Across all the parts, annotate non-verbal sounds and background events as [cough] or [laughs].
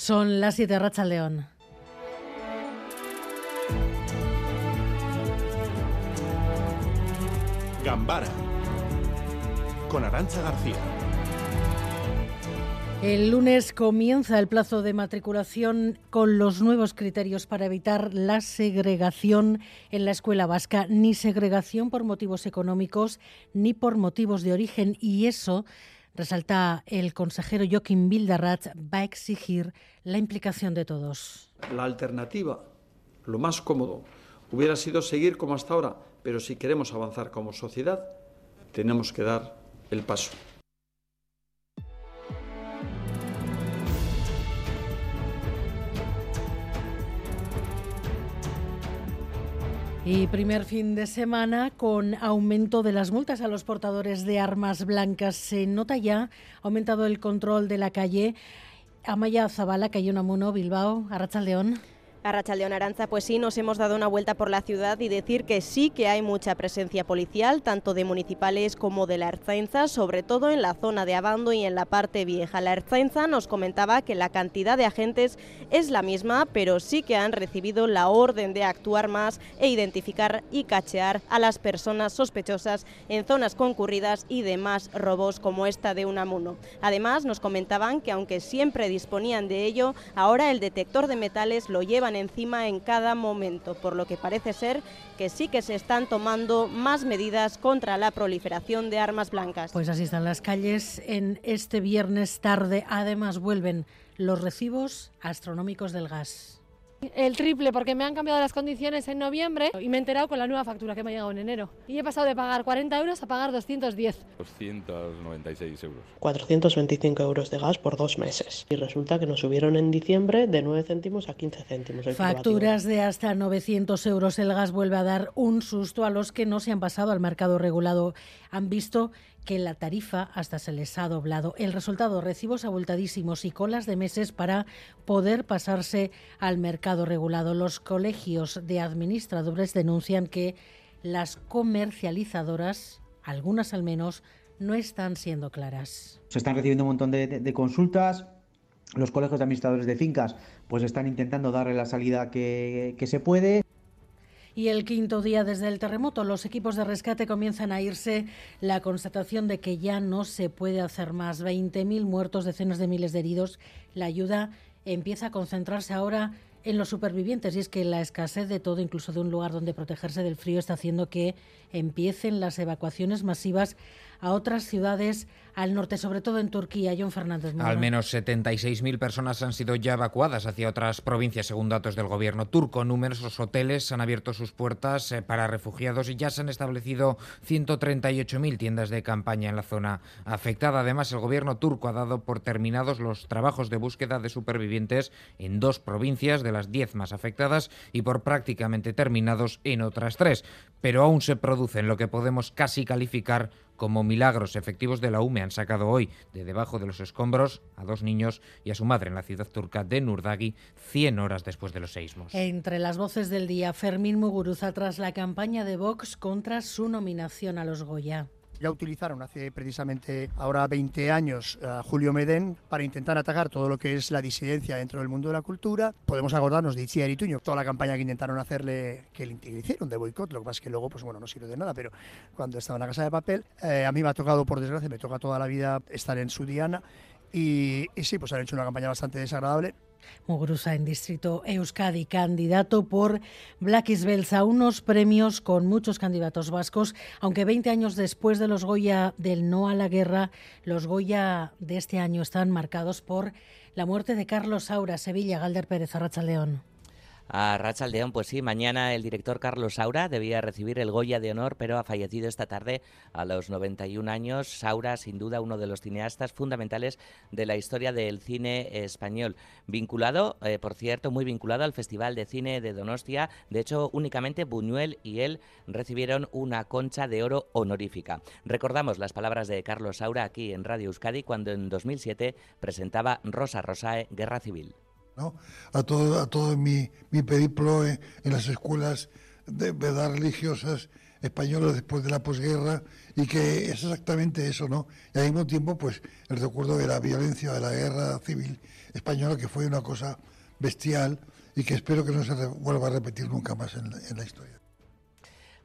Son las 7 Racha León. Gambara con Arancha García. El lunes comienza el plazo de matriculación con los nuevos criterios para evitar la segregación en la escuela vasca, ni segregación por motivos económicos ni por motivos de origen. Y eso, resalta el consejero Joaquín Bildarratz, va a exigir la implicación de todos. La alternativa, lo más cómodo, hubiera sido seguir como hasta ahora, pero si queremos avanzar como sociedad, tenemos que dar el paso. Y primer fin de semana con aumento de las multas a los portadores de armas blancas. Se nota ya, aumentado el control de la calle. Amaya Zabala, calle Unamuno, Bilbao, León. A Rachaldeón Aranza, pues sí, nos hemos dado una vuelta por la ciudad y decir que sí que hay mucha presencia policial, tanto de municipales como de la Erzainza, sobre todo en la zona de Abando y en la parte vieja. La Erzainza nos comentaba que la cantidad de agentes es la misma, pero sí que han recibido la orden de actuar más e identificar y cachear a las personas sospechosas en zonas concurridas y demás robos como esta de Unamuno. Además, nos comentaban que aunque siempre disponían de ello, ahora el detector de metales lo llevan encima en cada momento, por lo que parece ser que sí que se están tomando más medidas contra la proliferación de armas blancas. Pues así están las calles en este viernes tarde. Además vuelven los recibos astronómicos del gas. El triple porque me han cambiado las condiciones en noviembre y me he enterado con la nueva factura que me ha llegado en enero. Y he pasado de pagar 40 euros a pagar 210. 296 euros. 425 euros de gas por dos meses. Y resulta que nos subieron en diciembre de 9 céntimos a 15 céntimos. Facturas de hasta 900 euros. El gas vuelve a dar un susto a los que no se han pasado al mercado regulado. Han visto que la tarifa hasta se les ha doblado. El resultado, recibos abultadísimos y colas de meses para poder pasarse al mercado regulado. Los colegios de administradores denuncian que las comercializadoras, algunas al menos, no están siendo claras. Se están recibiendo un montón de, consultas. Los colegios de administradores de fincas pues están intentando darle la salida que se puede. Y el quinto día desde el terremoto, los equipos de rescate comienzan a irse. La constatación de que ya no se puede hacer más. 20.000 muertos, decenas de miles de heridos. La ayuda empieza a concentrarse ahora en los supervivientes y es que la escasez de todo, incluso de un lugar donde protegerse del frío, está haciendo que empiecen las evacuaciones masivas a otras ciudades al norte, sobre todo en Turquía. John Fernández. Al menos 76.000 personas han sido ya evacuadas hacia otras provincias, según datos del gobierno turco. Numerosos hoteles han abierto sus puertas eh, para refugiados y ya se han establecido 138.000 tiendas de campaña en la zona afectada. Además, el gobierno turco ha dado por terminados los trabajos de búsqueda de supervivientes en dos provincias de las 10 más afectadas y por prácticamente terminados en otras tres. Pero aún se producen lo que podemos casi calificar como milagros efectivos de la UME han sacado hoy de debajo de los escombros a dos niños y a su madre en la ciudad turca de Nurdagi 100 horas después de los seismos. Entre las voces del día, Fermín Muguruza tras la campaña de Vox contra su nominación a los Goya. Ya utilizaron hace precisamente ahora 20 años a Julio Medén para intentar atacar todo lo que es la disidencia dentro del mundo de la cultura. Podemos acordarnos de Itziar Ituño, toda la campaña que intentaron hacerle, que le hicieron de boicot, lo que pasa es que luego, pues bueno, no sirve de nada, pero cuando estaba en la casa de papel, eh, a mí me ha tocado, por desgracia, me toca toda la vida estar en su diana y, y sí, pues han hecho una campaña bastante desagradable. Muguruza en Distrito Euskadi, candidato por Black Belsa, unos premios con muchos candidatos vascos, aunque 20 años después de los Goya del no a la guerra, los Goya de este año están marcados por la muerte de Carlos Saura, Sevilla, Galder Pérez, Arracha León. A Rachaldeón, pues sí, mañana el director Carlos Saura debía recibir el Goya de Honor, pero ha fallecido esta tarde a los 91 años. Saura, sin duda, uno de los cineastas fundamentales de la historia del cine español. Vinculado, eh, por cierto, muy vinculado al Festival de Cine de Donostia. De hecho, únicamente Buñuel y él recibieron una concha de oro honorífica. Recordamos las palabras de Carlos Saura aquí en Radio Euskadi cuando en 2007 presentaba Rosa Rosae, Guerra Civil a todo, a todo mi, mi periplo en, las escuelas de verdad religiosas españoles después de la posguerra y que es exactamente eso, ¿no? Y al mismo tiempo, pues el recuerdo de la violencia de la guerra civil española, que fue una cosa bestial y que espero que no se vuelva a repetir nunca más en la historia.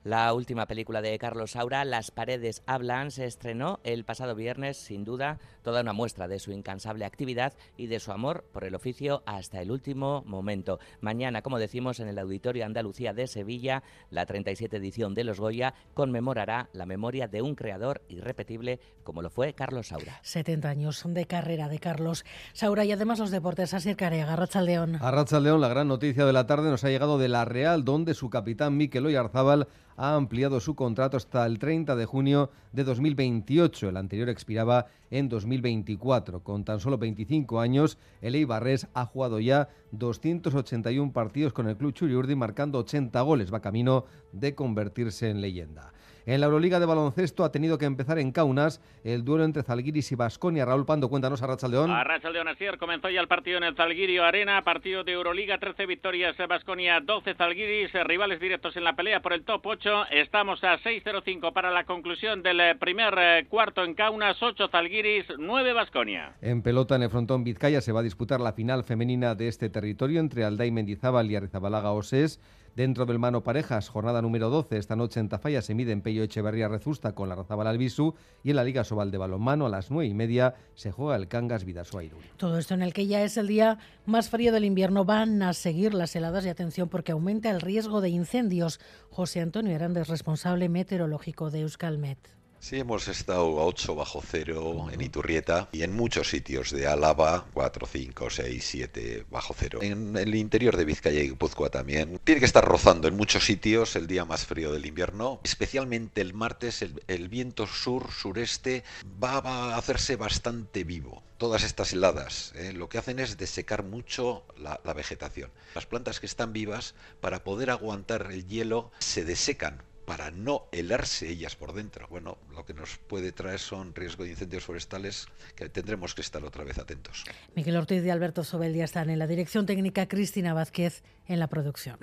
La última película de Carlos Saura, Las paredes hablan, se estrenó el pasado viernes, sin duda, toda una muestra de su incansable actividad y de su amor por el oficio hasta el último momento. Mañana, como decimos, en el Auditorio Andalucía de Sevilla, la 37 edición de Los Goya conmemorará la memoria de un creador irrepetible como lo fue Carlos Saura. 70 años de carrera de Carlos Saura y además los deportes. Así Carega, León. A León, la gran noticia de la tarde nos ha llegado de La Real, donde su capitán Mikel Oyarzábal ha ampliado su contrato hasta el 30 de junio de 2028. El anterior expiraba en 2024. Con tan solo 25 años, el Eibarres ha jugado ya 281 partidos con el club Churiurdi, marcando 80 goles. Va camino de convertirse en leyenda. En la Euroliga de baloncesto ha tenido que empezar en Kaunas el duelo entre Zalgiris y Basconia. Raúl Pando, cuéntanos a Rachaldeón. A Rachaldeón, así comenzó ya el partido en el Zalgirio Arena, partido de Euroliga, 13 victorias Basconia, 12 Zalgiris, rivales directos en la pelea por el top 8. Estamos a 6-0-5 para la conclusión del eh, primer eh, cuarto en Kaunas, 8 Zalgiris, 9 Basconia. En pelota en el frontón Vizcaya se va a disputar la final femenina de este territorio entre Alday Mendizábal y Arrizabalaga Oses. Dentro del mano parejas, jornada número 12, esta noche en Tafalla se mide en Pello Echeverría Rezusta con la Razabal Albisu y en la Liga Sobal de Balonmano a las nueve y media se juega el Cangas Vidasoa Todo esto en el que ya es el día más frío del invierno van a seguir las heladas y atención porque aumenta el riesgo de incendios. José Antonio Hernández, responsable meteorológico de Euskalmet. Sí, hemos estado a 8 bajo cero en Iturrieta y en muchos sitios de Álava, 4, 5, 6, 7 bajo cero. En el interior de Vizcaya y Guipúzcoa también. Tiene que estar rozando en muchos sitios el día más frío del invierno. Especialmente el martes el, viento sur-sureste va, a hacerse bastante vivo todas estas heladas eh, lo que hacen es desecar mucho la, la, vegetación. Las plantas que están vivas, para poder aguantar el hielo, se desecan para no helarse ellas por dentro. Bueno, lo que nos puede traer son riesgo de incendios forestales que tendremos que estar otra vez atentos. Miguel Ortiz y Alberto Sobeldia están en la dirección técnica, Cristina Vázquez en la producción.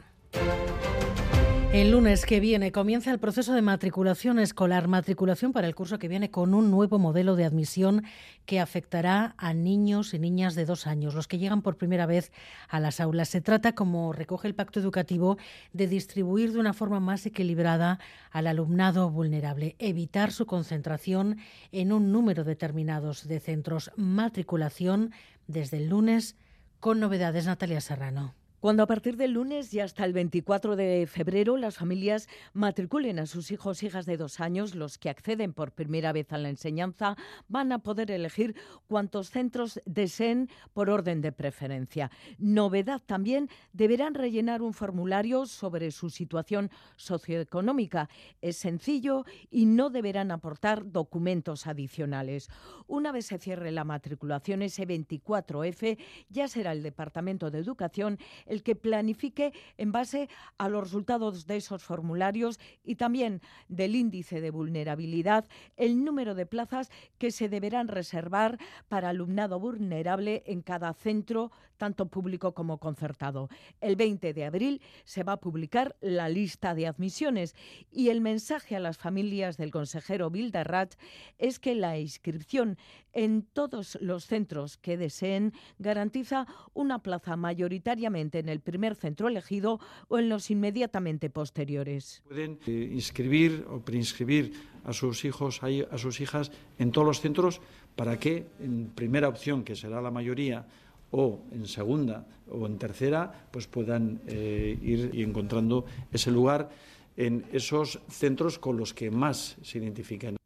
El lunes que viene comienza el proceso de matriculación escolar, matriculación para el curso que viene con un nuevo modelo de admisión que afectará a niños y niñas de dos años, los que llegan por primera vez a las aulas. Se trata, como recoge el pacto educativo, de distribuir de una forma más equilibrada al alumnado vulnerable, evitar su concentración en un número determinado de centros. Matriculación desde el lunes con novedades, Natalia Serrano. Cuando a partir del lunes y hasta el 24 de febrero las familias matriculen a sus hijos hijas de dos años, los que acceden por primera vez a la enseñanza van a poder elegir cuantos centros deseen por orden de preferencia. Novedad también, deberán rellenar un formulario sobre su situación socioeconómica. Es sencillo y no deberán aportar documentos adicionales. Una vez se cierre la matriculación, ese 24F ya será el Departamento de Educación el que planifique en base a los resultados de esos formularios y también del índice de vulnerabilidad el número de plazas que se deberán reservar para alumnado vulnerable en cada centro, tanto público como concertado. El 20 de abril se va a publicar la lista de admisiones y el mensaje a las familias del consejero Bilderrat es que la inscripción en todos los centros que deseen garantiza una plaza mayoritariamente en el primer centro elegido o en los inmediatamente posteriores. Pueden eh, inscribir o preinscribir a sus hijos, a sus hijas en todos los centros para que en primera opción, que será la mayoría, o en segunda o en tercera, pues puedan eh, ir encontrando ese lugar en esos centros con los que más se identifican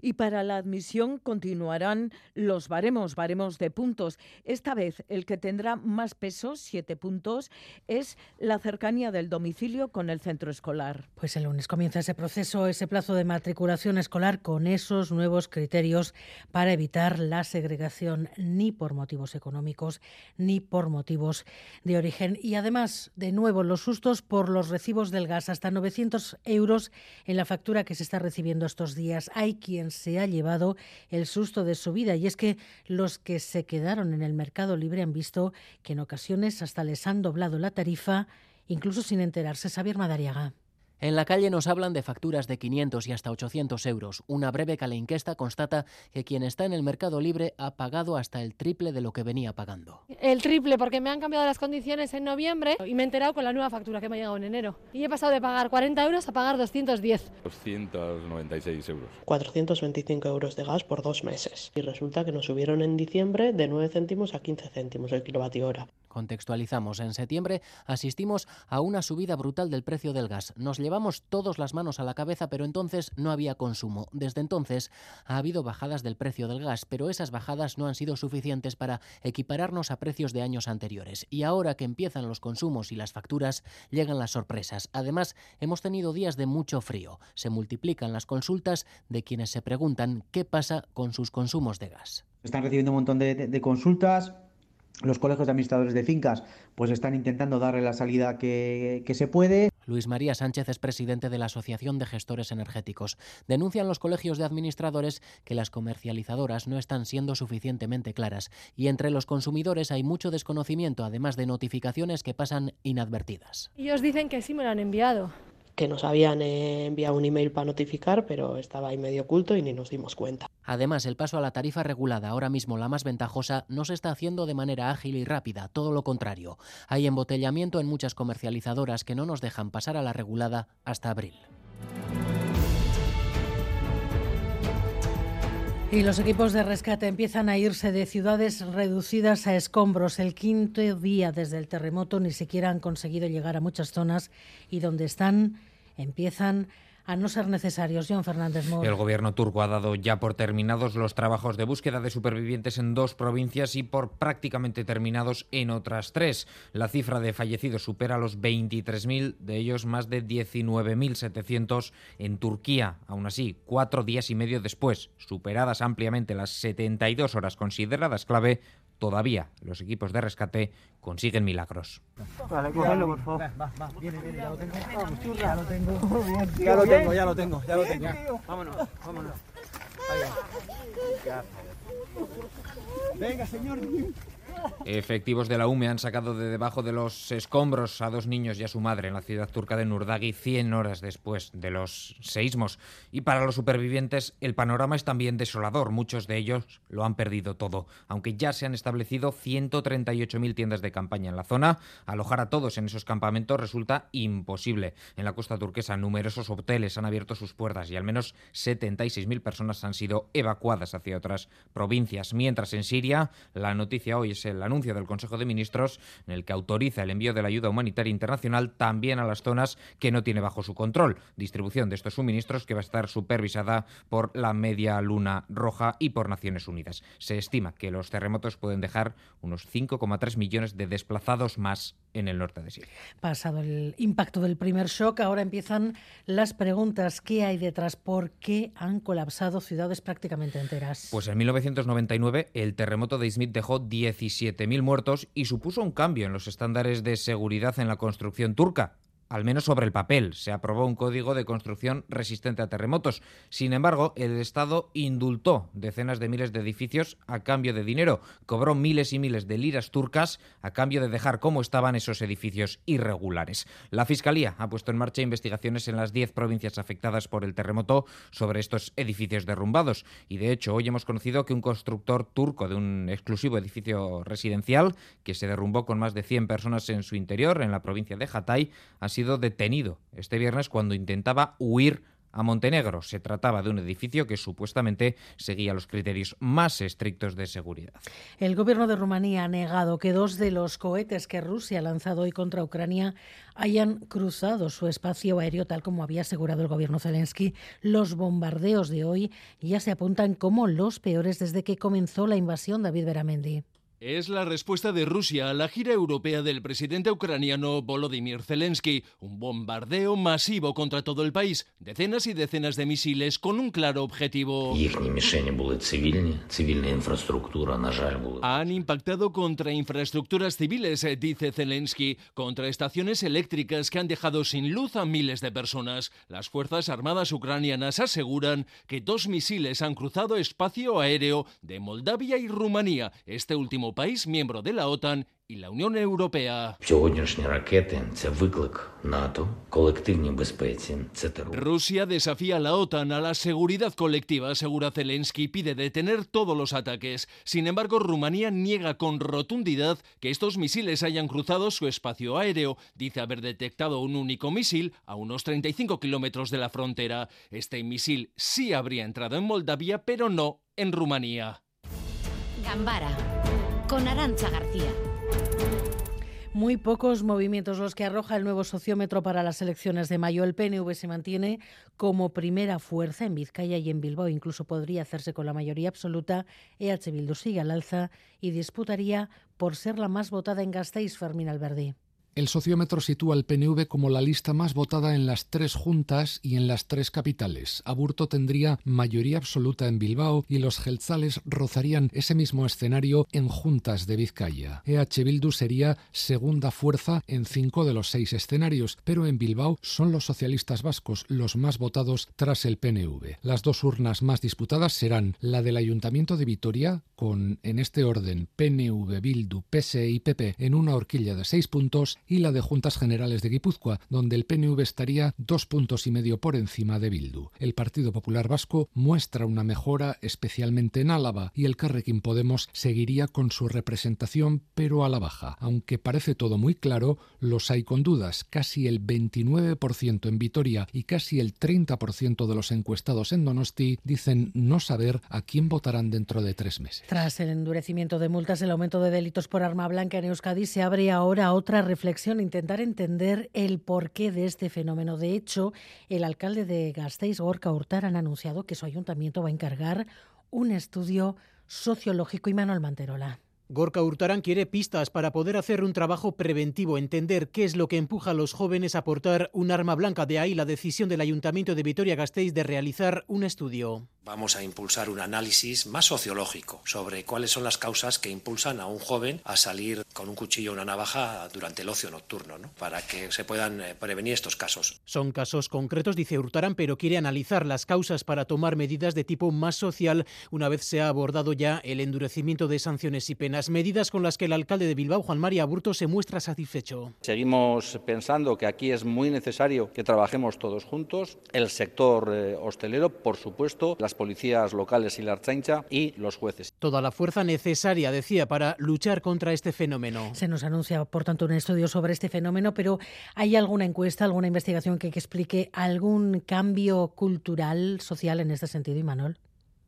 y para la admisión continuarán los baremos, baremos de puntos. Esta vez el que tendrá más peso, siete puntos, es la cercanía del domicilio con el centro escolar. Pues el lunes comienza ese proceso, ese plazo de matriculación escolar con esos nuevos criterios para evitar la segregación ni por motivos económicos ni por motivos de origen. Y además, de nuevo, los sustos por los recibos del gas, hasta 900 euros en la factura que se está recibiendo estos días. Hay quien se ha llevado el susto de su vida y es que los que se quedaron en el mercado libre han visto que en ocasiones hasta les han doblado la tarifa, incluso sin enterarse. Xavier Madariaga. En la calle nos hablan de facturas de 500 y hasta 800 euros. Una breve caleinquesta constata que quien está en el mercado libre ha pagado hasta el triple de lo que venía pagando. El triple, porque me han cambiado las condiciones en noviembre y me he enterado con la nueva factura que me ha llegado en enero. Y he pasado de pagar 40 euros a pagar 210. 296 euros. 425 euros de gas por dos meses. Y resulta que nos subieron en diciembre de 9 céntimos a 15 céntimos el kilovatio hora. Contextualizamos, en septiembre asistimos a una subida brutal del precio del gas. Nos llevamos todos las manos a la cabeza, pero entonces no había consumo. Desde entonces ha habido bajadas del precio del gas, pero esas bajadas no han sido suficientes para equipararnos a precios de años anteriores. Y ahora que empiezan los consumos y las facturas, llegan las sorpresas. Además, hemos tenido días de mucho frío. Se multiplican las consultas de quienes se preguntan qué pasa con sus consumos de gas. Están recibiendo un montón de, de- de consultas. Los colegios de administradores de fincas pues están intentando darle la salida que, que se puede. Luis María Sánchez es presidente de la Asociación de Gestores Energéticos. Denuncian los colegios de administradores que las comercializadoras no están siendo suficientemente claras y entre los consumidores hay mucho desconocimiento, además de notificaciones que pasan inadvertidas. Ellos dicen que sí me lo han enviado. Que nos habían eh, enviado un email para notificar, pero estaba ahí medio oculto y ni nos dimos cuenta. Además, el paso a la tarifa regulada, ahora mismo la más ventajosa, no se está haciendo de manera ágil y rápida, todo lo contrario. Hay embotellamiento en muchas comercializadoras que no nos dejan pasar a la regulada hasta abril. Y los equipos de rescate empiezan a irse de ciudades reducidas a escombros. El quinto día desde el terremoto ni siquiera han conseguido llegar a muchas zonas y donde están empiezan a no ser necesarios. John Fernández. El gobierno turco ha dado ya por terminados los trabajos de búsqueda de supervivientes en dos provincias y por prácticamente terminados en otras tres. La cifra de fallecidos supera los 23.000, de ellos más de 19.700 en Turquía. Aún así, cuatro días y medio después, superadas ampliamente las 72 horas consideradas clave, todavía los equipos de rescate consiguen milagros. Vale, cógelo, por favor. Va, va, viene, viene, ya lo tengo. Vamos, churra. Ya lo tengo. Ya lo tengo, ya lo tengo, ya lo tengo. Vámonos, vámonos. Ahí va. Venga, señor. Efectivos de la UME han sacado de debajo de los escombros a dos niños y a su madre en la ciudad turca de Nurdagi 100 horas después de los seísmos. Y para los supervivientes el panorama es también desolador. Muchos de ellos lo han perdido todo. Aunque ya se han establecido 138.000 tiendas de campaña en la zona, alojar a todos en esos campamentos resulta imposible. En la costa turquesa numerosos hoteles han abierto sus puertas y al menos 76.000 personas han sido evacuadas hacia otras provincias. Mientras en Siria, la noticia hoy es el anuncio del Consejo de Ministros en el que autoriza el envío de la ayuda humanitaria internacional también a las zonas que no tiene bajo su control. Distribución de estos suministros que va a estar supervisada por la Media Luna Roja y por Naciones Unidas. Se estima que los terremotos pueden dejar unos 5,3 millones de desplazados más en el norte de Siria. Pasado el impacto del primer shock, ahora empiezan las preguntas. ¿Qué hay detrás? ¿Por qué han colapsado ciudades prácticamente enteras? Pues en 1999 el terremoto de Izmit dejó 17.000 muertos y supuso un cambio en los estándares de seguridad en la construcción turca. Al menos sobre el papel, se aprobó un código de construcción resistente a terremotos. Sin embargo, el Estado indultó decenas de miles de edificios a cambio de dinero. Cobró miles y miles de liras turcas a cambio de dejar como estaban esos edificios irregulares. La Fiscalía ha puesto en marcha investigaciones en las 10 provincias afectadas por el terremoto sobre estos edificios derrumbados. Y de hecho, hoy hemos conocido que un constructor turco de un exclusivo edificio residencial que se derrumbó con más de 100 personas en su interior en la provincia de Hatay ha detenido este viernes cuando intentaba huir a Montenegro. Se trataba de un edificio que supuestamente seguía los criterios más estrictos de seguridad. El gobierno de Rumanía ha negado que dos de los cohetes que Rusia ha lanzado hoy contra Ucrania hayan cruzado su espacio aéreo, tal como había asegurado el gobierno Zelensky. Los bombardeos de hoy ya se apuntan como los peores desde que comenzó la invasión David Beramendi. Es la respuesta de Rusia a la gira europea del presidente ucraniano Volodymyr Zelensky, un bombardeo masivo contra todo el país, decenas y decenas de misiles con un claro objetivo. Han impactado contra infraestructuras civiles, eh, dice Zelensky, contra estaciones eléctricas que han dejado sin luz a miles de personas. Las Fuerzas Armadas ucranianas aseguran que dos misiles han cruzado espacio aéreo de Moldavia y Rumanía, este último como país miembro de la OTAN y la Unión Europea. Rusia desafía a la OTAN a la seguridad colectiva, asegura Zelensky, y pide detener todos los ataques. Sin embargo, Rumanía niega con rotundidad que estos misiles hayan cruzado su espacio aéreo. Dice haber detectado un único misil a unos 35 kilómetros de la frontera. Este misil sí habría entrado en Moldavia, pero no en Rumanía. Gambara, con Arancha García. Muy pocos movimientos los que arroja el nuevo sociómetro para las elecciones de mayo. El PNV se mantiene como primera fuerza en Vizcaya y en Bilbao. Incluso podría hacerse con la mayoría absoluta. EH Bildu sigue al alza y disputaría por ser la más votada en Gasteiz, Fermín Alberdi. El sociómetro sitúa al PNV como la lista más votada en las tres juntas y en las tres capitales. Aburto tendría mayoría absoluta en Bilbao y los gelzales rozarían ese mismo escenario en juntas de Vizcaya. EH Bildu sería segunda fuerza en cinco de los seis escenarios, pero en Bilbao son los socialistas vascos los más votados tras el PNV. Las dos urnas más disputadas serán la del Ayuntamiento de Vitoria, con en este orden PNV, Bildu, PSE y PP en una horquilla de seis puntos, y la de Juntas Generales de Guipúzcoa, donde el PNV estaría dos puntos y medio por encima de Bildu. El Partido Popular Vasco muestra una mejora especialmente en Álava y el Carrequín Podemos seguiría con su representación pero a la baja. Aunque parece todo muy claro, los hay con dudas. Casi el 29% en Vitoria y casi el 30% de los encuestados en Donosti dicen no saber a quién votarán dentro de tres meses. Tras el endurecimiento de multas, el aumento de delitos por arma blanca en Euskadi, se abre ahora otra reflexión intentar entender el porqué de este fenómeno. De hecho, el alcalde de Gasteiz, Gorka Hurtar, han anunciado que su ayuntamiento va a encargar un estudio sociológico y Manuel Manterola. Gorka Hurtarán quiere pistas para poder hacer un trabajo preventivo, entender qué es lo que empuja a los jóvenes a portar un arma blanca. De ahí la decisión del Ayuntamiento de Vitoria-Gasteiz de realizar un estudio. Vamos a impulsar un análisis más sociológico sobre cuáles son las causas que impulsan a un joven a salir con un cuchillo o una navaja durante el ocio nocturno, ¿no? para que se puedan eh, prevenir estos casos. Son casos concretos, dice Hurtarán, pero quiere analizar las causas para tomar medidas de tipo más social una vez se ha abordado ya el endurecimiento de sanciones y penas medidas con las que el alcalde de Bilbao, Juan María Aburto, se muestra satisfecho. Seguimos pensando que aquí es muy necesario que trabajemos todos juntos, el sector eh, hostelero, por supuesto, las policías locales y la Archancha y los jueces. Toda la fuerza necesaria, decía, para luchar contra este fenómeno. Se nos anuncia, por tanto, un estudio sobre este fenómeno, pero ¿hay alguna encuesta, alguna investigación que, que explique algún cambio cultural, social en este sentido, Imanol?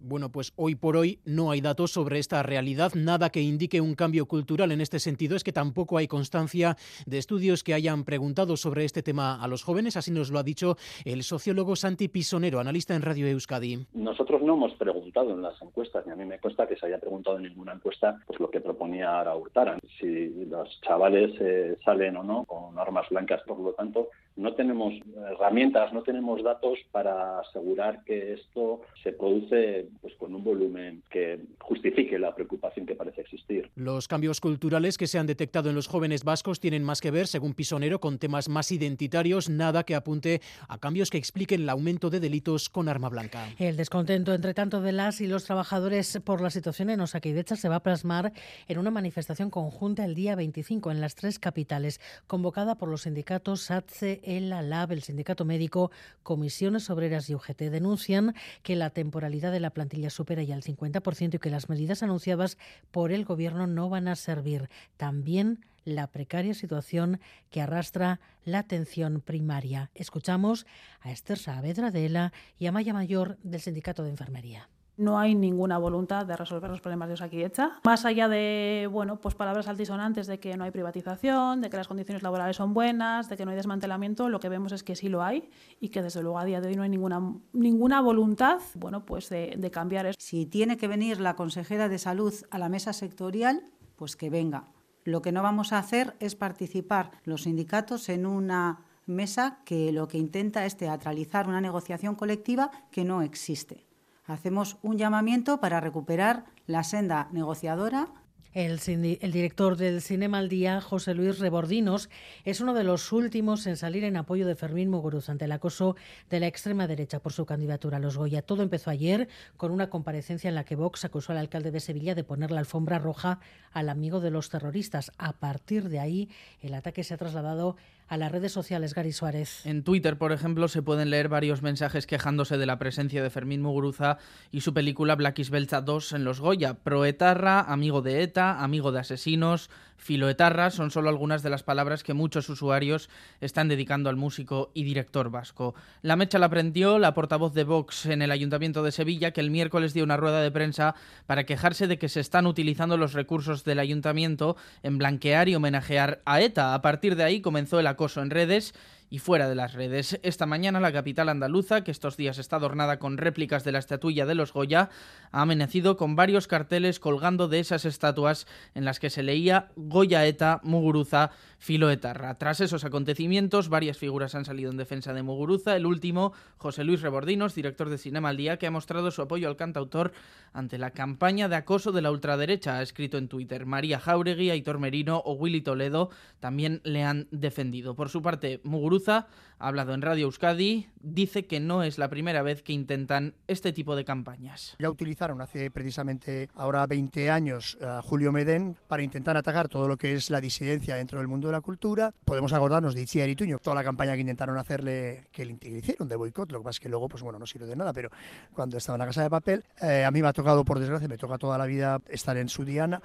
Bueno, pues hoy por hoy no hay datos sobre esta realidad, nada que indique un cambio cultural en este sentido. Es que tampoco hay constancia de estudios que hayan preguntado sobre este tema a los jóvenes, así nos lo ha dicho el sociólogo Santi Pisonero, analista en Radio Euskadi. Nosotros no hemos preguntado en las encuestas, ni a mí me consta que se haya preguntado en ninguna encuesta pues lo que proponía Hurtaran, si los chavales eh, salen o no con armas blancas. Por lo tanto, no tenemos herramientas, no tenemos datos para asegurar que esto se produce pues, con un volumen que justifique la preocupación que parece existir. Los cambios culturales que se han detectado en los jóvenes vascos tienen más que ver, según Pisonero, con temas más identitarios, nada que apunte a cambios que expliquen el aumento de delitos con arma blanca. El descontento, entre tanto, de las y los trabajadores por la situación en Osakidecha se va a plasmar en una manifestación conjunta el día 25 en las tres capitales, convocada por los sindicatos SATSE, el ALAB, el Sindicato Médico, Comisiones Obreras y UGT denuncian que la temporalidad de la plantilla supera ya el 50% y que las medidas anunciadas por el Gobierno no van a servir. También la precaria situación que arrastra la atención primaria. Escuchamos a Esther Saavedra de ELA y a Maya Mayor del Sindicato de Enfermería no hay ninguna voluntad de resolver los problemas de Osakidecha. Más allá de, bueno, pues palabras altisonantes de que no hay privatización, de que las condiciones laborales son buenas, de que no hay desmantelamiento, lo que vemos es que sí lo hay y que desde luego a día de hoy no hay ninguna, ninguna voluntad, bueno, pues de, de cambiar eso. Si tiene que venir la consejera de salud a la mesa sectorial, pues que venga. Lo que no vamos a hacer es participar los sindicatos en una mesa que lo que intenta es teatralizar una negociación colectiva que no existe hacemos un llamamiento para recuperar la senda negociadora El, director del Cinema al Día, José Luis Rebordinos, es uno de los últimos en salir en apoyo de Fermín Muguruza ante el acoso de la extrema derecha por su candidatura a los Goya. Todo empezó ayer con una comparecencia en la que Vox acusó al alcalde de Sevilla de poner la alfombra roja al amigo de los terroristas. A partir de ahí, el ataque se ha trasladado a las redes sociales, Gary Suárez. En Twitter, por ejemplo, se pueden leer varios mensajes quejándose de la presencia de Fermín Muguruza y su película Black Belcha 2 en los Goya. Proetarra, amigo de ETA, amigo de asesinos, filoetarra son solo algunas de las palabras que muchos usuarios están dedicando al músico y director vasco. La mecha la prendió la portavoz de Vox en el Ayuntamiento de Sevilla, que el miércoles dio una rueda de prensa para quejarse de que se están utilizando los recursos del Ayuntamiento en blanquear y homenajear a ETA. A partir de ahí comenzó el acoso en redes y fuera de las redes. Esta mañana la capital andaluza, que estos días está adornada con réplicas de la estatuilla de los Goya, ha amanecido con varios carteles colgando de esas estatuas en las que se leía Goya Eta Muguruza Filoetarra. Tras esos acontecimientos, varias figuras han salido en defensa de Muguruza. El último, José Luis Rebordinos, director de Cinema al Día, que ha mostrado su apoyo al cantautor ante la campaña de acoso de la ultraderecha. Ha escrito en Twitter. María Jauregui, Aitor Merino o Willy Toledo también le han defendido. Por su parte, Muguruza ha hablado en Radio Euskadi, dice que no es la primera vez que intentan este tipo de campañas. Ya utilizaron hace precisamente ahora 20 años a Julio Medén para intentar atacar todo lo que es la disidencia dentro del mundo de la cultura. Podemos acordarnos de Itziar Ituño, toda la campaña que intentaron hacerle, que le hicieron de boicot, lo que pasa es que luego, pues bueno, no sirve de nada, pero cuando estaba en la casa de papel, eh, a mí me ha tocado, por desgracia, me toca toda la vida estar en su diana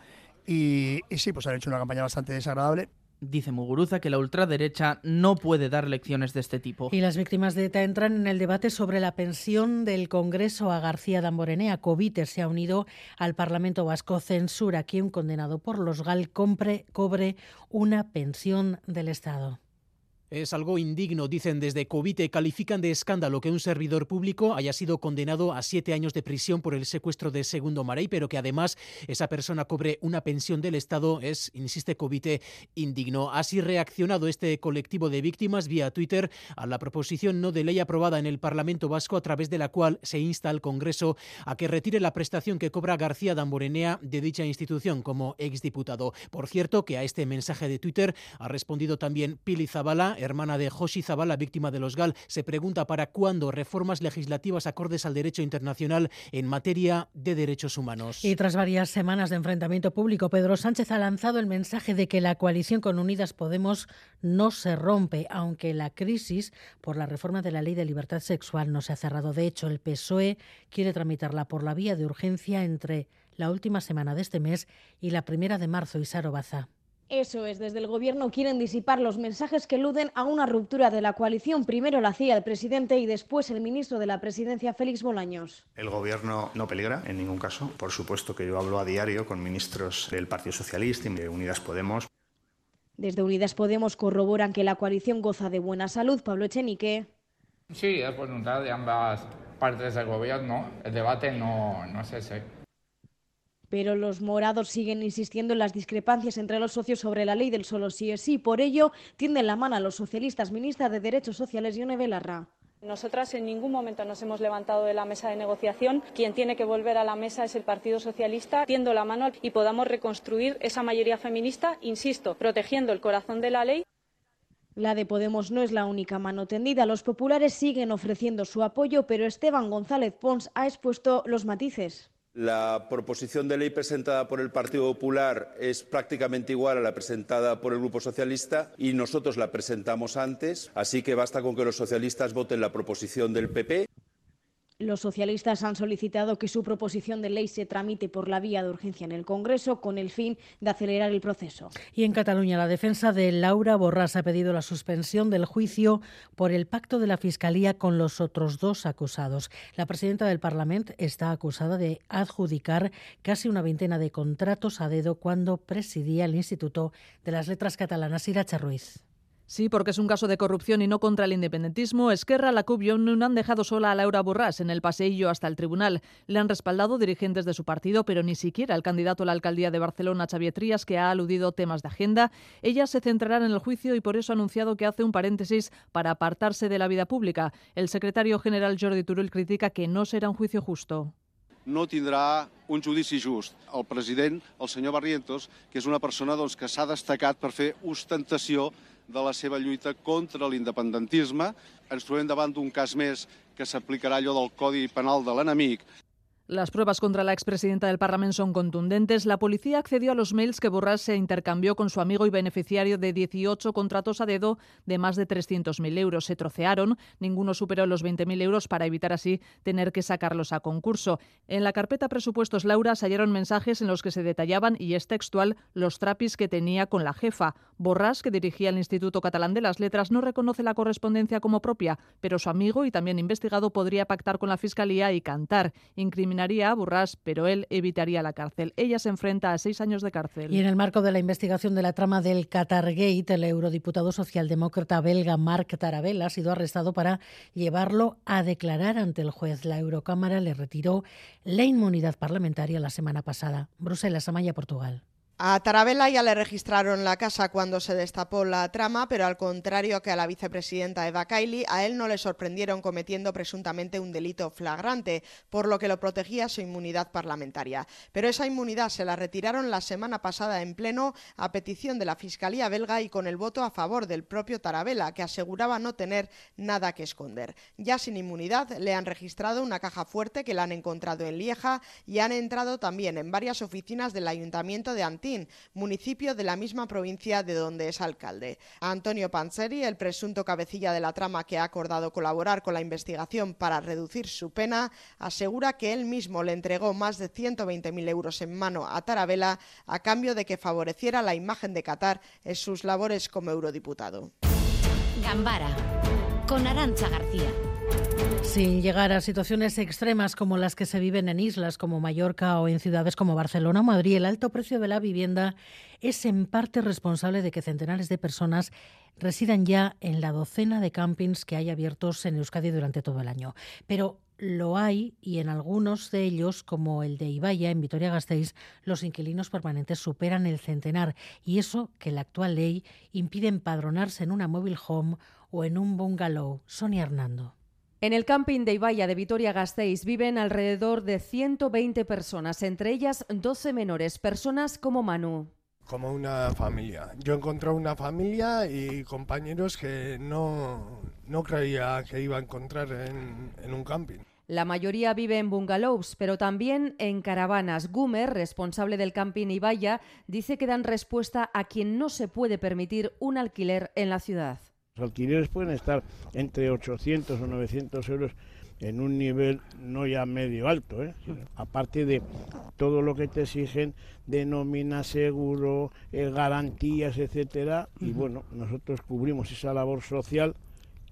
y, y sí, pues han hecho una campaña bastante desagradable. Dice Muguruza que la ultraderecha no puede dar lecciones de este tipo. Y las víctimas de ETA entran en el debate sobre la pensión del Congreso a García Damborenea. Covite se ha unido al Parlamento Vasco. Censura que un condenado por los GAL compre, cobre una pensión del Estado. Es algo indigno, dicen desde Covite. Califican de escándalo que un servidor público haya sido condenado a siete años de prisión por el secuestro de Segundo Marey, pero que además esa persona cobre una pensión del Estado. Es, insiste Covite, indigno. Así reaccionado este colectivo de víctimas vía Twitter a la proposición no de ley aprobada en el Parlamento Vasco, a través de la cual se insta al Congreso a que retire la prestación que cobra García Damborenea de dicha institución como exdiputado. Por cierto, que a este mensaje de Twitter ha respondido también Pili Zabala hermana de Joshi Zabala, víctima de los GAL, se pregunta para cuándo reformas legislativas acordes al derecho internacional en materia de derechos humanos. Y tras varias semanas de enfrentamiento público, Pedro Sánchez ha lanzado el mensaje de que la coalición con Unidas Podemos no se rompe, aunque la crisis por la reforma de la ley de libertad sexual no se ha cerrado. De hecho, el PSOE quiere tramitarla por la vía de urgencia entre la última semana de este mes y la primera de marzo. Isaro Baza. Eso es, desde el Gobierno quieren disipar los mensajes que eluden a una ruptura de la coalición. Primero la hacía el presidente y después el ministro de la Presidencia, Félix Bolaños. El Gobierno no peligra en ningún caso. Por supuesto que yo hablo a diario con ministros del Partido Socialista y de Unidas Podemos. Desde Unidas Podemos corroboran que la coalición goza de buena salud. Pablo Echenique. Sí, es voluntad de ambas partes del Gobierno. El debate no, no es ese. Pero los morados siguen insistiendo en las discrepancias entre los socios sobre la ley del solo sí es sí. Por ello, tienden la mano a los socialistas. Ministra de Derechos Sociales, Yone Belarra. Nosotras en ningún momento nos hemos levantado de la mesa de negociación. Quien tiene que volver a la mesa es el Partido Socialista, tiendo la mano y podamos reconstruir esa mayoría feminista, insisto, protegiendo el corazón de la ley. La de Podemos no es la única mano tendida. Los populares siguen ofreciendo su apoyo, pero Esteban González Pons ha expuesto los matices. La proposición de ley presentada por el Partido Popular es prácticamente igual a la presentada por el Grupo Socialista y nosotros la presentamos antes, así que basta con que los socialistas voten la proposición del PP. Los socialistas han solicitado que su proposición de ley se tramite por la vía de urgencia en el Congreso con el fin de acelerar el proceso. Y en Cataluña, la defensa de Laura Borràs ha pedido la suspensión del juicio por el pacto de la Fiscalía con los otros dos acusados. La presidenta del Parlamento está acusada de adjudicar casi una veintena de contratos a dedo cuando presidía el Instituto de las Letras Catalanas Iracha Ruiz. Sí, porque es un caso de corrupción y no contra el independentismo. Esquerra, la CUP y han dejado sola a Laura Borràs en el paseillo hasta el tribunal. Le han respaldado dirigentes de su partido, pero ni siquiera el candidato a la alcaldía de Barcelona, Xavier Trías, que ha aludido temas de agenda. Ella se centrará en el juicio y por eso ha anunciado que hace un paréntesis para apartarse de la vida pública. El secretario general Jordi Turull critica que no será un juicio justo. no tindrà un judici just. El president, el senyor Barrientos, que és una persona doncs, que s'ha destacat per fer ostentació de la seva lluita contra l'independentisme. Ens trobem davant d'un cas més que s'aplicarà allò del Codi Penal de l'enemic. Las pruebas contra la expresidenta del Parlamento son contundentes. La policía accedió a los mails que Borrás se intercambió con su amigo y beneficiario de 18 contratos a dedo de más de 300.000 euros. Se trocearon, ninguno superó los 20.000 euros para evitar así tener que sacarlos a concurso. En la carpeta presupuestos Laura se hallaron mensajes en los que se detallaban, y es textual, los trapis que tenía con la jefa. Borrás, que dirigía el Instituto Catalán de las Letras, no reconoce la correspondencia como propia, pero su amigo y también investigado podría pactar con la Fiscalía y cantar. Incriminaría a Borrás, pero él evitaría la cárcel. Ella se enfrenta a seis años de cárcel. Y en el marco de la investigación de la trama del Qatargate, el eurodiputado socialdemócrata belga Marc Tarabella ha sido arrestado para llevarlo a declarar ante el juez. La Eurocámara le retiró la inmunidad parlamentaria la semana pasada. Bruselas, Amaya, Portugal. A Tarabella ya le registraron la casa cuando se destapó la trama, pero al contrario que a la vicepresidenta Eva Kaili, a él no le sorprendieron cometiendo presuntamente un delito flagrante, por lo que lo protegía su inmunidad parlamentaria. Pero esa inmunidad se la retiraron la semana pasada en pleno a petición de la Fiscalía belga y con el voto a favor del propio Tarabella, que aseguraba no tener nada que esconder. Ya sin inmunidad le han registrado una caja fuerte que la han encontrado en Lieja y han entrado también en varias oficinas del Ayuntamiento de Municipio de la misma provincia de donde es alcalde. Antonio Panzeri, el presunto cabecilla de la trama que ha acordado colaborar con la investigación para reducir su pena, asegura que él mismo le entregó más de 120.000 euros en mano a Tarabella a cambio de que favoreciera la imagen de Qatar en sus labores como eurodiputado. Gambara, con Arancha García. Sin llegar a situaciones extremas como las que se viven en islas como Mallorca o en ciudades como Barcelona o Madrid, el alto precio de la vivienda es en parte responsable de que centenares de personas residan ya en la docena de campings que hay abiertos en Euskadi durante todo el año. Pero lo hay y en algunos de ellos, como el de Ibaya en Vitoria-Gasteiz, los inquilinos permanentes superan el centenar y eso que la actual ley impide empadronarse en una mobile home o en un bungalow. Sonia Hernando. En el camping de Ibaya de Vitoria-Gasteiz viven alrededor de 120 personas, entre ellas 12 menores, personas como Manu. Como una familia. Yo he encontrado una familia y compañeros que no, no creía que iba a encontrar en, en un camping. La mayoría vive en bungalows, pero también en caravanas. Gumer, responsable del camping Ibaya, dice que dan respuesta a quien no se puede permitir un alquiler en la ciudad. Los alquileres pueden estar entre 800 o 900 euros en un nivel no ya medio alto, ¿eh? aparte de todo lo que te exigen de nómina, seguro, eh, garantías, etcétera, y bueno, nosotros cubrimos esa labor social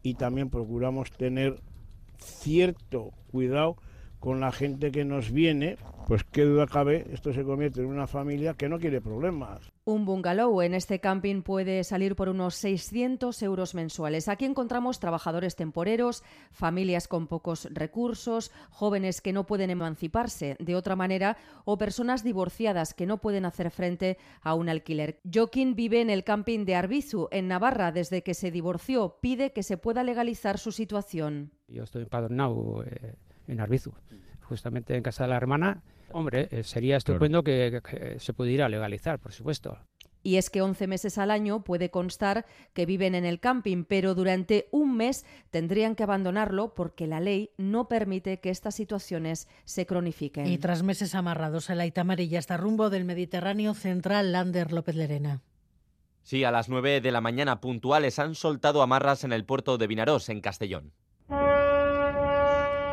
y también procuramos tener cierto cuidado con la gente que nos viene, pues qué duda cabe, esto se convierte en una familia que no quiere problemas. Un bungalow en este camping puede salir por unos 600 euros mensuales. Aquí encontramos trabajadores temporeros, familias con pocos recursos, jóvenes que no pueden emanciparse de otra manera o personas divorciadas que no pueden hacer frente a un alquiler. Joaquín vive en el camping de Arbizu, en Navarra, desde que se divorció. Pide que se pueda legalizar su situación. Yo estoy empadronado eh, en Arbizu, justamente en casa de la hermana Hombre, eh, sería estupendo que, que, se pudiera legalizar, por supuesto. Y es que 11 meses al año puede constar que viven en el camping, pero durante un mes tendrían que abandonarlo porque la ley no permite que estas situaciones se cronifiquen. Y tras meses amarrados en la Itamarilla hasta rumbo del Mediterráneo central, Lander López Lerena. Sí, a las 9 de la mañana puntuales han soltado amarras en el puerto de Vinarós, en Castellón.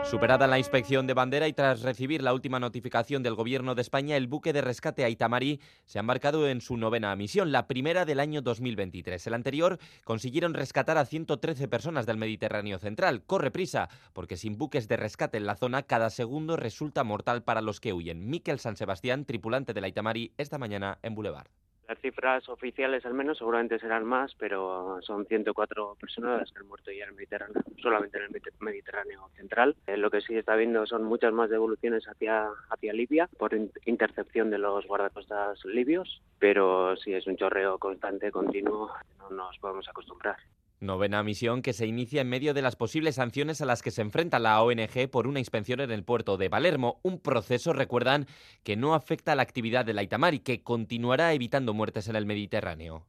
Superada la inspección de bandera y tras recibir la última notificación del Gobierno de España, el buque de rescate Aitamari se ha embarcado en su novena misión, la primera del año 2023. El anterior consiguieron rescatar a 113 personas del Mediterráneo central. Corre prisa, porque sin buques de rescate en la zona, cada segundo resulta mortal para los que huyen. Miquel San Sebastián, tripulante del Aitamari, esta mañana en Boulevard. Las cifras oficiales al menos seguramente serán más, pero son 104 personas que han muerto ya en el Mediterráneo, solamente en el Mediterráneo central. Eh, lo que sí está viendo son muchas más devoluciones hacia Libia por intercepción de los guardacostas libios, pero sí es un chorreo constante, continuo, no nos podemos acostumbrar. Novena misión que se inicia en medio de las posibles sanciones a las que se enfrenta la ONG por una inspección en el puerto de Palermo. Un proceso, recuerdan, que no afecta a la actividad de la Itamar y que continuará evitando muertes en el Mediterráneo.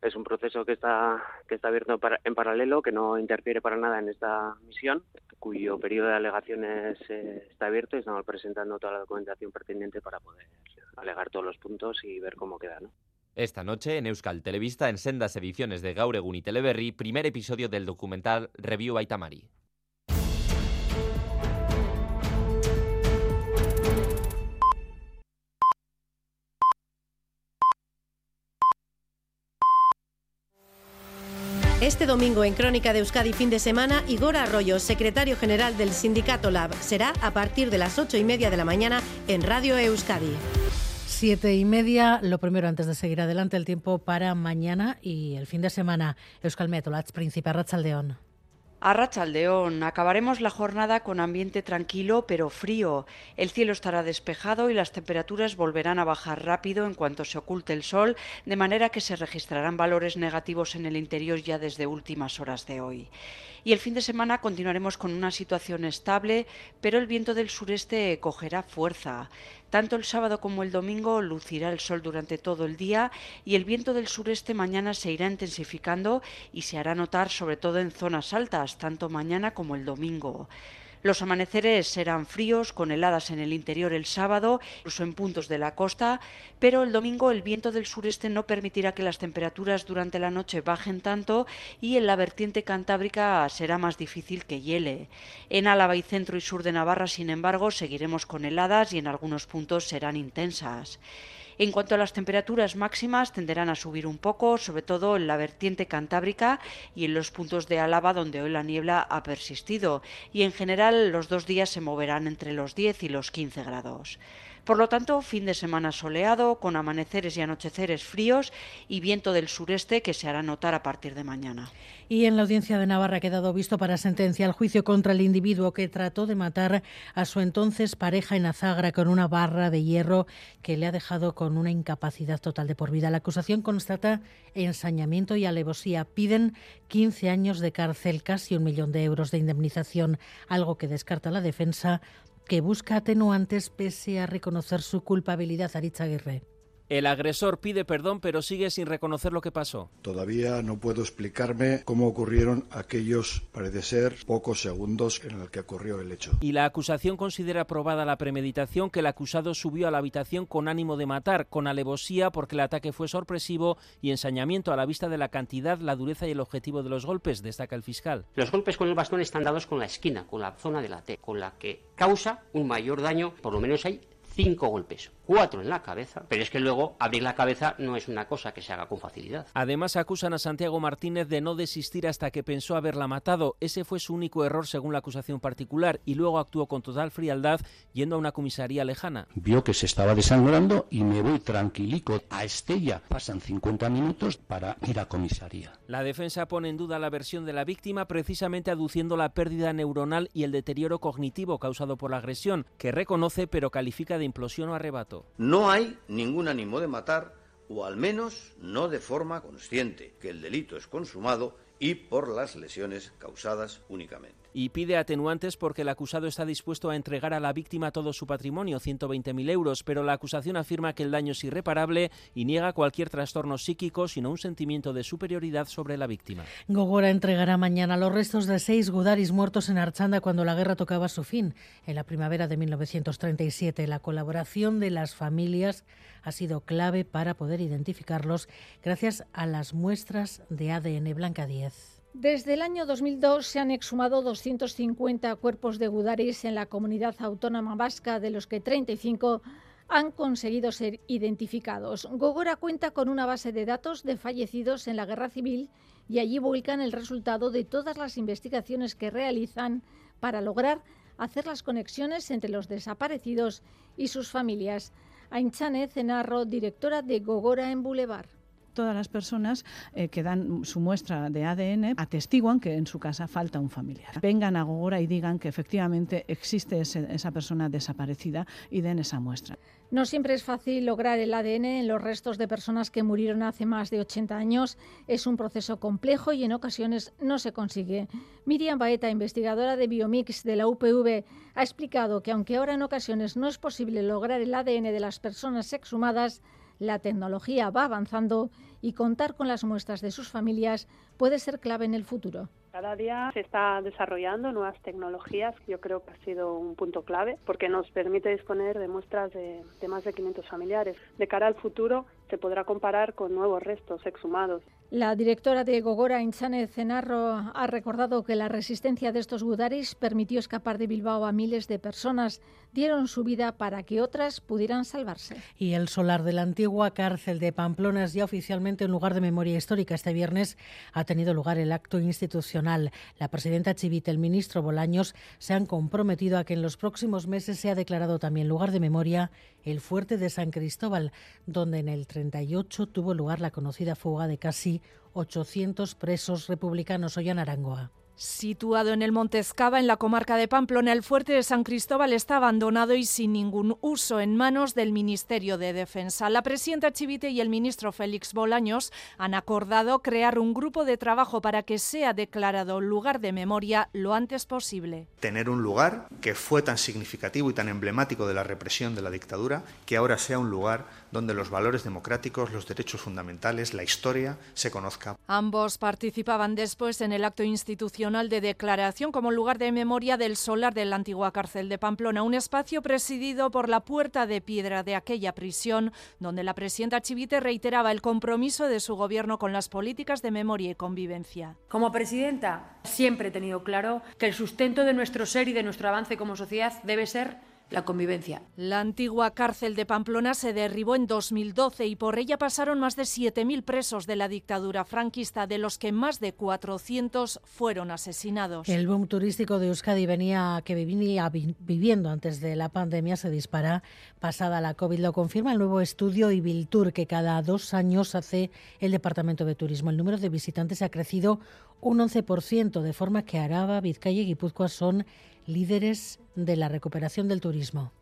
Es un proceso que está, que está abierto en paralelo, que no interfiere para nada en esta misión, cuyo periodo de alegaciones eh, está abierto y estamos presentando toda la documentación pertinente para poder alegar todos los puntos y ver cómo queda. ¿no? Esta noche en Euskal Televista, en sendas ediciones de Gaur Egun y primer episodio del documental Review Aitamari. Este domingo en Crónica de Euskadi fin de semana, Igor Arroyo, secretario general del Sindicato Lab, será a partir de las ocho y media de la mañana en Radio Euskadi. Siete y media, lo primero antes de seguir adelante, el tiempo para mañana y el fin de semana. Euskal Metolats, Príncipe Arrachaldeón. A Rachaldeón acabaremos la jornada con ambiente tranquilo pero frío. El cielo estará despejado y las temperaturas volverán a bajar rápido en cuanto se oculte el sol, de manera que se registrarán valores negativos en el interior ya desde últimas horas de hoy. Y el fin de semana continuaremos con una situación estable, pero el viento del sureste cogerá fuerza. Tanto el sábado como el domingo lucirá el sol durante todo el día y el viento del sureste mañana se irá intensificando y se hará notar sobre todo en zonas altas, tanto mañana como el domingo. Los amaneceres serán fríos, con heladas en el interior el sábado, incluso en puntos de la costa, pero el domingo el viento del sureste no permitirá que las temperaturas durante la noche bajen tanto y en la vertiente cantábrica será más difícil que hiele. En Álava y centro y sur de Navarra, sin embargo, seguiremos con heladas y en algunos puntos serán intensas. En cuanto a las temperaturas máximas, tenderán a subir un poco, sobre todo en la vertiente cantábrica y en los puntos de Álava donde hoy la niebla ha persistido, y en general los dos días se moverán entre los 10 y los 15 grados. Por lo tanto, fin de semana soleado, con amaneceres y anocheceres fríos y viento del sureste que se hará notar a partir de mañana. Y en la audiencia de Navarra ha quedado visto para sentencia el juicio contra el individuo que trató de matar a su entonces pareja en Azagra con una barra de hierro que le ha dejado con una incapacidad total de por vida. La acusación constata ensañamiento y alevosía. Piden 15 años de cárcel, casi un millón de euros de indemnización, algo que descarta la defensa que busca atenuantes pese a reconocer su culpabilidad, Aritz Aguirre. El agresor pide perdón pero sigue sin reconocer lo que pasó. Todavía no puedo explicarme cómo ocurrieron aquellos, parece ser, pocos segundos en el que ocurrió el hecho. Y la acusación considera aprobada la premeditación que el acusado subió a la habitación con ánimo de matar, con alevosía porque el ataque fue sorpresivo y ensañamiento a la vista de la cantidad, la dureza y el objetivo de los golpes, destaca el fiscal. Los golpes con el bastón están dados con la esquina, con la zona de la T, con la que causa un mayor daño, por lo menos hay cinco golpes, cuatro en la cabeza, pero es que luego abrir la cabeza no es una cosa que se haga con facilidad. Además acusan a Santiago Martínez de no desistir hasta que pensó haberla matado. Ese fue su único error según la acusación particular y luego actuó con total frialdad yendo a una comisaría lejana. Vio que se estaba desangrando y me voy tranquilico a Estella. Pasan 50 minutos para ir a comisaría. La defensa pone en duda la versión de la víctima precisamente aduciendo la pérdida neuronal y el deterioro cognitivo causado por la agresión, que reconoce pero califica de implosión o arrebato. No hay ningún ánimo de matar, o al menos no de forma consciente, que el delito es consumado y por las lesiones causadas únicamente y pide atenuantes porque el acusado está dispuesto a entregar a la víctima todo su patrimonio, 120.000 euros, pero la acusación afirma que el daño es irreparable y niega cualquier trastorno psíquico, sino un sentimiento de superioridad sobre la víctima. Gogora entregará mañana los restos de seis gudaris muertos en Archanda cuando la guerra tocaba su fin, en la primavera de 1937. La colaboración de las familias ha sido clave para poder identificarlos gracias a las muestras de ADN Blanca 10. Desde el año 2002 se han exhumado 250 cuerpos de gudaris en la comunidad autónoma vasca, de los que 35 han conseguido ser identificados. Gogora cuenta con una base de datos de fallecidos en la guerra civil y allí vuelcan el resultado de todas las investigaciones que realizan para lograr hacer las conexiones entre los desaparecidos y sus familias. Ainchane Cenarro, directora de Gogora en Boulevard. Todas las personas eh, que dan su muestra de ADN atestiguan que en su casa falta un familiar. Vengan a Gogora y digan que efectivamente existe esa persona desaparecida y den esa muestra. No siempre es fácil lograr el ADN en los restos de personas que murieron hace más de 80 años. Es un proceso complejo y en ocasiones no se consigue. Miriam Baeta, investigadora de Biomix de la UPV, ha explicado que aunque ahora en ocasiones no es posible lograr el ADN de las personas exhumadas, la tecnología va avanzando y contar con las muestras de sus familias puede ser clave en el futuro. Cada día se está desarrollando nuevas tecnologías, yo creo que ha sido un punto clave, porque nos permite disponer de muestras de, de más de 500 familiares. De cara al futuro, se podrá comparar con nuevos restos exhumados. La directora de Gogora, Inchane Cenarro, ha recordado que la resistencia de estos gudaris permitió escapar de Bilbao a miles de personas. Dieron su vida para que otras pudieran salvarse. Y el solar de la antigua cárcel de Pamplona es ya oficialmente un lugar de memoria histórica. Este viernes ha tenido lugar el acto institucional. La presidenta Chivite, el ministro Bolaños se han comprometido a que en los próximos meses sea declarado también lugar de memoria el fuerte de San Cristóbal, donde en el 38 tuvo lugar la conocida fuga de casi 800 presos republicanos. Hoy en Arangoa. Situado en el Monte Escava, en la comarca de Pamplona, el fuerte de San Cristóbal está abandonado y sin ningún uso en manos del Ministerio de Defensa. La presidenta Chivite y el ministro Félix Bolaños han acordado crear un grupo de trabajo para que sea declarado lugar de memoria lo antes posible. Tener un lugar que fue tan significativo y tan emblemático de la represión de la dictadura, que ahora sea un lugar donde los valores democráticos, los derechos fundamentales, la historia se conozca. Ambos participaban después en el acto institucional de declaración como lugar de memoria del solar de la antigua cárcel de Pamplona, un espacio presidido por la puerta de piedra de aquella prisión, donde la presidenta Chivite reiteraba el compromiso de su gobierno con las políticas de memoria y convivencia. Como presidenta, siempre he tenido claro que el sustento de nuestro ser y de nuestro avance como sociedad debe ser la convivencia. La antigua cárcel de Pamplona se derribó en 2012 y por ella pasaron más de 7.000 presos de la dictadura franquista, de los que más de 400 fueron asesinados. El boom turístico de Euskadi venía, que venía viviendo antes de la pandemia se dispara pasada la COVID. Lo confirma el nuevo estudio Ibiltur que cada dos años hace el Departamento de Turismo. El número de visitantes ha crecido un 11%, de forma que Araba, Vizcaya y Guipúzcoa son líderes de la recuperación del turismo.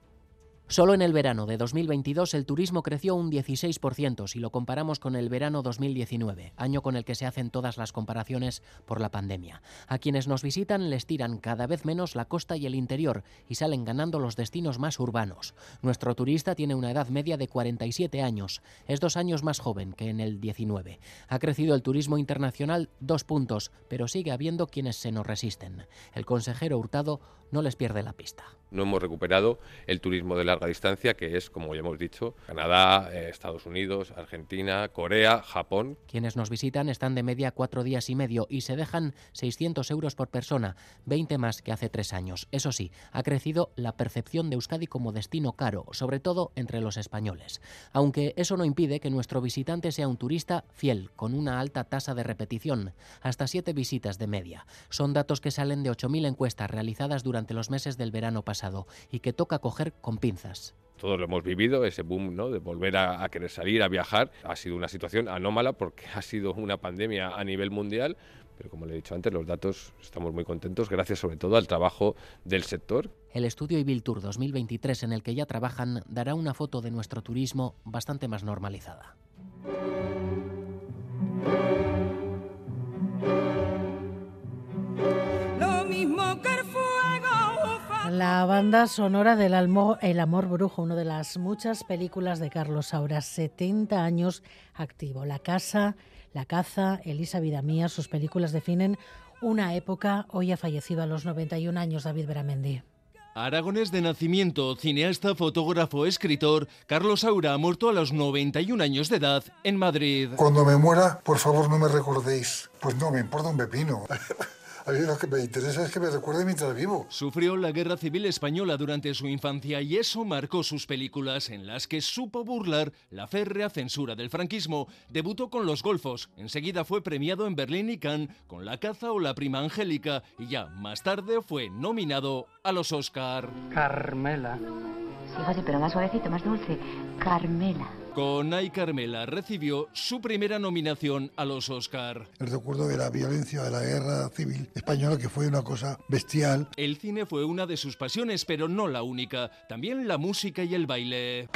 Solo en el verano de 2022 el turismo creció un 16% si lo comparamos con el verano 2019, año con el que se hacen todas las comparaciones por la pandemia. A quienes nos visitan les tiran cada vez menos la costa y el interior y salen ganando los destinos más urbanos. Nuestro turista tiene una edad media de 47 años, es dos años más joven que en el 19. Ha crecido el turismo internacional dos puntos, pero sigue habiendo quienes se nos resisten. El consejero Hurtado no les pierde la pista. No hemos recuperado el turismo de larga distancia, que es, como ya hemos dicho, Canadá, eh, Estados Unidos, Argentina, Corea, Japón. Quienes nos visitan están de media cuatro días y medio y se dejan 600 euros por persona, 20 más que hace tres años. Eso sí, ha crecido la percepción de Euskadi como destino caro, sobre todo entre los españoles. Aunque eso no impide que nuestro visitante sea un turista fiel, con una alta tasa de repetición, hasta siete visitas de media. Son datos que salen de 8.000 encuestas realizadas durante los meses del verano pasado y que toca coger con pinzas todos lo hemos vivido, ese boom ¿no? de volver a, querer salir, a viajar. Ha sido una situación anómala porque [laughs] ha sido una pandemia a nivel mundial, pero como le he dicho antes, los datos estamos muy contentos, gracias sobre todo al trabajo del sector. El estudio Ibiltour 2023 en el que ya trabajan dará una foto de nuestro turismo bastante más normalizada. Lo mismo que la banda sonora del El Amor Brujo, una de las muchas películas de Carlos Saura, 70 años activo. La casa, La caza, Elisa Vida Mía, sus películas definen una época. Hoy ha fallecido a los 91 años David Beramendi. Aragones de nacimiento, cineasta, fotógrafo, escritor, Carlos Saura ha muerto a los 91 años de edad en Madrid. Cuando me muera, por favor no me recordéis. Pues no, me importa un pepino. [laughs] A mí lo que me interesa es que me recuerde mientras vivo. Sufrió la Guerra Civil Española durante su infancia y eso marcó sus películas en las que supo burlar la férrea censura del franquismo. Debutó con Los Golfos, enseguida fue premiado en Berlín y Cannes con La caza o La prima angélica y ya más tarde fue nominado a los Oscar. Carmela. Sí, José, pero más suavecito, más dulce. Carmela. Con Ay Carmela recibió su primera nominación a los Oscar. El recuerdo de la violencia de la guerra civil española que fue una cosa bestial. El cine fue una de sus pasiones, pero no la única. También la música y el baile.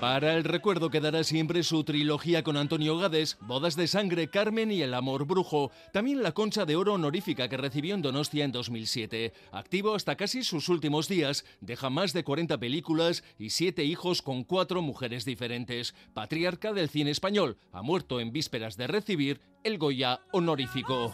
Para el recuerdo quedará siempre su trilogía con Antonio Gades, Bodas de Sangre, Carmen y El Amor Brujo. También la Concha de Oro honorífica que recibió en Donostia en 2007. Activo hasta casi sus últimos días, deja más de 40 películas y siete hijos con cuatro mujeres diferentes. Patriarca del cine español, ha muerto en vísperas de recibir el Goya honorífico.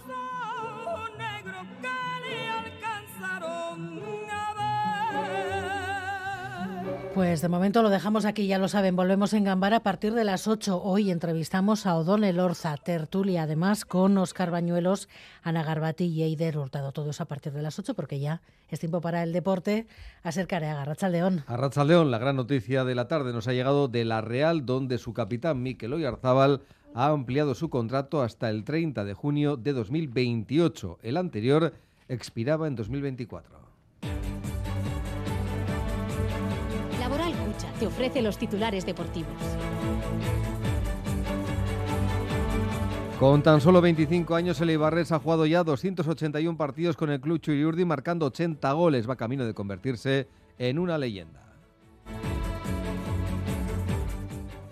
Pues de momento lo dejamos aquí, ya lo saben, volvemos en Gambara a partir de las 8. Hoy entrevistamos a O'Donnell Orza, tertulia además con Oscar Bañuelos, Ana Garbati y Eider Hurtado. Todo eso a partir de las 8 porque ya es tiempo para el deporte. A ser Careaga, León. A León, la gran noticia de la tarde nos ha llegado de La Real, donde su capitán Mikel Oyarzábal ha ampliado su contrato hasta el 30 de junio de 2028. El anterior expiraba en 2024. Te ofrece los titulares deportivos. Con tan solo 25 años, el Ibarres ha jugado ya 281 partidos con el club Churiurdi, marcando 80 goles. Va camino de convertirse en una leyenda.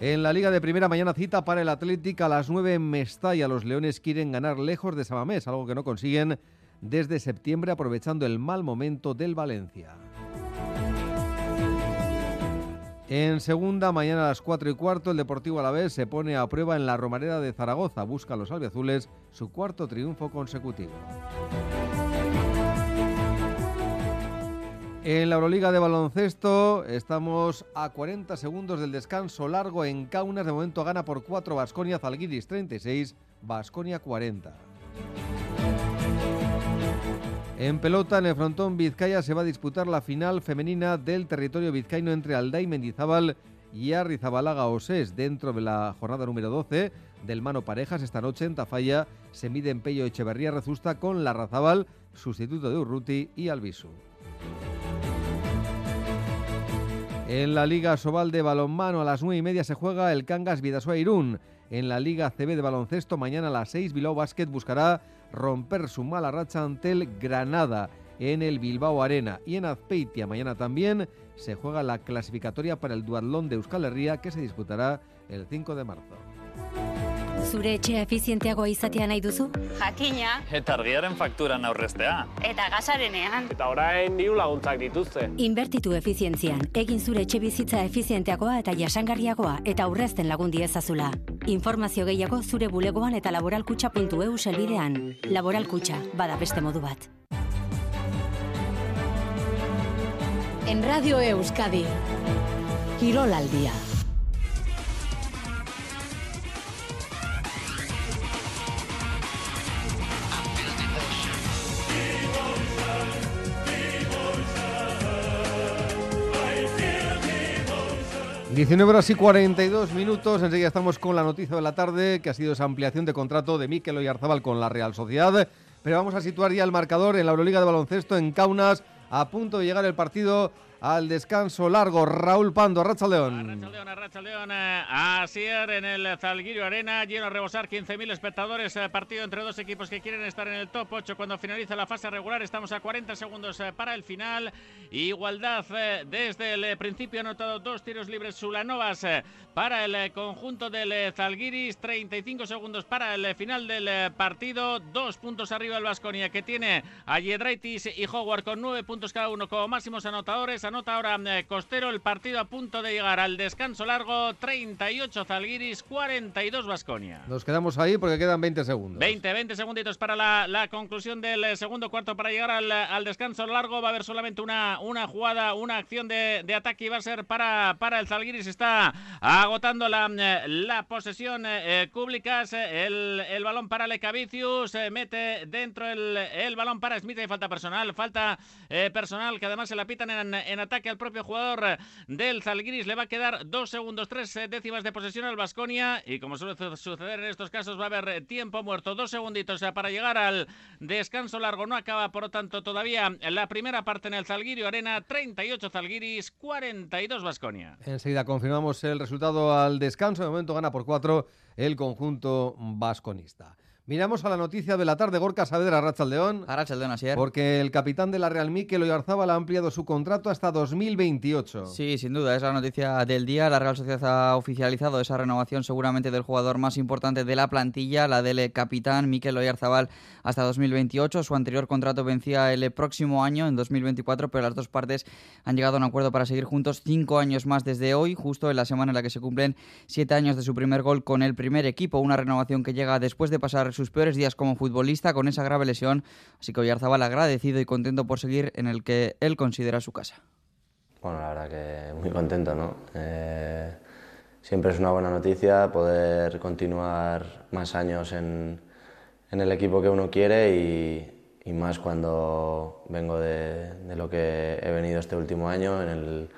En la Liga de Primera mañana cita para el Atlético a las 9 en Mestalla. Los Leones quieren ganar lejos de Samamés, algo que no consiguen desde septiembre aprovechando el mal momento del Valencia. En segunda, mañana a las 4 y cuarto, el Deportivo Alavés se pone a prueba en la Romareda de Zaragoza. Busca a los albiazules su cuarto triunfo consecutivo. En la Euroliga de baloncesto estamos a 40 segundos del descanso largo en Kaunas. De momento gana por 4 Basconia, Zalgiris 36, Basconia 40. En pelota, en el frontón Vizcaya se va a disputar la final femenina del territorio vizcaíno entre Alday Mendizábal y Arrizabalaga Osés. Dentro de la jornada número 12 del Mano Parejas, esta noche en Tafalla se mide en Pello Echeverría Rezusta con la Razabal, sustituto de Urruti y Albisu. En la Liga Sobal de Balonmano a las 9 y media se juega el Cangas Vidasoa Irún. En la Liga CB de baloncesto mañana a las 6 Bilbao Basket buscará romper su mala racha ante el Granada en el Bilbao Arena. Y en Azpeitia mañana también se juega la clasificatoria para el duatlón de Euskal Herria que se disputará el 5 de marzo. Zure etxea efizienteagoa izatea nahi duzu? Jakina. Eta argiaren fakturan aurreztea. Eta gasarenean. Eta orain diru laguntzak dituzte. Inbertitu efizientzian. Egin zure etxe bizitza efizienteagoa eta jasangarriagoa eta aurrezten lagundi ezazula. Informazio gehiago zure bulegoan eta laboralkutxa.eu selbidean. Laboralkutxa, bada beste modu bat. En Radio Euskadi, Kirol 19 horas y 42 minutos. Enseguida estamos con la noticia de la tarde, que ha sido esa ampliación de contrato de Mikel Oyarzabal con la Real Sociedad. Pero vamos a situar ya el marcador en la Euroliga de baloncesto en Kaunas, a punto de llegar el partido al descanso largo. Raúl Pando, Racha León. Racha León, Asier en el Zalguirio Arena, lleno a rebosar 15.000 espectadores. Eh, partido entre dos equipos que quieren estar en el top 8 cuando finaliza la fase regular. Estamos a 40 segundos eh, para el final. Igualdad eh, desde el principio, ha anotado dos tiros libres Sulanovas para el conjunto del Zalgiris. 35 segundos para el final del partido. Dos puntos arriba el Vasconia que tiene a Yedraitis y Howard con nueve puntos cada uno como máximos anotadores Nota ahora eh, Costero el partido a punto de llegar al descanso largo. 38 Zalgiris, 42 Vasconia. Nos quedamos ahí porque quedan 20 segundos. 20, 20 segunditos para la, conclusión del eh, segundo cuarto para llegar al, descanso largo. Va a haber solamente una, una jugada, una acción de, ataque y va a ser para, para el Zalgiris. Está agotando la, eh, la posesión eh, El, el, balón para Lecavicius. mete dentro el, el balón para Smith. y falta personal. Falta personal que además se la pitan en, en ataque al propio jugador del Zalgiris. Le va a quedar dos segundos, tres décimas de posesión al Basconia. Y como suele suceder en estos casos, va a haber tiempo muerto. Dos segunditos para llegar al descanso largo. No acaba, por lo tanto, todavía la primera parte en el Zalgirio Arena. 38 Zalgiris, 42 Basconia. Enseguida confirmamos el resultado al descanso. De momento gana por cuatro el conjunto vasconista. Miramos a la noticia de la tarde, Gorka Saavedra, Arrachaldeón. Arrachaldeón, así es. Porque el capitán de la Real Mikel Oyarzábal ha ampliado su contrato hasta 2028. Sí, sin duda, es la noticia del día. La Real Sociedad ha oficializado esa renovación seguramente del jugador más importante de la plantilla, la del capitán Mikel Oyarzábal, hasta 2028. Su anterior contrato vencía el próximo año, en 2024, pero las dos partes han llegado a un acuerdo para seguir juntos cinco años más desde hoy, justo en la semana en la que se cumplen siete años de su primer gol con el primer equipo. Una renovación que llega después de pasar sus peores días como futbolista con esa grave lesión. Así que Oyarzabal agradecido y contento por seguir en el que él considera su casa. Bueno, la verdad que muy contento, ¿no? Eh, siempre es una buena noticia poder continuar más años en, en el equipo que uno quiere y, y más cuando vengo de, de, lo que he venido este último año, en el,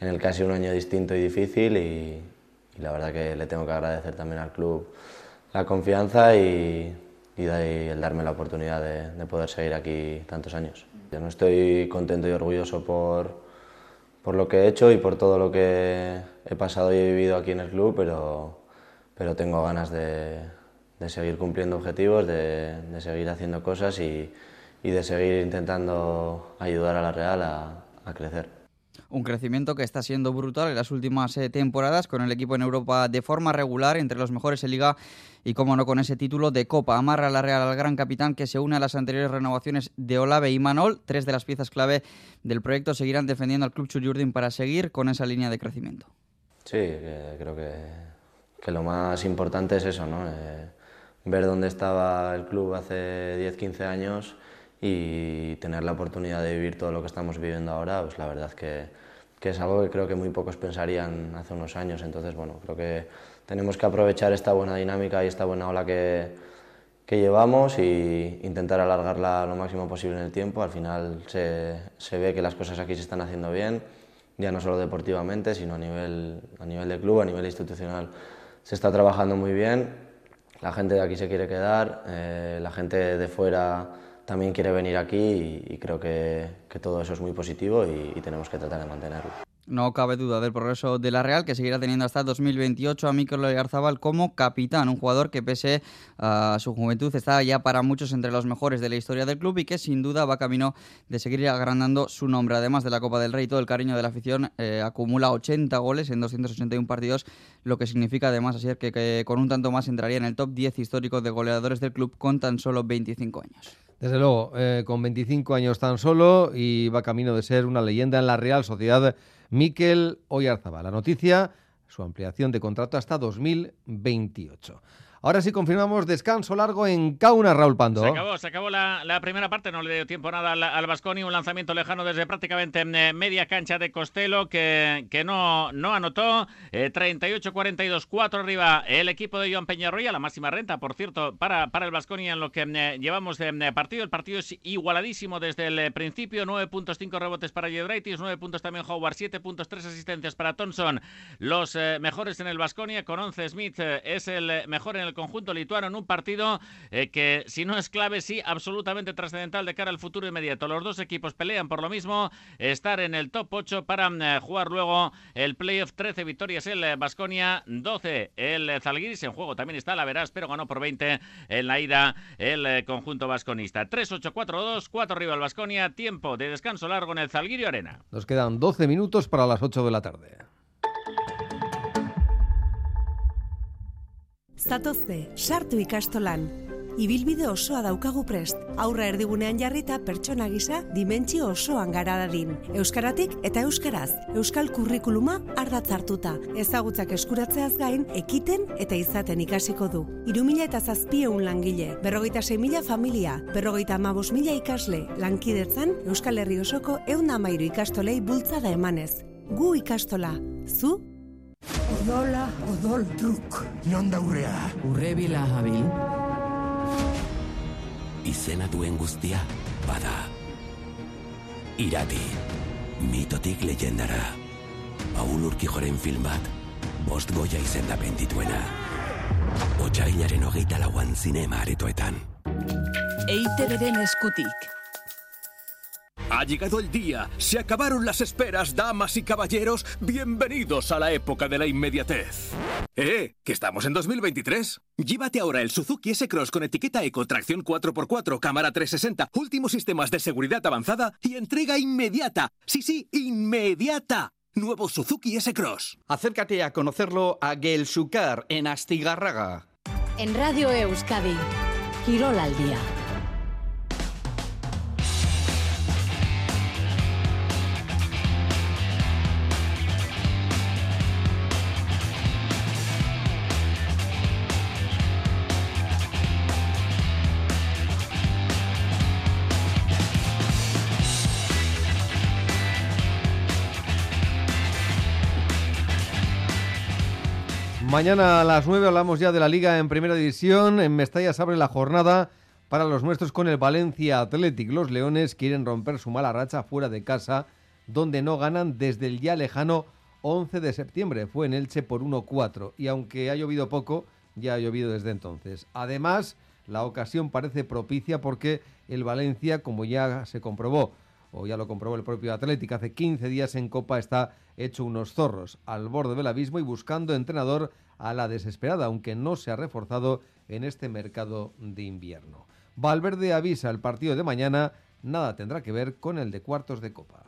en el casi un año distinto y difícil y, y la verdad que le tengo que agradecer también al club la confianza y, el darme la oportunidad de, de, poder seguir aquí tantos años. Yo no estoy contento y orgulloso por, por lo que he hecho y por todo lo que he pasado y he vivido aquí en el club, pero, pero tengo ganas de, seguir cumpliendo objetivos, de, seguir haciendo cosas y, de seguir intentando ayudar a la Real a crecer. Un crecimiento que está siendo brutal en las últimas eh, temporadas con el equipo en Europa de forma regular, entre los mejores en Liga y, como no, con ese título de Copa. Amarra la Real al gran capitán que se une a las anteriores renovaciones de Olave y Manol. Tres de las piezas clave del proyecto seguirán defendiendo al Club Churiurdin para seguir con esa línea de crecimiento. Sí, creo que, que, lo más importante es eso, ¿no? Eh, ver dónde estaba el club hace 10-15 años y tener la oportunidad de vivir todo lo que estamos viviendo ahora, pues la verdad que, que es algo que creo que muy pocos pensarían hace unos años. Entonces, bueno, creo que tenemos que aprovechar esta buena dinámica y esta buena ola que, que llevamos y intentar alargarla lo máximo posible en el tiempo. Al final se, se, ve que las cosas aquí se están haciendo bien, ya no solo deportivamente, sino a nivel, a nivel de club, a nivel institucional. Se está trabajando muy bien, la gente de aquí se quiere quedar, eh, la gente de fuera también quiere venir aquí y, creo que, todo eso es muy positivo y, tenemos que tratar de mantenerlo. No cabe duda del progreso de la Real, que seguirá teniendo hasta 2028 a Mikel Oyarzabal como capitán, un jugador que pese a su juventud está ya para muchos entre los mejores de la historia del club y que sin duda va camino de seguir agrandando su nombre. Además de la Copa del Rey, todo el cariño de la afición eh, acumula 80 goles en 281 partidos, lo que significa además así que, que con un tanto más entraría en el top 10 histórico de goleadores del club con tan solo 25 años. Desde luego, eh, con 25 años tan solo y va camino de ser una leyenda en la Real Sociedad, Miquel Oyarzabal. La noticia, su ampliación de contrato hasta 2028. Ahora sí confirmamos descanso largo en Cauna, Raúl Pando. Se acabó, se acabó la, la primera parte, no le dio tiempo nada al, al Basconi, un lanzamiento lejano desde prácticamente eh, media cancha de Costello que, que no, no anotó. Eh, 38-42, 4 arriba el equipo de Joan Peñarroya, la máxima renta, por cierto, para, para el Basconi en lo que eh, llevamos de eh, partido. El partido es igualadísimo desde el eh, principio, 9 puntos, 5 rebotes para Jedraitis, 9 puntos también Howard, 7 puntos, 3 asistencias para Thompson. Los eh, mejores en el Basconia, con 11 Smith es el mejor en el conjunto lituano en un partido eh, que, si no es clave, sí, absolutamente trascendental de cara al futuro inmediato. Los dos equipos pelean por lo mismo, estar en el top 8 para eh, jugar luego el playoff. 13 victorias el Basconia, 12 el Zalgiris. En juego también está la Verás, pero ganó por 20 en la ida el eh, conjunto vasconista. 3-8-4-2, 4 arriba el Basconia. Tiempo de descanso largo en el Zalgirio Arena. Nos quedan 12 minutos para las 8 de la tarde. Zatozte, sartu ikastolan. Ibilbide osoa daukagu prest. Aurra erdigunean jarrita pertsona gisa dimentsio osoan gara dadin. Euskaratik eta euskaraz. Euskal kurrikuluma ardatz hartuta. Ezagutzak eskuratzeaz gain, ekiten eta izaten ikasiko du. Irumila eta zazpieun langile, berrogeita mila familia, berrogeita amabos mila ikasle, lankidetzan Euskal Herri osoko eun amairu ikastolei bultzada emanez. Gu ikastola. Zu? Odola, odol truk, non daurrea. Urrebila habil. Izena duen guztia, bada. Irati. mitotik leyendara. Paul Urkijoren film bat, bost goia izendapen dituena. Otsailaren hogeita lauan zinema aretoetan. EITBren eskutik. Ha llegado el día, se acabaron las esperas, damas y caballeros, bienvenidos a la época de la inmediatez. ¡Eh! ¿Que estamos en 2023? Llévate ahora el Suzuki S-Cross con etiqueta Eco, tracción 4x4, cámara 360, últimos sistemas de seguridad avanzada y entrega inmediata. Sí, sí, inmediata. Nuevo Suzuki S-Cross. Acércate a conocerlo a Gelsucar en Astigarraga. En Radio Euskadi, Quirol al día. Mañana a las 9 hablamos ya de la Liga en Primera División. En Mestalla se abre la jornada para los nuestros con el Valencia Athletic. Los Leones quieren romper su mala racha fuera de casa, donde no ganan desde el ya lejano 11 de septiembre. Fue en Elche por 1-4 y aunque ha llovido poco, ya ha llovido desde entonces. Además, la ocasión parece propicia porque el Valencia, como ya se comprobó, o ya lo comprobó el propio Atlético hace 15 días en Copa, está hecho unos zorros al borde del abismo y buscando entrenador a la desesperada, aunque no se ha reforzado en este mercado de invierno. Valverde avisa el partido de mañana, nada tendrá que ver con el de cuartos de Copa.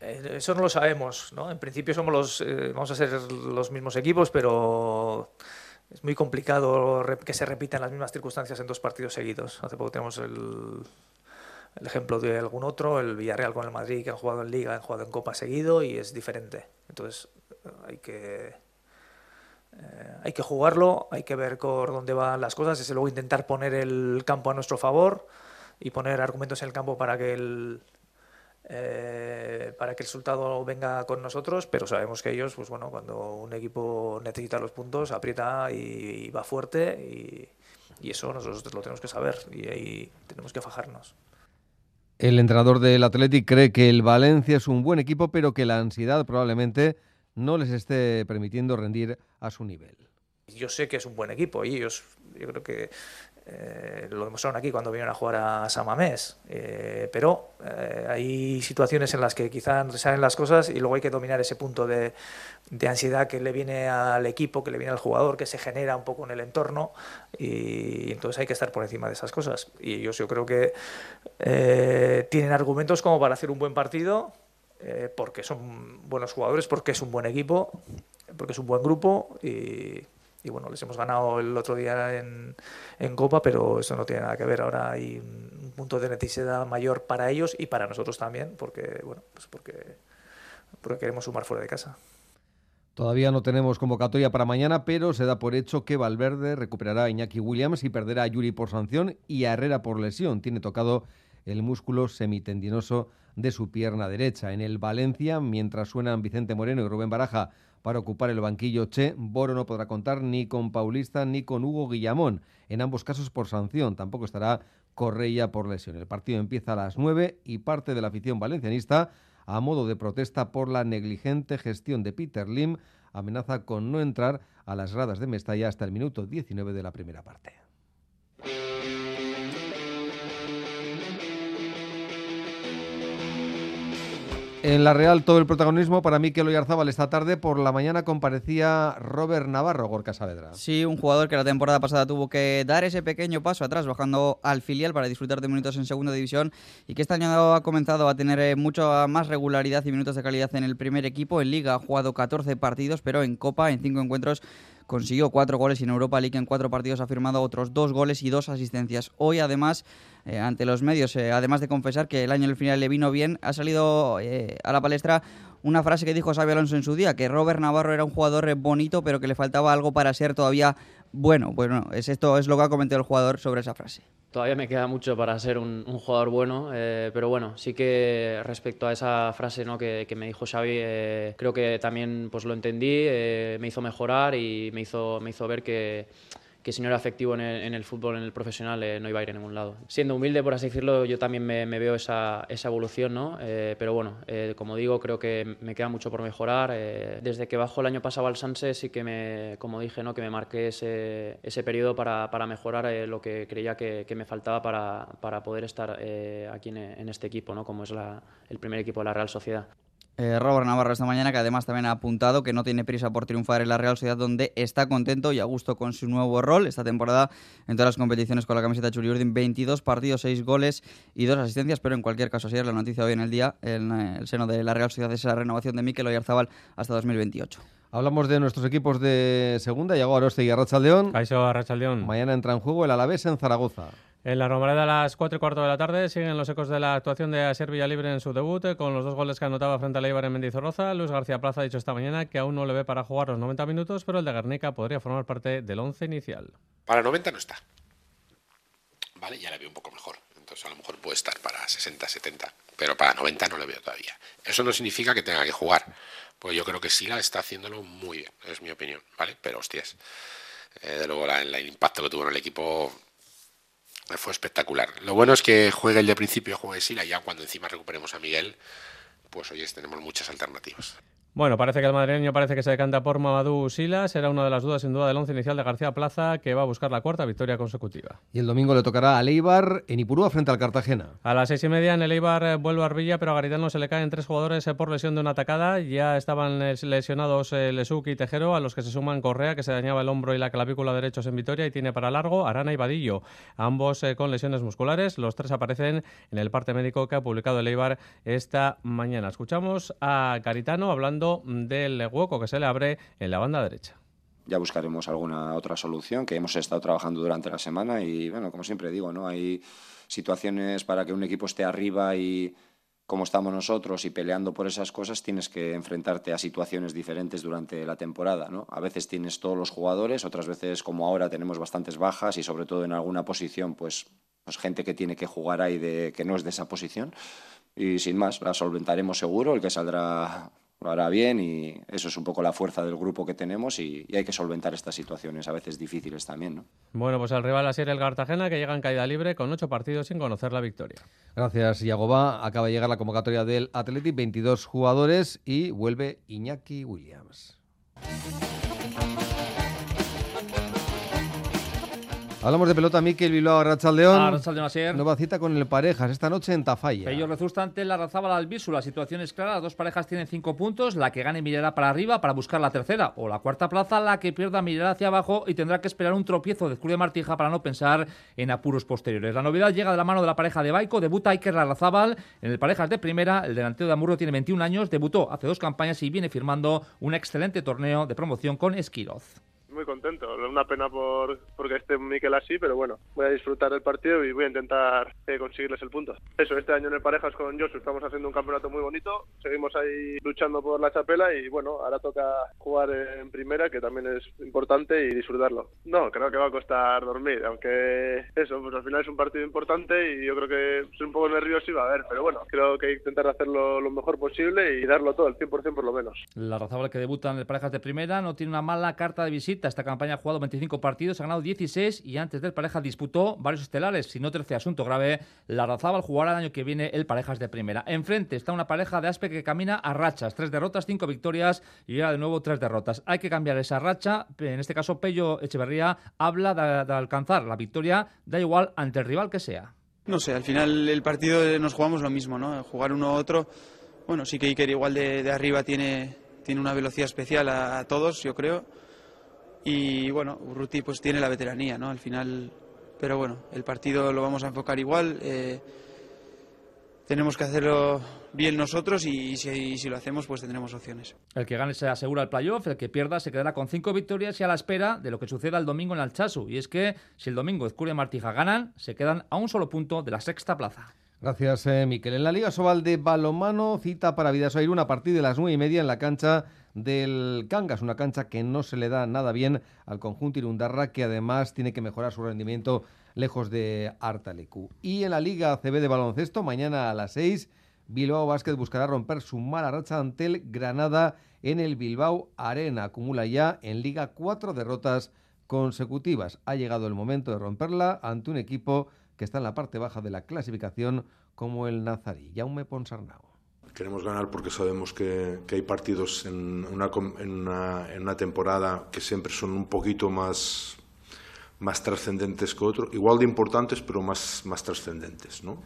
Eh, eso no lo sabemos, ¿no? En principio somos los, eh, vamos a ser los mismos equipos, pero es muy complicado que se repitan las mismas circunstancias en dos partidos seguidos. Hace poco tenemos el, el ejemplo de algún otro, el Villarreal con el Madrid, que han jugado en Liga, han jugado en Copa seguido y es diferente. Entonces hay que, eh, hay que jugarlo, hay que ver por dónde van las cosas, y luego intentar poner el campo a nuestro favor y poner argumentos en el campo para que el, eh, para que el resultado venga con nosotros, pero sabemos que ellos, pues bueno, cuando un equipo necesita los puntos, aprieta y, va fuerte y, y, eso nosotros lo tenemos que saber y ahí tenemos que fajarnos. El entrenador del Athletic cree que el Valencia es un buen equipo, pero que la ansiedad probablemente no les esté permitiendo rendir a su nivel. Yo sé que es un buen equipo y ellos, yo creo que eh, lo demostraron aquí cuando vinieron a jugar a Samamés, eh, pero eh, hay situaciones en las que quizá no salen las cosas y luego hay que dominar ese punto de, ansiedad que le viene al equipo, que le viene al jugador, que se genera un poco en el entorno y, entonces hay que estar por encima de esas cosas. Y ellos yo creo que tienen argumentos como para hacer un buen partido, porque son buenos jugadores, porque es un buen equipo, porque es un buen grupo y y bueno, les hemos ganado el otro día en, en, Copa, pero eso no tiene nada que ver. Ahora hay un punto de necesidad mayor para ellos y para nosotros también, porque bueno, pues porque, porque queremos sumar fuera de casa. Todavía no tenemos convocatoria para mañana, pero se da por hecho que Valverde recuperará a Iñaki Williams y perderá a Yuri por sanción y a Herrera por lesión. Tiene tocado el músculo semitendinoso de su pierna derecha. En el Valencia, mientras suenan Vicente Moreno y Rubén Baraja para ocupar el banquillo Che. Boro no podrá contar ni con Paulista ni con Hugo Guillamón, en ambos casos por sanción. Tampoco estará Correia por lesión. El partido empieza a las 9 y parte de la afición valencianista, a modo de protesta por la negligente gestión de Peter Lim, amenaza con no entrar a las gradas de Mestalla hasta el minuto 19 de la primera parte. En la Real todo el protagonismo para Mikel Oyarzábal esta tarde. Por la mañana comparecía Robert Navarro, Gorka Saavedra. Sí, un jugador que la temporada pasada tuvo que dar ese pequeño paso atrás, bajando al filial para disfrutar de minutos en segunda división y que este año ha comenzado a tener eh, mucha más regularidad y minutos de calidad en el primer equipo. En Liga ha jugado 14 partidos, pero en Copa, en 5 encuentros, consiguió cuatro goles en Europa League en cuatro partidos ha firmado otros dos goles y dos asistencias. Hoy además, eh, ante los medios, eh, además de confesar que el año en el final le vino bien, ha salido eh, a la palestra una frase que dijo Xavi Alonso en su día, que Robert Navarro era un jugador bonito pero que le faltaba algo para ser todavía bueno. Bueno, es esto es lo que ha comentado el jugador sobre esa frase. Todavía me queda mucho para ser un, jugador bueno, eh, pero bueno, sí que respecto a esa frase ¿no? que, me dijo Xavi, eh, creo que también pues, lo entendí, eh, me hizo mejorar y me hizo, me hizo ver que, que si no era efectivo en el, en el fútbol, en el profesional, eh, no iba a ir a ningún lado. Siendo humilde, por así decirlo, yo también me, me veo esa, esa, evolución, ¿no? Eh, pero bueno, eh, como digo, creo que me queda mucho por mejorar. desde que bajo el año pasado al Sanse sí que me, como dije, ¿no? que me marqué ese, ese periodo para, para mejorar lo que creía que, que me faltaba para, para poder estar aquí en, en, este equipo, ¿no? como es la, el primer equipo de la Real Sociedad. Eh, Robert Navarro esta mañana, que además también ha apuntado que no tiene prisa por triunfar en la Real Sociedad, donde está contento y a gusto con su nuevo rol esta temporada en todas las competiciones con la camiseta Churi Urdin. 22 partidos, 6 goles y 2 asistencias, pero en cualquier caso, ayer la noticia hoy en el día, en el seno de la Real Sociedad, es la renovación de Mikel Oyarzabal hasta 2028. Hablamos de nuestros equipos de segunda, llegó Aroste y Arrachaldeón. Caixo Arrachaldeón. Mañana entra en juego el Alavés en Zaragoza. En la Romareda a las 4 y cuarto de la tarde siguen los ecos de la actuación de Asier Villalibre en su debut, eh, con los dos goles que anotaba frente a Leibar en Mendizorroza. Luis García Plaza ha dicho esta mañana que aún no le ve para jugar los 90 minutos, pero el de Guernica podría formar parte del 11 inicial. Para 90 no está. Vale, ya le veo un poco mejor. Entonces a lo mejor puede estar para 60, 70, pero para 90 no le veo todavía. Eso no significa que tenga que jugar, pues yo creo que Sila está haciéndolo muy bien, es mi opinión, ¿vale? Pero hostias, eh, de luego el impacto que tuvo en el equipo fue espectacular. Lo bueno es que juegue el de principio, juegue Sila, ya cuando encima recuperemos a Miguel, pues hoy tenemos muchas alternativas. Bueno, parece que el madrileño parece que se decanta por Mamadou Silas. Será una de las dudas, sin duda, del once inicial de García Plaza, que va a buscar la cuarta victoria consecutiva. Y el domingo le tocará a Leibar en Ipurúa frente al Cartagena. A las seis y media en el Eibar eh, vuelve a Arbilla, pero a Garitano se le caen tres jugadores eh, por lesión de una atacada. Ya estaban eh, lesionados Lesuk y Tejero, a los que se suman Correa, que se dañaba el hombro y la clavícula derechos en Vitoria y tiene para largo, Arana y Vadillo, ambos con lesiones musculares. Los tres aparecen en el parte médico que ha publicado el Eibar esta mañana. Escuchamos a Garitano hablando del hueco que se le abre en la banda derecha. Ya buscaremos alguna otra solución que hemos estado trabajando durante la semana y, bueno, como siempre digo, ¿no? Hay situaciones para que un equipo esté arriba y como estamos nosotros y peleando por esas cosas, tienes que enfrentarte a situaciones diferentes durante la temporada. ¿no? A veces tienes todos los jugadores, otras veces, como ahora, tenemos bastantes bajas y sobre todo en alguna posición, pues, pues gente que tiene que jugar ahí de, que no es de esa posición. Y sin más, la solventaremos seguro. El que saldrá lo hará bien y eso es un poco la fuerza del grupo que tenemos y, hay que solventar estas situaciones a veces difíciles también. ¿no? Bueno, pues el rival a ser el Cartagena que llega en caída libre con ocho partidos sin conocer la victoria. Gracias, Yagoba. Acaba de llegar la convocatoria del Athletic, 22 jugadores y vuelve Iñaki Williams. Hablamos de pelota, Miquel Bilbao, Arrachaldeón. Arrachaldeón, ayer. Nueva cita con el Parejas, esta noche en Tafalla. Pello Rezusta ante la Razábal Albisu. La situación es clara, las dos parejas tienen cinco puntos. La que gane mirará para arriba para buscar la tercera o la cuarta plaza. La que pierda mirará hacia abajo y tendrá que esperar un tropiezo de Julio Martija para no pensar en apuros posteriores. La novedad llega de la mano de la pareja de Baico. Debuta Iker Larrazábal en el Parejas de primera. El delantero de Amurro tiene 21 años. Debutó hace dos campañas y viene firmando un excelente torneo de promoción con Esquiroz muy contento. Una pena por porque esté Miquel así, pero bueno, voy a disfrutar del partido y voy a intentar eh, conseguirles el punto. Eso, este año en el Parejas con Josu estamos haciendo un campeonato muy bonito, seguimos ahí luchando por la chapela y bueno, ahora toca jugar en primera, que también es importante, y disfrutarlo. No, creo que va a costar dormir, aunque eso, pues al final es un partido importante y yo creo que soy un poco nervioso y va a ver, pero bueno, creo que intentar hacerlo lo mejor posible y darlo todo, el 100% por lo menos. La Razabal que debuta en el Parejas de primera no tiene una mala carta de visita esta campaña ha jugado 25 partidos, ha ganado 16 y antes del Pareja disputó varios estelares. Si no 13 asunto grave, la Razabal jugará el año que viene el Parejas de primera. Enfrente está una pareja de Aspe que camina a rachas. Tres derrotas, cinco victorias y ya de nuevo tres derrotas. Hay que cambiar esa racha. En este caso, Pello Echeverría habla de, alcanzar la victoria, da igual ante el rival que sea. No sé, al final el partido nos jugamos lo mismo, ¿no? Jugar uno u otro. Bueno, sí que Iker igual de, arriba tiene, tiene una velocidad especial a todos, yo creo y bueno, Urruti pues tiene la veteranía, ¿no? Al final, pero bueno, el partido lo vamos a enfocar igual. Eh, tenemos que hacerlo bien nosotros y, si, lo hacemos pues tendremos opciones. El que gane se asegura el playoff, el que pierda se quedará con cinco victorias y a la espera de lo que suceda el domingo en Alchazu. Y es que si el domingo Ezcuria y Martija ganan, se quedan a un solo punto de la sexta plaza. Gracias, eh, Miquel. En la Liga Sobal de Balomano, cita para Vidasoir una partida de las nueve y media en la cancha del Cangas, una cancha que no se le da nada bien al conjunto Irundarra, que además tiene que mejorar su rendimiento lejos de Artalecu. Y en la Liga CB de baloncesto, mañana a las 6, Bilbao Basket buscará romper su mala racha ante el Granada en el Bilbao Arena. Acumula ya en Liga cuatro derrotas consecutivas. Ha llegado el momento de romperla ante un equipo que está en la parte baja de la clasificación como el Nazarí. Jaume Ponsarnau. Queremos ganar porque sabemos que, que hay partidos en una, en, una, en una, temporada que siempre son un poquito más, más trascendentes que otros, igual de importantes, pero más, más trascendentes. ¿no?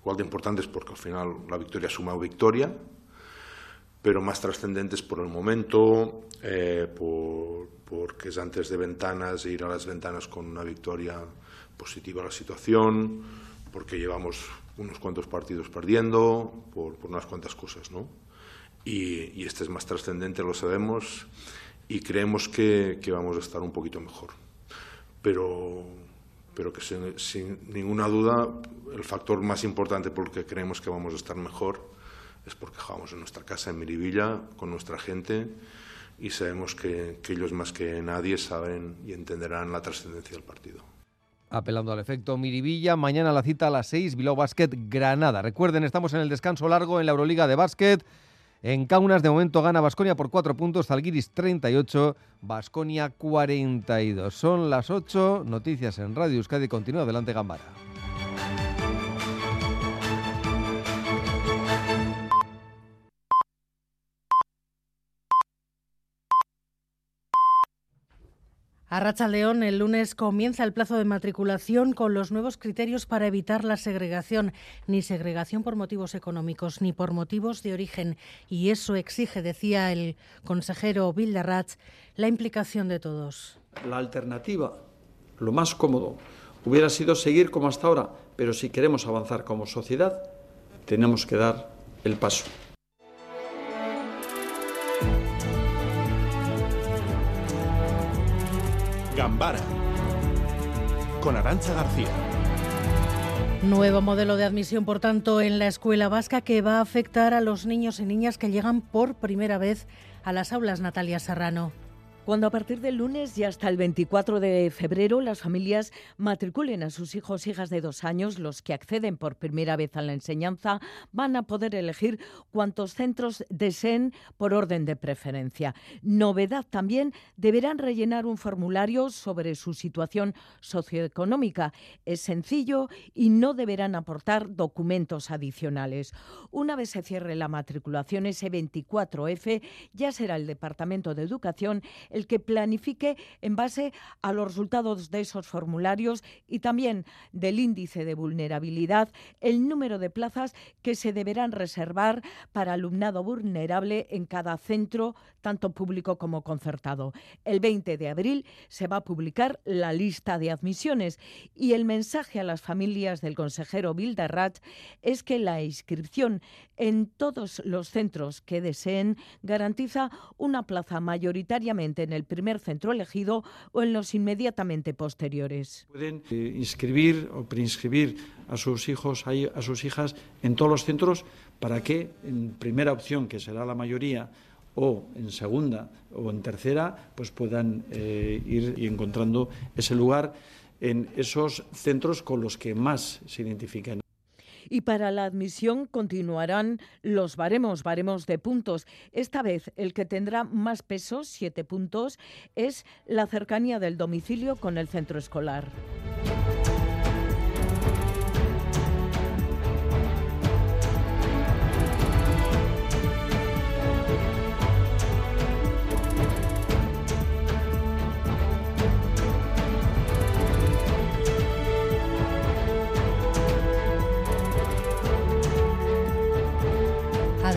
Igual de importantes porque al final la victoria suma victoria, pero más trascendentes por el momento, eh, por, porque es antes de ventanas, ir a las ventanas con una victoria positiva a la situación, porque llevamos unos cuantos partidos perdiendo, por, por unas cuantas cosas, ¿no? Y, y, este es más trascendente, lo sabemos, y creemos que, que, vamos a estar un poquito mejor. Pero, pero que sin, sin, ninguna duda el factor más importante por el que creemos que vamos a estar mejor es porque jugamos en nuestra casa, en Miribilla, con nuestra gente, y sabemos que, que ellos más que nadie saben y entenderán la trascendencia del partido apelando al efecto Miribilla. Mañana la cita a las 6, Bilbao Basket Granada. Recuerden, estamos en el descanso largo en la Euroliga de Básquet. En Kaunas de momento gana Basconia por 4 puntos, Zalgiris 38, Basconia 42. Son las 8, noticias en Radio Euskadi. Continúa adelante Gambara. A Rachaldeón, el lunes comienza el plazo de matriculación con los nuevos criterios para evitar la segregación, ni segregación por motivos económicos ni por motivos de origen. Y eso exige, decía el consejero Bildarratz, la implicación de todos. La alternativa, lo más cómodo, hubiera sido seguir como hasta ahora, pero si queremos avanzar como sociedad, tenemos que dar el paso. Gambara con Arancha García. Nuevo modelo de admisión, por tanto, en la escuela vasca que va a afectar a los niños y niñas que llegan por primera vez a las aulas Natalia Serrano. Cuando a partir del lunes y hasta el 24 de febrero las familias matriculen a sus hijos hijas de dos años, los que acceden por primera vez a la enseñanza van a poder elegir cuantos centros deseen por orden de preferencia. Novedad también, deberán rellenar un formulario sobre su situación socioeconómica. Es sencillo y no deberán aportar documentos adicionales. Una vez se cierre la matriculación, ese 24F ya será el Departamento de Educación el que planifique en base a los resultados de esos formularios y también del índice de vulnerabilidad el número de plazas que se deberán reservar para alumnado vulnerable en cada centro, tanto público como concertado. El 20 de abril se va a publicar la lista de admisiones y el mensaje a las familias del consejero Bildarrat es que la inscripción en todos los centros que deseen garantiza una plaza mayoritariamente en el primer centro elegido o en los inmediatamente posteriores. Pueden eh, inscribir o preinscribir a sus hijos, a sus hijas en todos los centros para que en primera opción, que será la mayoría, o en segunda o en tercera, pues puedan eh, ir encontrando ese lugar en esos centros con los que más se identifican y para la admisión continuarán los baremos, baremos de puntos. Esta vez el que tendrá más peso, siete puntos, es la cercanía del domicilio con el centro escolar.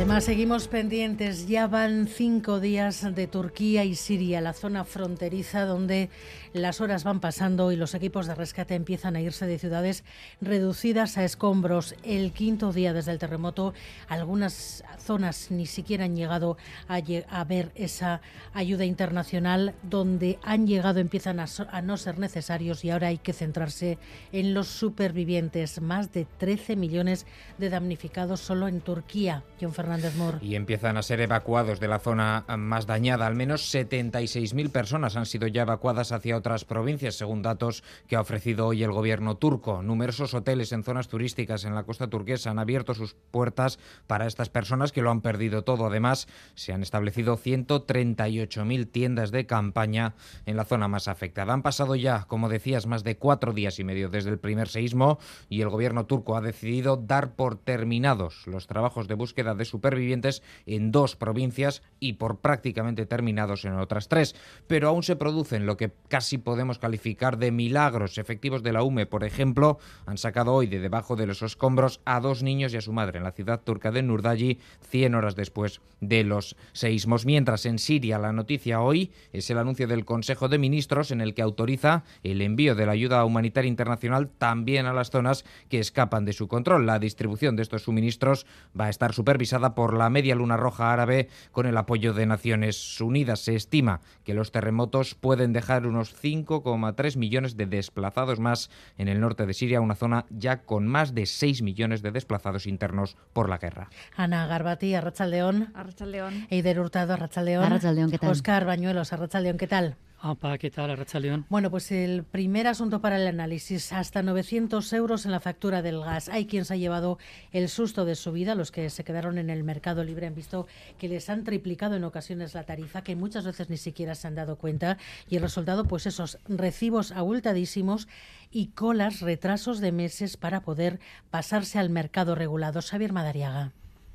Además, seguimos pendientes. Ya van cinco días de Turquía y Siria, la zona fronteriza donde las horas van pasando y los equipos de rescate empiezan a irse de ciudades reducidas a escombros. El quinto día desde el terremoto, algunas zonas ni siquiera han llegado a, ver esa ayuda internacional. Donde han llegado empiezan a, no ser necesarios y ahora hay que centrarse en los supervivientes. Más de 13 millones de damnificados solo en Turquía. John Fernández. Fernández Mor. Y empiezan a ser evacuados de la zona más dañada. Al menos 76.000 personas han sido ya evacuadas hacia otras provincias, según datos que ha ofrecido hoy el gobierno turco. Numerosos hoteles en zonas turísticas en la costa turquesa han abierto sus puertas para estas personas que lo han perdido todo. Además, se han establecido 138.000 tiendas de campaña en la zona más afectada. Han pasado ya, como decías, más de cuatro días y medio desde el primer seísmo y el gobierno turco ha decidido dar por terminados los trabajos de búsqueda de supervivientes en dos provincias y por prácticamente terminados en otras tres. Pero aún se producen lo que casi podemos calificar de milagros. Efectivos de la UME, por ejemplo, han sacado hoy de debajo de los escombros a dos niños y a su madre en la ciudad turca de Nurdayi, 100 horas después de los seísmos. Mientras en Siria la noticia hoy es el anuncio del Consejo de Ministros en el que autoriza el envío de la ayuda humanitaria internacional también a las zonas que escapan de su control. La distribución de estos suministros va a estar supervisada por la Media Luna Roja Árabe con el apoyo de Naciones Unidas. Se estima que los terremotos pueden dejar unos 5,3 millones de desplazados más en el norte de Siria, una zona ya con más de 6 millones de desplazados internos por la guerra. Ana Garbati, Arrachaldeón. Arrachaldeón. Eider Hurtado, Arrachaldeón. Arrachaldeón, ¿qué tal? Oscar Bañuelos, Arrachaldeón, ¿qué tal? Opa, ¿qué tal, Arrachaldeón? Bueno, pues el primer asunto para el análisis, hasta 900 euros en la factura del gas. Hay quien se ha llevado el susto de su vida, los que se quedaron en el mercado libre han visto que les han triplicado en ocasiones la tarifa, que muchas veces ni siquiera se han dado cuenta, y el resultado, pues esos recibos abultadísimos y colas, retrasos de meses para poder pasarse al mercado regulado. Xavier Madariaga.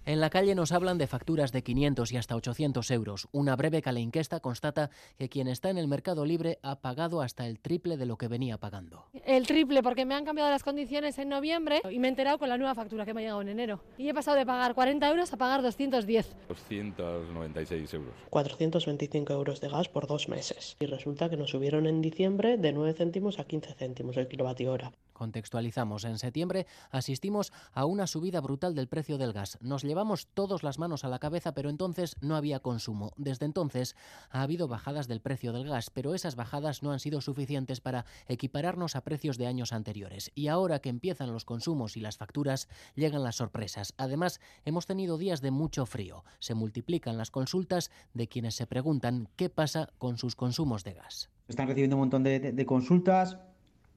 En la calle nos hablan de facturas de 500 y hasta 800 euros. Una breve caleinquesta constata que quien está en el mercado libre ha pagado hasta el triple de lo que venía pagando. El triple, porque me han cambiado las condiciones en noviembre y me he enterado con la nueva factura que me ha llegado en enero. Y he pasado de pagar 40 euros a pagar 210. 296 euros. 425 euros de gas por dos meses. Y resulta que nos subieron en diciembre de 9 céntimos a 15 céntimos el kilovatio hora. Contextualizamos, en septiembre asistimos a una subida brutal del precio del gas. Nos llevamos todos las manos a la cabeza, pero entonces no había consumo. Desde entonces ha habido bajadas del precio del gas, pero esas bajadas no han sido suficientes para equipararnos a precios de años anteriores. Y ahora que empiezan los consumos y las facturas, llegan las sorpresas. Además, hemos tenido días de mucho frío. Se multiplican las consultas de quienes se preguntan qué pasa con sus consumos de gas. Están recibiendo un montón de, consultas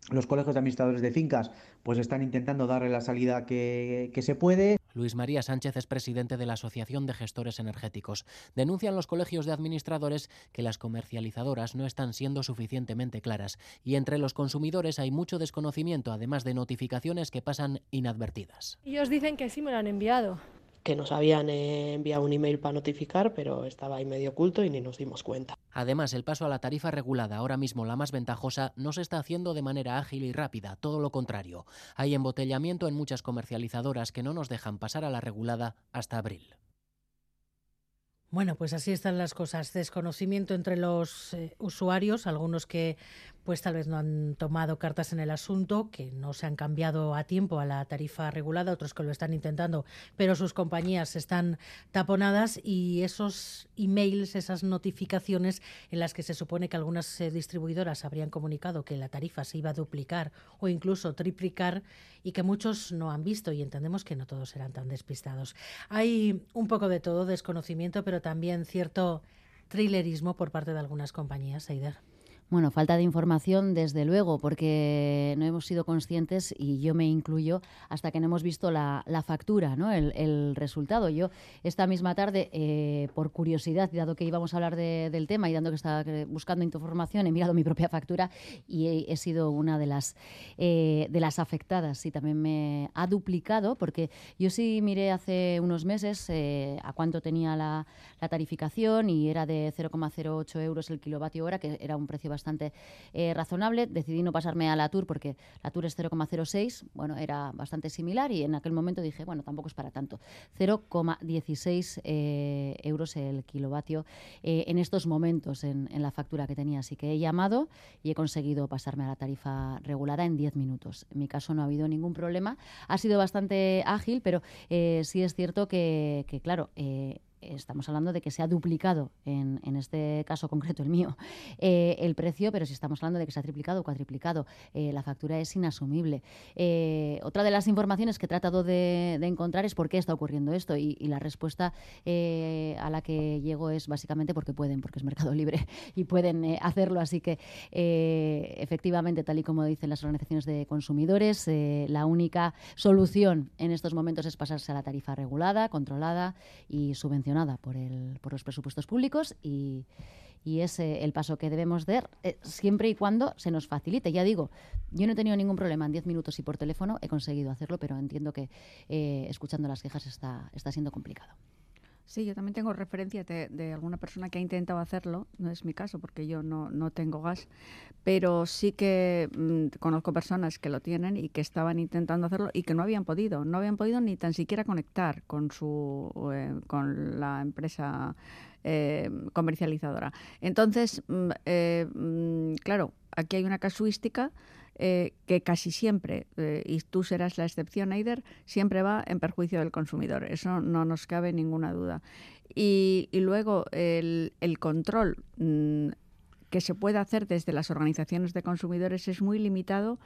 los colegios de administradores de fincas pues están intentando darle la salida que, que, se puede. Luis María Sánchez es presidente de la Asociación de Gestores Energéticos. Denuncian los colegios de administradores que las comercializadoras no están siendo suficientemente claras y entre los consumidores hay mucho desconocimiento, además de notificaciones que pasan inadvertidas. Ellos dicen que sí me lo han enviado que nos habían enviado un email para notificar, pero estaba ahí medio oculto y ni nos dimos cuenta. Además, el paso a la tarifa regulada, ahora mismo la más ventajosa, no se está haciendo de manera ágil y rápida, todo lo contrario. Hay embotellamiento en muchas comercializadoras que no nos dejan pasar a la regulada hasta abril. Bueno, pues así están las cosas. Desconocimiento entre los eh, usuarios, algunos que pues tal vez no han tomado cartas en el asunto, que no se han cambiado a tiempo a la tarifa regulada, otros que lo están intentando, pero sus compañías están taponadas y esos emails, esas notificaciones en las que se supone que algunas eh, distribuidoras habrían comunicado que la tarifa se iba a duplicar o incluso triplicar y que muchos no han visto y entendemos que no todos serán tan despistados. Hay un poco de todo, desconocimiento, pero también cierto thrillerismo por parte de algunas compañías, Eider. Bueno, falta de información, desde luego, porque no hemos sido conscientes, y yo me incluyo, hasta que no hemos visto la, factura, ¿no? El, resultado. Yo esta misma tarde, eh, por curiosidad, dado que íbamos a hablar de, del tema y dando que estaba buscando información, he mirado mi propia factura y he, he sido una de las, eh, de las afectadas. Y también me ha duplicado, porque yo sí miré hace unos meses eh, a cuánto tenía la, la tarificación y era de 0,08 euros el kilovatio hora, que era un precio bastante bastante eh, razonable. Decidí no pasarme a la Tour porque la Tour es 0,06, bueno, era bastante similar y en aquel momento dije, bueno, tampoco es para tanto. 0,16 eh, euros el kilovatio eh, en estos momentos en, la factura que tenía. Así que he llamado y he conseguido pasarme a la tarifa regulada en 10 minutos. En mi caso no ha habido ningún problema. Ha sido bastante ágil, pero sí es cierto que claro, estamos hablando de que se ha duplicado, en, en este caso concreto el mío, [laughs] eh, el precio, pero si estamos hablando de que se ha triplicado o cuatriplicado, eh, la factura es inasumible. Eh, otra de las informaciones que he tratado de, encontrar es por qué está ocurriendo esto y, la respuesta a la que llego es básicamente porque pueden, porque es mercado libre [laughs] y pueden hacerlo. Así que efectivamente, tal y como dicen las organizaciones de consumidores, la única solución en estos momentos es pasarse a la tarifa regulada, controlada y subvencionada por, el, por los presupuestos públicos y, y es eh, el paso que debemos dar eh, siempre y cuando se nos facilite. Ya digo, yo no he tenido ningún problema en 10 minutos y por teléfono he conseguido hacerlo, pero entiendo que eh, escuchando las quejas está, está siendo complicado. Sí, yo también tengo referencia de, alguna persona que ha intentado hacerlo, no es mi caso porque yo no, no tengo gas, pero sí que mm, conozco personas que lo tienen y que estaban intentando hacerlo y que no habían podido, no habían podido ni tan siquiera conectar con, su, eh, con la empresa eh, comercializadora. Entonces, mm, eh, mm, claro, aquí hay una casuística eh, que casi siempre, eh, y tú serás la excepción, Aider, siempre va en perjuicio del consumidor. Eso no nos cabe ninguna duda. Y, luego el, control mm, que se puede hacer desde las organizaciones de consumidores es muy limitado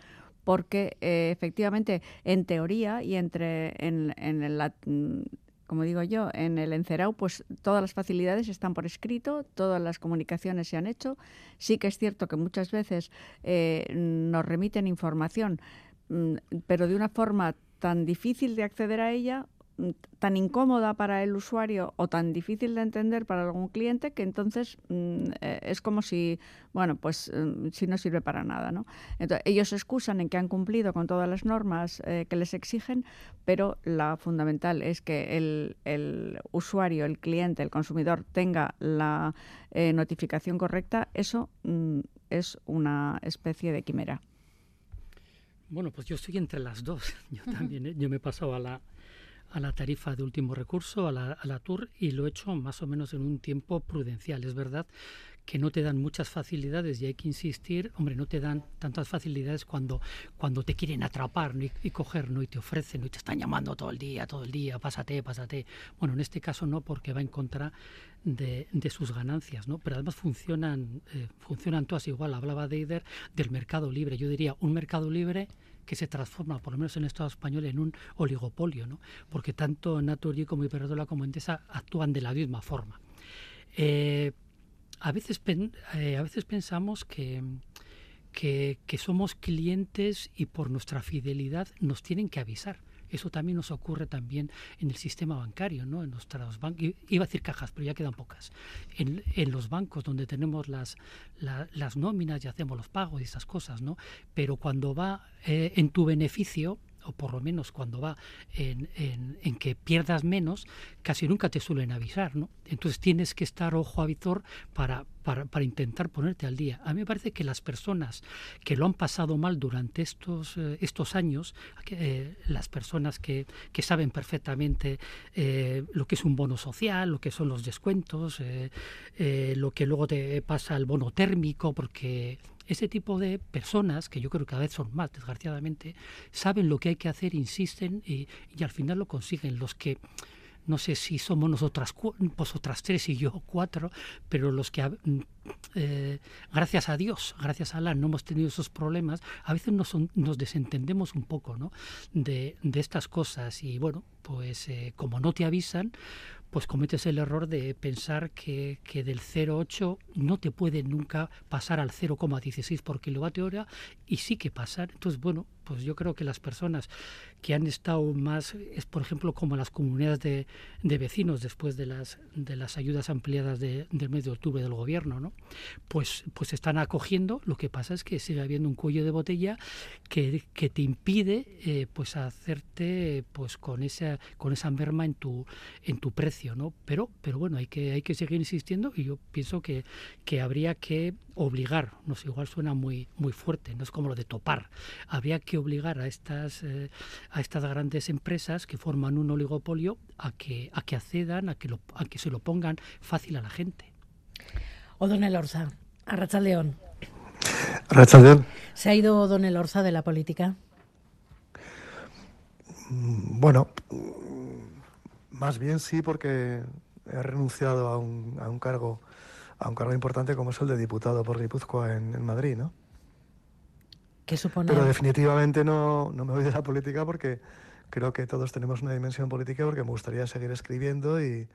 porque eh, efectivamente en teoría y entre en, en la mm, como digo yo, en el Encerau, pues todas las facilidades están por escrito, todas las comunicaciones se han hecho. Sí que es cierto que muchas veces eh, nos remiten información, mm, pero de una forma tan difícil de acceder a ella tan incómoda para el usuario o tan difícil de entender para algún cliente que entonces mm, eh, es como si, bueno, pues mm, si no sirve para nada, ¿no? Entonces, ellos se excusan en que han cumplido con todas las normas eh, que les exigen, pero la fundamental es que el, el usuario, el cliente, el consumidor tenga la eh, notificación correcta. Eso es una especie de quimera. Bueno, pues yo estoy entre las dos. [laughs] Yo también, yo me he pasado a la a la tarifa de último recurso, a la, a la TUR, y lo he hecho más o menos en un tiempo prudencial. Es verdad que no te dan muchas facilidades y hay que insistir, hombre, no te dan tantas facilidades cuando, cuando te quieren atrapar y, y, coger, ¿no? y te ofrecen, y te están llamando todo el día, todo el día, pásate, pásate. Bueno, en este caso no, porque va en contra de, de sus ganancias, ¿no? Pero además funcionan, eh, funcionan todas igual. Hablaba de del mercado libre. Yo diría, un mercado libre que se transforma, por lo menos en el Estado español, en un oligopolio, ¿no? porque tanto Naturgy como Iberdrola como Endesa actúan de la misma forma. Eh, a, veces eh, a veces pensamos que, que, que somos clientes y por nuestra fidelidad nos tienen que avisar. Eso también nos ocurre también en el sistema bancario, ¿no? En nuestros bancos, iba a decir cajas, pero ya quedan pocas. En, en los bancos donde tenemos las, las nóminas y hacemos los pagos y esas cosas, ¿no? Pero cuando va eh, en tu beneficio, o por lo menos cuando va en, que pierdas menos, casi nunca te suelen avisar, ¿no? Entonces tienes que estar ojo a visor para, para, para, intentar ponerte al día. A mí me parece que las personas que lo han pasado mal durante estos, eh, estos años, eh, las personas que, que saben perfectamente eh, lo que es un bono social, lo que son los descuentos, lo que luego te pasa el bono térmico, porque ese tipo de personas, que yo creo que cada vez son más, desgraciadamente, saben lo que hay que hacer, insisten y, al final lo consiguen. Los que no sé si somos nosotras vosotras tres y yo cuatro, pero los que mm, eh, gracias a Dios, gracias a Allah, no hemos tenido esos problemas, a veces nos, nos desentendemos un poco ¿no? de, de, estas cosas y bueno, pues eh, como no te avisan, pues cometes el error de pensar que, que del 0,8 no te puede nunca pasar al 0,16 por kilovatio hora y sí que pasar. Entonces, bueno, pues yo creo que las personas que han estado más, es por ejemplo como las comunidades de, de vecinos después de las, de las ayudas ampliadas de, del mes de octubre del gobierno, ¿no? pues, pues están acogiendo. Lo que pasa es que sigue habiendo un cuello de botella que, que te impide eh, pues hacerte pues con esa, con esa merma en tu, en tu precio. ¿no? Pero, pero bueno, hay que, hay que seguir insistiendo y yo pienso que, que habría que obligar, no sé, igual suena muy, muy fuerte, no es como lo de topar, habría que obligar a estas, eh, a estas grandes empresas que forman un oligopolio a que, a que accedan, a que, lo, a que se lo pongan fácil a la gente. Don Elorza, a León. ¿Se ha ido Don Elorza de la política? Mm, bueno, más bien sí, porque he renunciado a un, a un cargo a un cargo importante como es el de diputado por Guipúzcoa en, en Madrid, ¿no? ¿Qué supone? Pero definitivamente no, no me voy de la política porque creo que todos tenemos una dimensión política porque me gustaría seguir escribiendo y,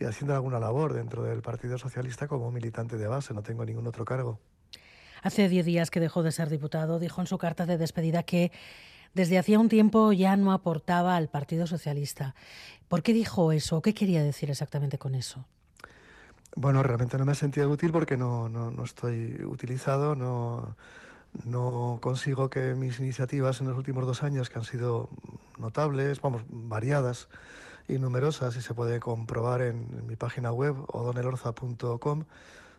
y haciendo alguna labor dentro del Partido Socialista como militante de base, no tengo ningún otro cargo. Hace diez días que dejó de ser diputado, dijo en su carta de despedida que desde hacía un tiempo ya no aportaba al Partido Socialista. ¿Por qué dijo eso? ¿Qué quería decir exactamente con eso? Bueno, realmente no me he sentido útil porque no, no, no estoy utilizado, no, no consigo que mis iniciativas en los últimos dos años, que han sido notables, vamos, variadas y numerosas, y se puede comprobar en, en mi página web, odonelorza.com,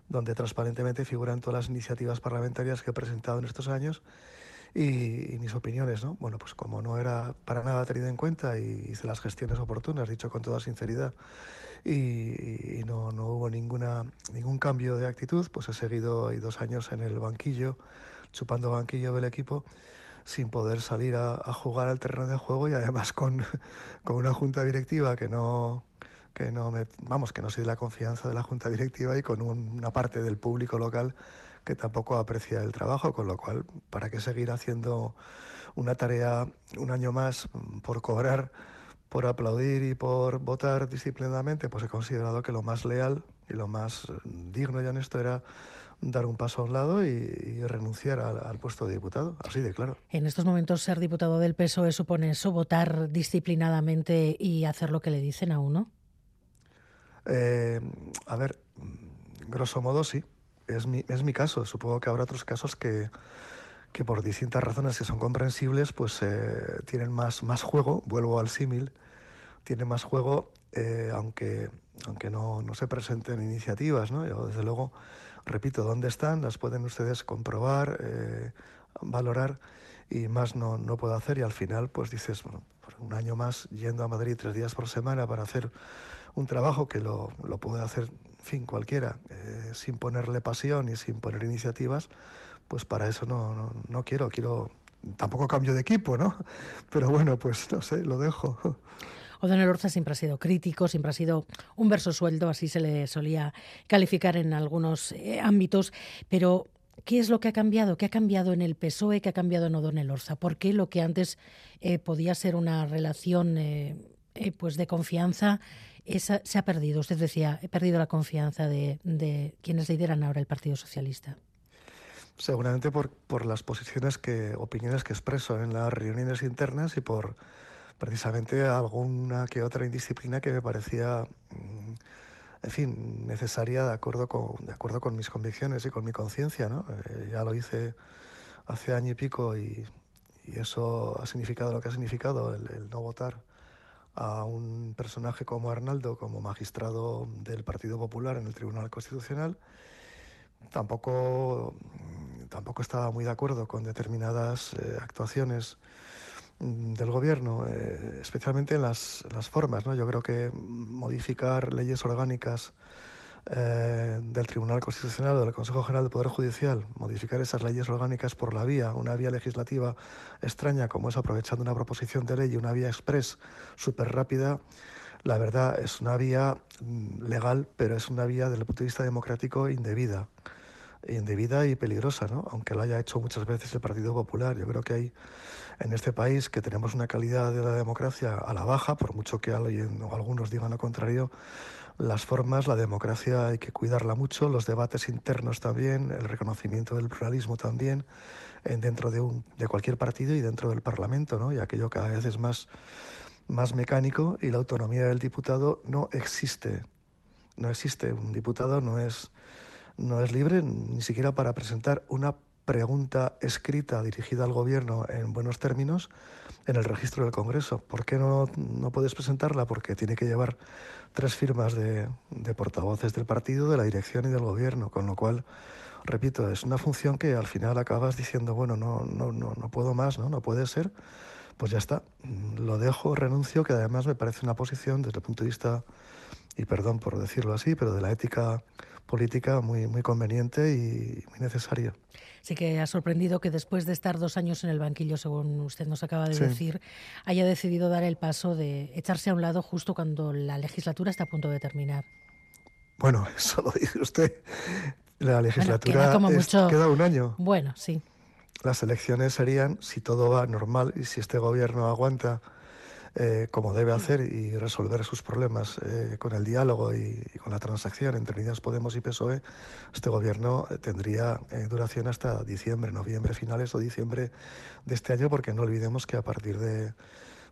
donde transparentemente figuran todas las iniciativas parlamentarias que he presentado en estos años y, y, mis opiniones, ¿no? Bueno, pues como no era para nada tenido en cuenta y hice las gestiones oportunas, dicho con toda sinceridad, y, y no, no, hubo ninguna, ningún cambio de actitud, pues he seguido ahí dos años en el banquillo, chupando banquillo del equipo, sin poder salir a, jugar al terreno de juego y además con, [laughs] con una junta directiva que no, que no me, vamos, que no soy de la confianza de la junta directiva y con un, una parte del público local que tampoco aprecia el trabajo, con lo cual, ¿para qué seguir haciendo una tarea un año más por cobrar, por aplaudir y por votar disciplinadamente? Pues he considerado que lo más leal y lo más digno y honesto era dar un paso a un lado y, y renunciar al, al, puesto de diputado, así de claro. En estos momentos ser diputado del PSOE supone eso, votar disciplinadamente y hacer lo que le dicen a uno. Eh, a ver, grosso modo sí, es mi, es mi caso. Supongo que habrá otros casos que, que por distintas razones que son comprensibles, pues eh, tienen más, más juego, vuelvo al símil, tienen más juego, eh, aunque, aunque no, no, se presenten iniciativas, ¿no? Yo, desde luego, repito, ¿dónde están? Las pueden ustedes comprobar, eh, valorar, y más no, no puedo hacer, y al final, pues dices, bueno, un año más yendo a Madrid tres días por semana para hacer un trabajo que lo, lo puede hacer, fin, cualquiera, eh, sin ponerle pasión y sin poner iniciativas, pues para eso no, no, no, quiero, quiero, tampoco cambio de equipo, ¿no? [laughs] Pero bueno, pues no sé, lo dejo. [laughs] O'Donnell Orza siempre ha sido crítico, siempre ha sido un verso sueldo, así se le solía calificar en algunos eh, ámbitos, pero ¿Qué es lo que ha cambiado? ¿Qué ha cambiado en el PSOE? ¿Qué ha cambiado en O'Donnell Orza? ¿Por qué lo que antes eh, podía ser una relación eh, pues de confianza esa, se ha perdido? Usted decía, he perdido la confianza de, quienes lideran ahora el Partido Socialista. Seguramente por, las posiciones opiniones que expreso en las reuniones internas y por precisamente alguna que otra indisciplina que me parecía en fin, necesaria de acuerdo con, de acuerdo con mis convicciones y con mi conciencia. ¿no? Eh, ya lo hice hace año y pico y, y, eso ha significado lo que ha significado, el, no votar a un personaje como Arnaldo como magistrado del Partido Popular en el Tribunal Constitucional. Tampoco, tampoco estaba muy de acuerdo con determinadas eh, actuaciones del gobierno, eh, especialmente en las, las, formas. ¿no? Yo creo que modificar leyes orgánicas eh, del Tribunal Constitucional o del Consejo General del Poder Judicial, modificar esas leyes orgánicas por la vía, una vía legislativa extraña como es aprovechando una proposición de ley y una vía express súper rápida, la verdad es una vía legal, pero es una vía desde el punto de vista democrático indebida indebida y peligrosa, ¿no? aunque lo haya hecho muchas veces el Partido Popular. Yo creo que hay en este país que tenemos una calidad de la democracia a la baja, por mucho que alguien o algunos digan lo contrario, las formas, la democracia hay que cuidarla mucho, los debates internos también, el reconocimiento del pluralismo también, en, dentro de, un, de cualquier partido y dentro del Parlamento, ¿no? y aquello cada vez es más, más mecánico y la autonomía del diputado no existe. No existe. Un diputado no es no es libre ni siquiera para presentar una pregunta escrita dirigida al Gobierno en buenos términos en el registro del Congreso. ¿Por qué no, no puedes presentarla? Porque tiene que llevar tres firmas de, de, portavoces del partido, de la dirección y del Gobierno, con lo cual, repito, es una función que al final acabas diciendo, bueno, no, no, no, no puedo más, ¿no? no puede ser, pues ya está, lo dejo, renuncio, que además me parece una posición desde el punto de vista, y perdón por decirlo así, pero de la ética política muy, muy conveniente y muy necesaria. Sí que ha sorprendido que después de estar dos años en el banquillo, según usted nos acaba de Sí. decir, haya decidido dar el paso de echarse a un lado justo cuando la legislatura está a punto de terminar. Bueno, [laughs] eso lo dice usted. La legislatura queda como es- mucho- queda un año. Bueno, sí. Las elecciones serían, si todo va normal y si este gobierno aguanta eh, como debe hacer y resolver sus problemas eh, con el diálogo y, y con la transacción entre Unidas Podemos y PSOE, este gobierno eh, tendría eh, duración hasta diciembre, noviembre, finales o diciembre de este año, porque no olvidemos que a partir de,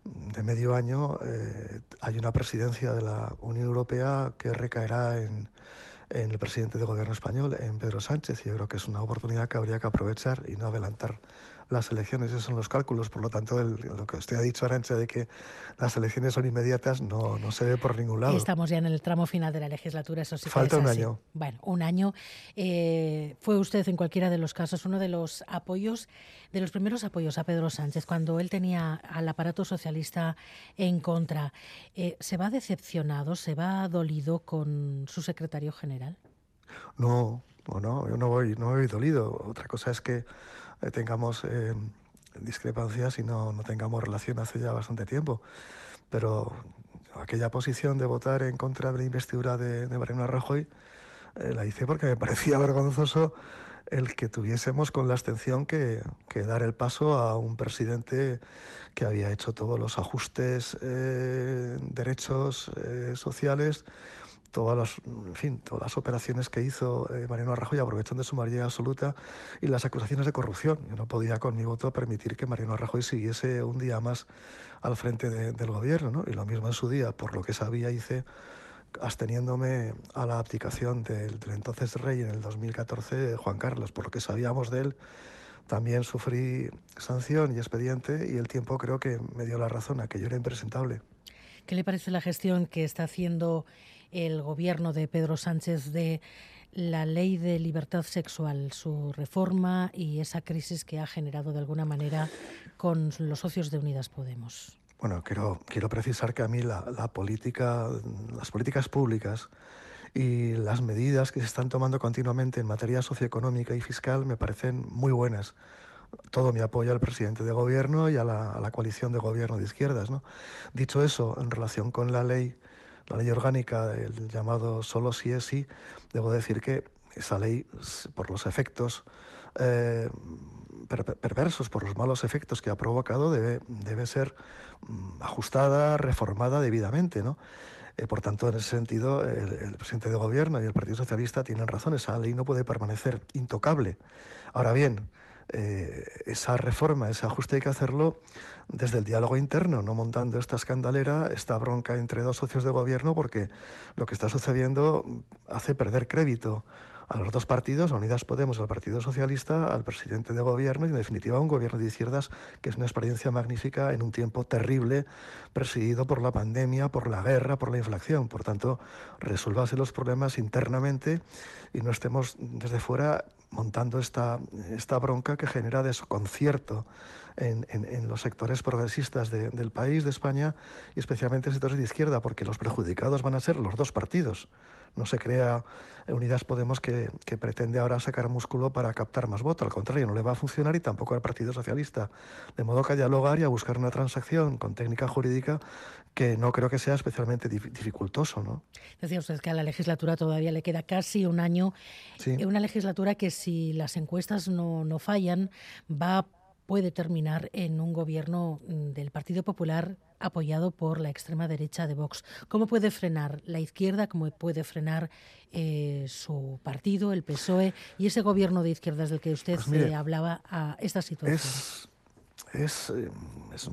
de medio año eh, hay una presidencia de la Unión Europea que recaerá en, en el presidente del gobierno español, en Pedro Sánchez. Y yo creo que es una oportunidad que habría que aprovechar y no adelantar las elecciones. Esos son los cálculos. Por lo tanto, el- lo que usted ha dicho, Arancha, de que las elecciones son inmediatas, no, no se ve por ningún lado. Estamos ya en el tramo final de la legislatura, eso sí que Falta es un así. año. Bueno, un año. Eh, fue usted, en cualquiera de los casos, uno de los apoyos, de los primeros apoyos a Pedro Sánchez, cuando él tenía al aparato socialista en contra. Eh, ¿Se va decepcionado, se va dolido con su secretario general? No, no, no, yo no voy, no voy dolido. Otra cosa es que eh, tengamos eh, discrepancias y no, no tengamos relación hace ya bastante tiempo. Pero aquella posición de votar en contra de la investidura de, de Mariano Rajoy eh, la hice porque me [laughs] parecía vergonzoso el que tuviésemos con la abstención que, que dar el paso a un presidente que había hecho todos los ajustes, eh, derechos sociales, todas las, en fin, todas las operaciones que hizo eh, Mariano Rajoy aprovechando su mayoría absoluta y las acusaciones de corrupción. Yo no podía con mi voto permitir que Mariano Rajoy siguiese un día más al frente de- del gobierno, ¿no? Y lo mismo en su día, por lo que sabía, hice absteniéndome a la abdicación del, del entonces rey en el 2014, Juan Carlos, por lo que sabíamos de él. También sufrí sanción y expediente y el tiempo creo que me dio la razón, a que yo era impresentable. ¿Qué le parece la gestión que está haciendo el gobierno de Pedro Sánchez de la ley de libertad sexual, su reforma y esa crisis que ha generado de alguna manera con los socios de Unidas Podemos? Bueno, quiero, quiero precisar que a mí la, política, las políticas públicas y las medidas que se están tomando continuamente en materia socioeconómica y fiscal me parecen muy buenas. Todo mi apoyo al presidente de gobierno y a la, coalición de gobierno de izquierdas. Dicho eso, en relación con la ley, la ley orgánica del llamado solo si es sí, debo decir que esa ley, por los efectos eh, per- perversos, por los malos efectos que ha provocado, debe, debe ser mm, ajustada, reformada debidamente, ¿no? Eh, por tanto, en ese sentido, el, el presidente de gobierno y el Partido Socialista tienen razón. Esa ley no puede permanecer intocable. Ahora bien, eh, esa reforma, ese ajuste hay que hacerlo desde el diálogo interno, no montando esta escandalera, esta bronca entre dos socios de gobierno, porque lo que está sucediendo hace perder crédito a los dos partidos, a Unidas Podemos, al Partido Socialista, al presidente de gobierno y, en definitiva, a un gobierno de izquierdas que es una experiencia magnífica en un tiempo terrible, presidido por la pandemia, por la guerra, por la inflación. Por tanto, resuélvase los problemas internamente y no estemos desde fuera montando esta, esta bronca que genera desconcierto en, en- en los sectores progresistas de- del país, de España, y especialmente en sectores de izquierda, porque los perjudicados van a ser los dos partidos. No se crea Unidas Podemos que, que pretende ahora sacar músculo para captar más votos. Al contrario, no le va a funcionar y tampoco al Partido Socialista. De modo que a dialogar y a buscar una transacción con técnica jurídica que no creo que sea especialmente dif- dificultoso. ¿no? Decía usted que a la legislatura todavía le queda casi un año. Sí. Eh, Una legislatura que si las encuestas no, no fallan, va puede terminar en un gobierno mm, del Partido Popular apoyado por la extrema derecha de Vox. ¿Cómo puede frenar la izquierda? ¿Cómo puede frenar eh, su partido, el PSOE, y ese gobierno de izquierdas del que usted Pues mire, eh, hablaba a esta situación? Es, es, es,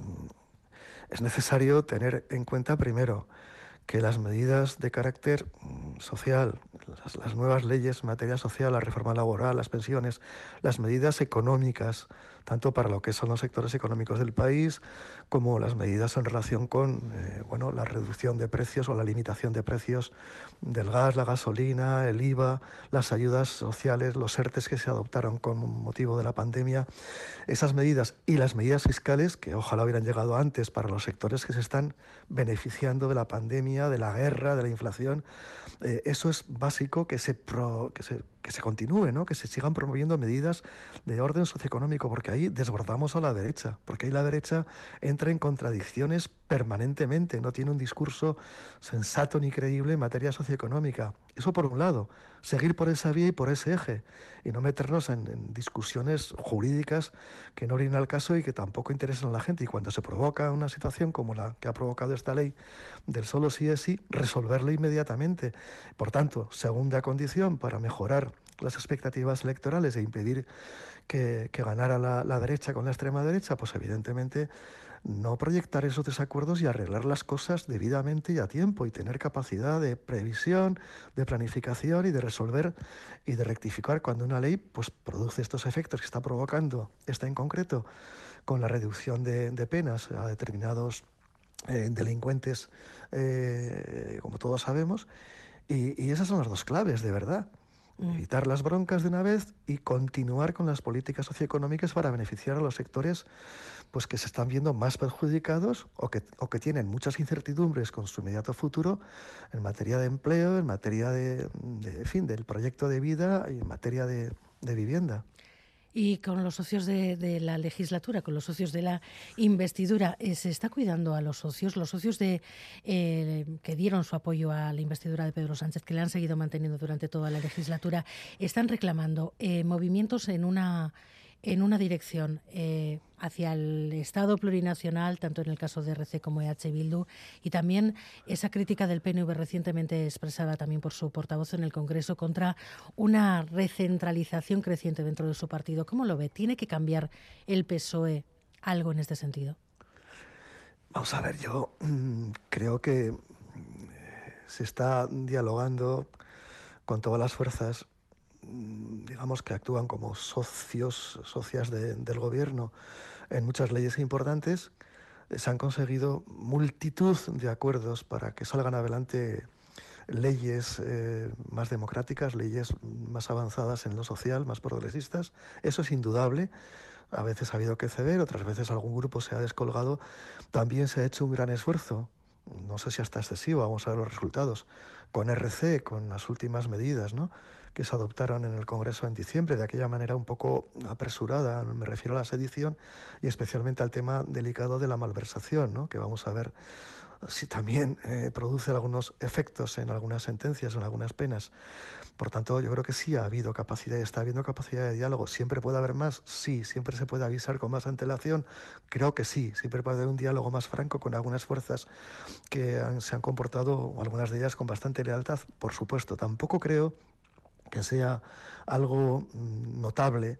es necesario tener en cuenta primero que las medidas de carácter mm, social, las, las nuevas leyes en materia social, la reforma laboral, las pensiones, las medidas económicas, tanto para lo que son los sectores económicos del país, como las medidas en relación con eh, bueno, la reducción de precios o la limitación de precios del gas, la gasolina, el IVA, las ayudas sociales, los ERTES que se adoptaron con motivo de la pandemia, esas medidas y las medidas fiscales, que ojalá hubieran llegado antes para los sectores que se están beneficiando de la pandemia, de la guerra, de la inflación, eh, eso es básico básico que se, que se, que se continúe, ¿no? que se sigan promoviendo medidas de orden socioeconómico, porque ahí desbordamos a la derecha, porque ahí la derecha entra en contradicciones permanentemente, no tiene un discurso sensato ni creíble en materia socioeconómica. Eso por un lado, seguir por esa vía y por ese eje, y no meternos en, discusiones jurídicas que no vienen al caso y que tampoco interesan a la gente. Y cuando se provoca una situación como la que ha provocado esta ley del solo sí es sí, resolverla inmediatamente. Por tanto, segunda condición para mejorar las expectativas electorales e impedir que, ganara la, la derecha con la extrema derecha, pues evidentemente no proyectar esos desacuerdos y arreglar las cosas debidamente y a tiempo y tener capacidad de previsión, de planificación y de resolver y de rectificar cuando una ley pues produce estos efectos que está provocando esta en concreto con la reducción de, penas a determinados eh, delincuentes, eh, como todos sabemos, y, y esas son las dos claves, de verdad. Mm. evitar las broncas de una vez y continuar con las políticas socioeconómicas para beneficiar a los sectores pues que se están viendo más perjudicados o que, o que tienen muchas incertidumbres con su inmediato futuro en materia de empleo, en materia de, fin, del proyecto de vida y en materia de, vivienda. Y con los socios de, la legislatura, con los socios de la investidura, eh, ¿se está cuidando a los socios? Los socios de, eh, que dieron su apoyo a la investidura de Pedro Sánchez, que le han seguido manteniendo durante toda la legislatura, están reclamando eh, movimientos en una en una dirección eh, hacia el Estado plurinacional, tanto en el caso de RC como EH Bildu, y también esa crítica del PNV recientemente expresada también por su portavoz en el Congreso contra una recentralización creciente dentro de su partido. ¿Cómo lo ve? ¿Tiene que cambiar el PSOE algo en este sentido? Vamos a ver, yo mm, creo que mm, se está dialogando con todas las fuerzas digamos que actúan como socios, socias del gobierno en muchas leyes importantes, eh, se han conseguido multitud de acuerdos para que salgan adelante leyes eh, más democráticas, leyes más avanzadas en lo social, más progresistas. Eso es indudable. A veces ha habido que ceder, otras veces algún grupo se ha descolgado. También se ha hecho un gran esfuerzo, no sé si hasta excesivo, vamos a ver los resultados, con RC, con las últimas medidas, ¿no? Que se adoptaron en el Congreso en diciembre, de aquella manera un poco apresurada, me refiero a la sedición y especialmente al tema delicado de la malversación, ¿no? que vamos a ver si también eh, produce algunos efectos en algunas sentencias, en algunas penas. Por tanto, yo creo que sí ha habido capacidad, está habiendo capacidad de diálogo. ¿Siempre puede haber más? Sí. ¿Siempre se puede avisar con más antelación? Creo que sí. Siempre puede haber un diálogo más franco con algunas fuerzas que se han comportado, algunas de ellas con bastante lealtad, por supuesto. Tampoco creo que sea algo mm, notable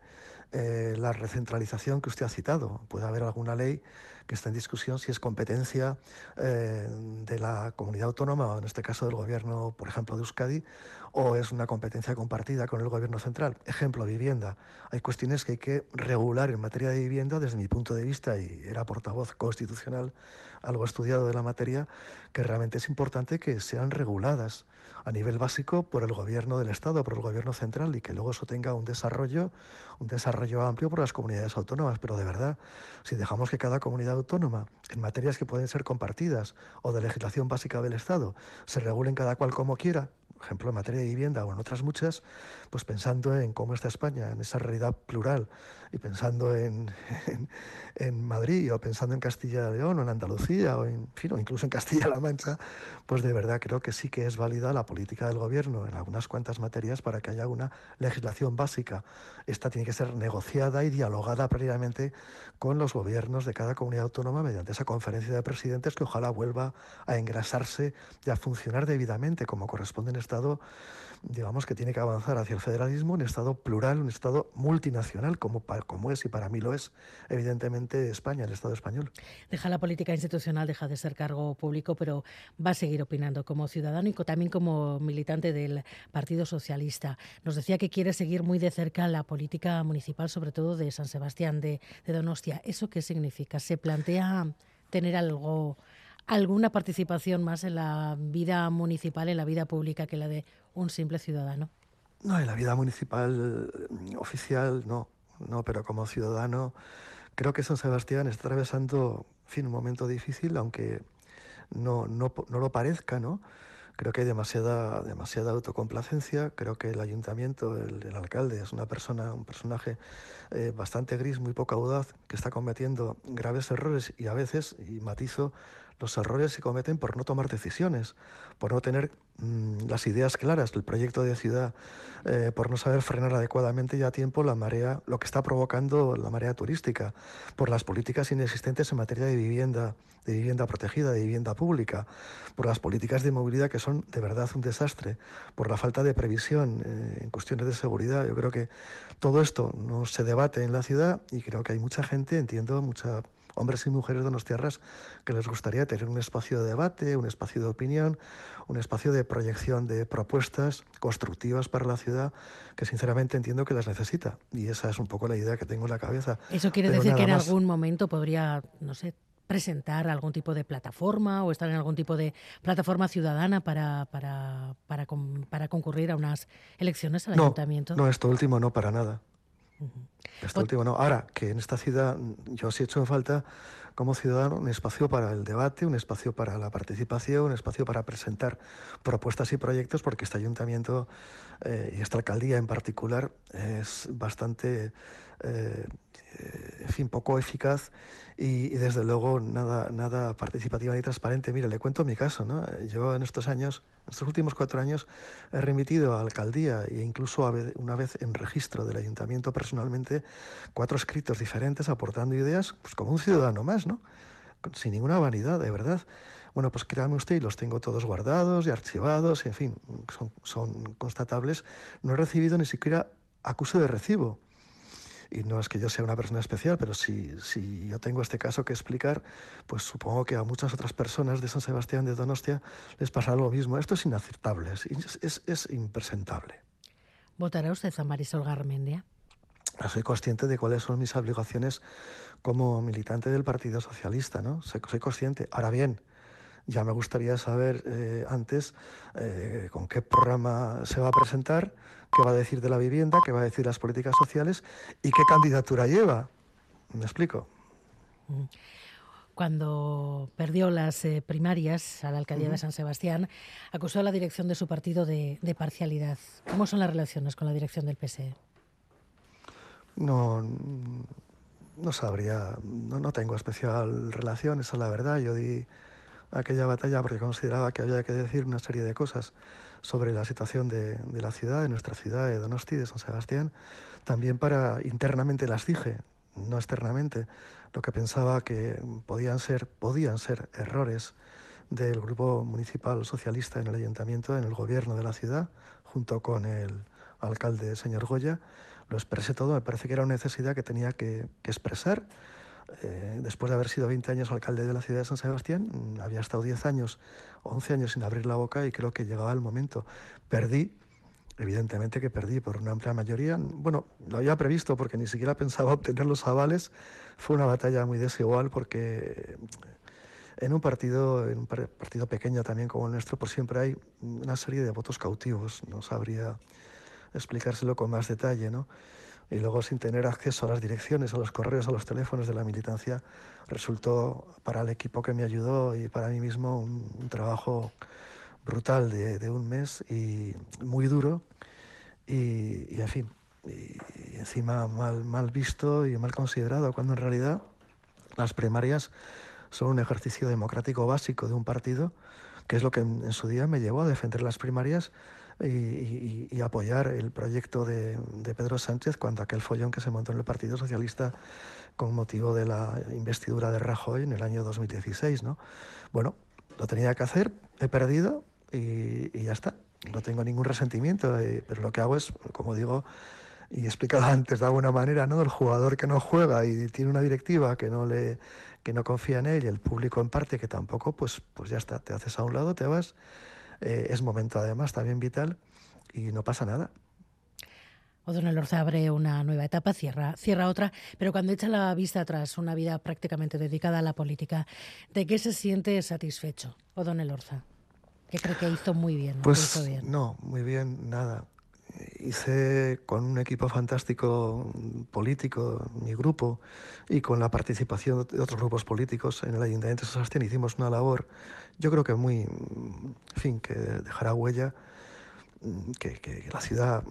eh, la recentralización que usted ha citado. Puede haber alguna ley que está en discusión si es competencia eh, de la comunidad autónoma, o en este caso del gobierno, por ejemplo, de Euskadi, o es una competencia compartida con el gobierno central. Ejemplo, vivienda. Hay cuestiones que hay que regular en materia de vivienda desde mi punto de vista, y era portavoz constitucional, algo estudiado de la materia, que realmente es importante que sean reguladas a nivel básico por el gobierno del Estado, por el gobierno central y que luego eso tenga un desarrollo, un desarrollo amplio por las comunidades autónomas. Pero de verdad, si dejamos que cada comunidad autónoma, en materias que pueden ser compartidas o de legislación básica del Estado, se regulen cada cual como quiera, ejemplo, en materia de vivienda o en otras muchas, pues pensando en cómo está España, en esa realidad plural, y pensando en, [laughs] en, Madrid o pensando en Castilla y León o en Andalucía o, incluso en Castilla-La Mancha, pues de verdad creo que sí que es válida la política del gobierno en algunas cuantas materias para que haya una legislación básica. Esta tiene que ser negociada y dialogada previamente con los gobiernos de cada comunidad autónoma mediante esa conferencia de presidentes que ojalá vuelva a engrasarse y a funcionar debidamente como corresponde en Estado digamos que tiene que avanzar hacia el federalismo, un Estado plural, un Estado multinacional, como, como es y para mí lo es, evidentemente, España, el Estado español. Deja la política institucional, deja de ser cargo público, pero va a seguir opinando como ciudadano y también como militante del Partido Socialista. Nos decía que quiere seguir muy de cerca la política municipal, sobre todo de San Sebastián de, de Donostia. ¿Eso qué significa? ¿Se plantea tener algo alguna participación más en la vida municipal, en la vida pública que la de un simple ciudadano. No, en la vida municipal mm, oficial no, no, pero como ciudadano creo que San Sebastián está atravesando fin, un momento difícil, aunque no, no, no lo parezca, ¿no? Creo que hay demasiada, demasiada autocomplacencia. Creo que el ayuntamiento, el, alcalde, es una persona, un personaje eh, bastante gris, muy poca audaz, que está cometiendo graves errores y a veces, y matizo, los errores se cometen por no tomar decisiones, por no tener mm, las ideas claras del proyecto de ciudad, eh, por no saber frenar adecuadamente y a tiempo la marea, lo que está provocando la marea turística, por las políticas inexistentes en materia de vivienda, de vivienda protegida, de vivienda pública, por las políticas de movilidad que son de verdad un desastre, por la falta de previsión eh, en cuestiones de seguridad. Yo creo que todo esto no se debate en la ciudad y creo que hay mucha gente, entiendo, mucha hombres y mujeres de tierras que les gustaría tener un espacio de debate, un espacio de opinión, un espacio de proyección de propuestas constructivas para la ciudad que sinceramente entiendo que las necesita. Y esa es un poco la idea que tengo en la cabeza. Eso quiere decir que en algún momento podría, no sé, presentar algún tipo de plataforma o estar en algún tipo de plataforma ciudadana para, para, para, para concurrir a unas elecciones al ayuntamiento? No, esto último no, para nada. Último no. Ahora, que en esta ciudad yo sí he hecho en falta como ciudadano un espacio para el debate, un espacio para la participación, un espacio para presentar propuestas y proyectos, porque este ayuntamiento eh, y esta alcaldía en particular es bastante eh, en fin, poco eficaz y, desde luego nada, nada participativa ni transparente. Mire, le cuento mi caso, ¿no? Yo en estos años, en estos últimos cuatro años, he remitido a alcaldía e incluso una vez en registro del ayuntamiento personalmente cuatro escritos diferentes aportando ideas, pues como un ciudadano más, ¿no? Sin ninguna vanidad, de verdad. Bueno, pues créame usted, los tengo todos guardados y archivados, en fin, son, son constatables. No he recibido ni siquiera acuse de recibo y no es que yo sea una persona especial, pero si, si yo tengo este caso que explicar, pues supongo que a muchas otras personas de San Sebastián de Donostia les pasa lo mismo. Esto es inaceptable, es, es, es impresentable. ¿Votará usted a Marisol Garmendia? Soy consciente de cuáles son mis obligaciones como militante del Partido Socialista, ¿no? Soy, soy consciente. Ahora bien, ya me gustaría saber eh, antes eh, con qué programa se va a presentar, qué va a decir de la vivienda, qué va a decir las políticas sociales y qué candidatura lleva. ¿Me explico? Mm. Cuando perdió las eh, primarias a la alcaldía de San Sebastián, acusó a la dirección de su partido de, parcialidad. ¿Cómo son las relaciones con la dirección del PSE? No, no sabría, no, no tengo especial relación, esa es la verdad. Yo di aquella batalla porque consideraba que había que decir una serie de cosas sobre la situación de, la ciudad, de nuestra ciudad, de Donosti, de San Sebastián, también para internamente las dije, no externamente, lo que pensaba que podían ser, podían ser errores del grupo municipal socialista en el ayuntamiento, en el gobierno de la ciudad, junto con el alcalde señor Goya, lo expresé todo, me parece que era una necesidad que tenía que, que expresar eh, después de haber sido 20 años alcalde de la ciudad de San Sebastián, mm, había estado 10 años, 11 años sin abrir la boca y creo que llegaba el momento. Perdí, evidentemente que perdí por una amplia mayoría. Bueno, lo había previsto porque ni siquiera pensaba [laughs] obtener los avales. Fue una batalla muy desigual porque en un partido, en un partido pequeño también como el nuestro, por siempre hay una serie de votos cautivos. No sabría explicárselo con más detalle, ¿no? Y luego sin tener acceso a las direcciones, a los correos, a los teléfonos de la militancia, resultó para el equipo que me ayudó y para mí mismo un, trabajo brutal de, un mes y muy duro y, en fin, y, encima mal, mal visto y mal considerado, cuando en realidad las primarias son un ejercicio democrático básico de un partido, que es lo que en su día me llevó a defender las primarias y, apoyar el proyecto de, Pedro Sánchez cuando aquel follón que se montó en el Partido Socialista con motivo de la investidura de Rajoy en el año 2016. ¿no? Bueno, lo tenía que hacer, he perdido y, ya está. No tengo ningún resentimiento, eh, pero lo que hago es, como digo, y he explicado [laughs] antes de alguna manera, ¿no? El jugador que no juega y tiene una directiva que no le que no confía en él y el público en parte que tampoco, pues, pues ya está, te haces a un lado, te vas eh, es momento además también vital y no pasa nada. O'Donnell Orza abre una nueva etapa, cierra, cierra otra, pero cuando echa la vista atrás, una vida prácticamente dedicada a la política, ¿de qué se siente satisfecho O'Donnell Orza? ¿Qué cree que hizo muy bien? Pues no, muy bien, nada. Hice con un equipo fantástico político, mi grupo, y con la participación de otros grupos políticos en el Ayuntamiento de San hicimos una labor, yo creo que muy, en fin, que dejará huella, que, que, la ciudad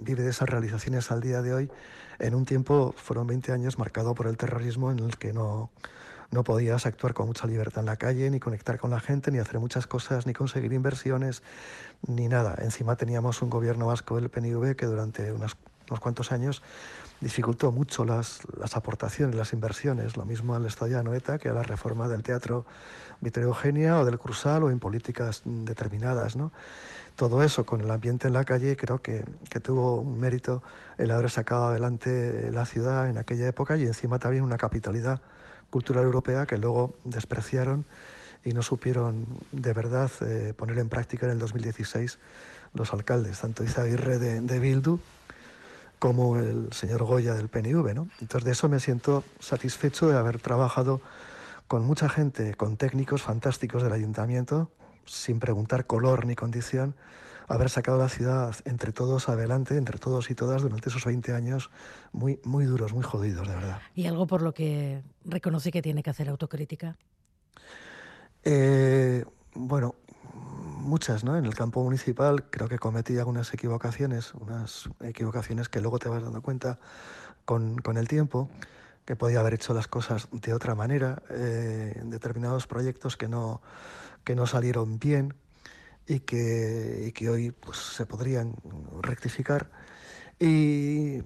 vive de esas realizaciones al día de hoy, en un tiempo, fueron 20 años marcado por el terrorismo en el que no, no podías actuar con mucha libertad en la calle, ni conectar con la gente, ni hacer muchas cosas, ni conseguir inversiones, ni nada. Encima teníamos un gobierno vasco del PNV que durante unos, cuantos años dificultó mucho las, las, aportaciones, las inversiones, lo mismo al Estadio Anoeta que a la reforma del Teatro Vittorio Eugenia o del Cruzal o en políticas determinadas. ¿no? Todo eso con el ambiente en la calle creo que, que tuvo un mérito el haber sacado adelante la ciudad en aquella época y encima también una capitalidad cultural europea que luego despreciaron y no supieron de verdad eh, poner en práctica en el 2016 los alcaldes, tanto Izaguirre de, de Bildu como el señor Goya del PNV. ¿no? Entonces de eso me siento satisfecho de haber trabajado con mucha gente, con técnicos fantásticos del ayuntamiento, sin preguntar color ni condición, haber sacado la ciudad entre todos adelante, entre todos y todas, durante esos 20 años muy, muy duros, muy jodidos, de verdad. ¿Y algo por lo que reconoce que tiene que hacer autocrítica? Eh, bueno, muchas, ¿no? En el campo municipal creo que cometí algunas equivocaciones, unas equivocaciones que luego te vas dando cuenta con, con el tiempo, que podía haber hecho las cosas de otra manera, eh, determinados proyectos que no, que no salieron bien, y que, que hoy pues, se podrían rectificar. Y,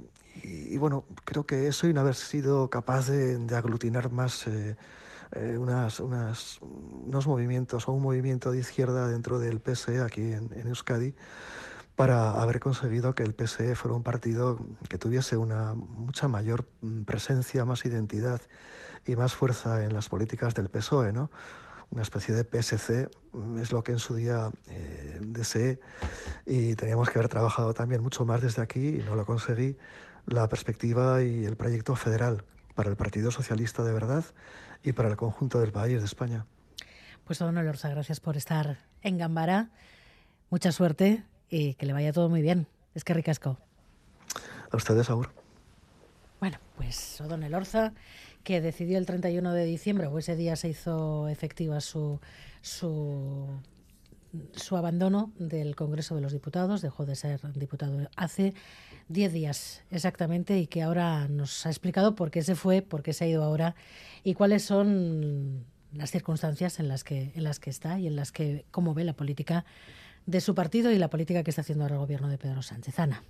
bueno, creo que eso y no haber sido capaz de, aglutinar más eh, eh, unas, unas, unos movimientos o un movimiento de izquierda dentro del PSE aquí en, Euskadi para haber conseguido que el PSE fuera un partido que tuviese una mucha mayor presencia, más identidad y más fuerza en las políticas del PSOE, ¿no? una especie de PSC, es lo que en su día eh, deseé y teníamos que haber trabajado también mucho más desde aquí y no lo conseguí, la perspectiva y el proyecto federal para el Partido Socialista de verdad y para el conjunto del país de España. Pues don Olorza, gracias por estar en Gambara. Mucha suerte y que le vaya todo muy bien. Es que ricasco. A ustedes, Aur. Bueno, pues Don Elorza que decidió el 31 de diciembre, o ese día se hizo efectiva su, su, su abandono del Congreso de los Diputados, dejó de ser diputado hace 10 días exactamente y que ahora nos ha explicado por qué se fue, por qué se ha ido ahora y cuáles son las circunstancias en las que, en las que está y en las que, cómo ve la política de su partido y la política que está haciendo ahora el gobierno de Pedro Sánchez. Ana.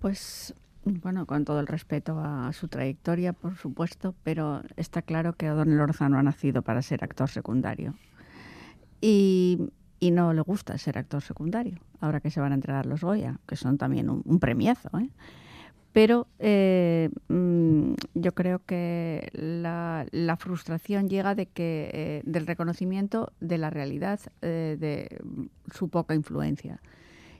Pues bueno, con todo el respeto a su trayectoria, por supuesto, pero está claro que Don Lorza no ha nacido para ser actor secundario. Y, no le gusta ser actor secundario, ahora que se van a entregar los Goya, que son también un, premiazo. ¿eh? Pero eh, mm, yo creo que la, frustración llega de que, eh, del reconocimiento de la realidad de su poca influencia.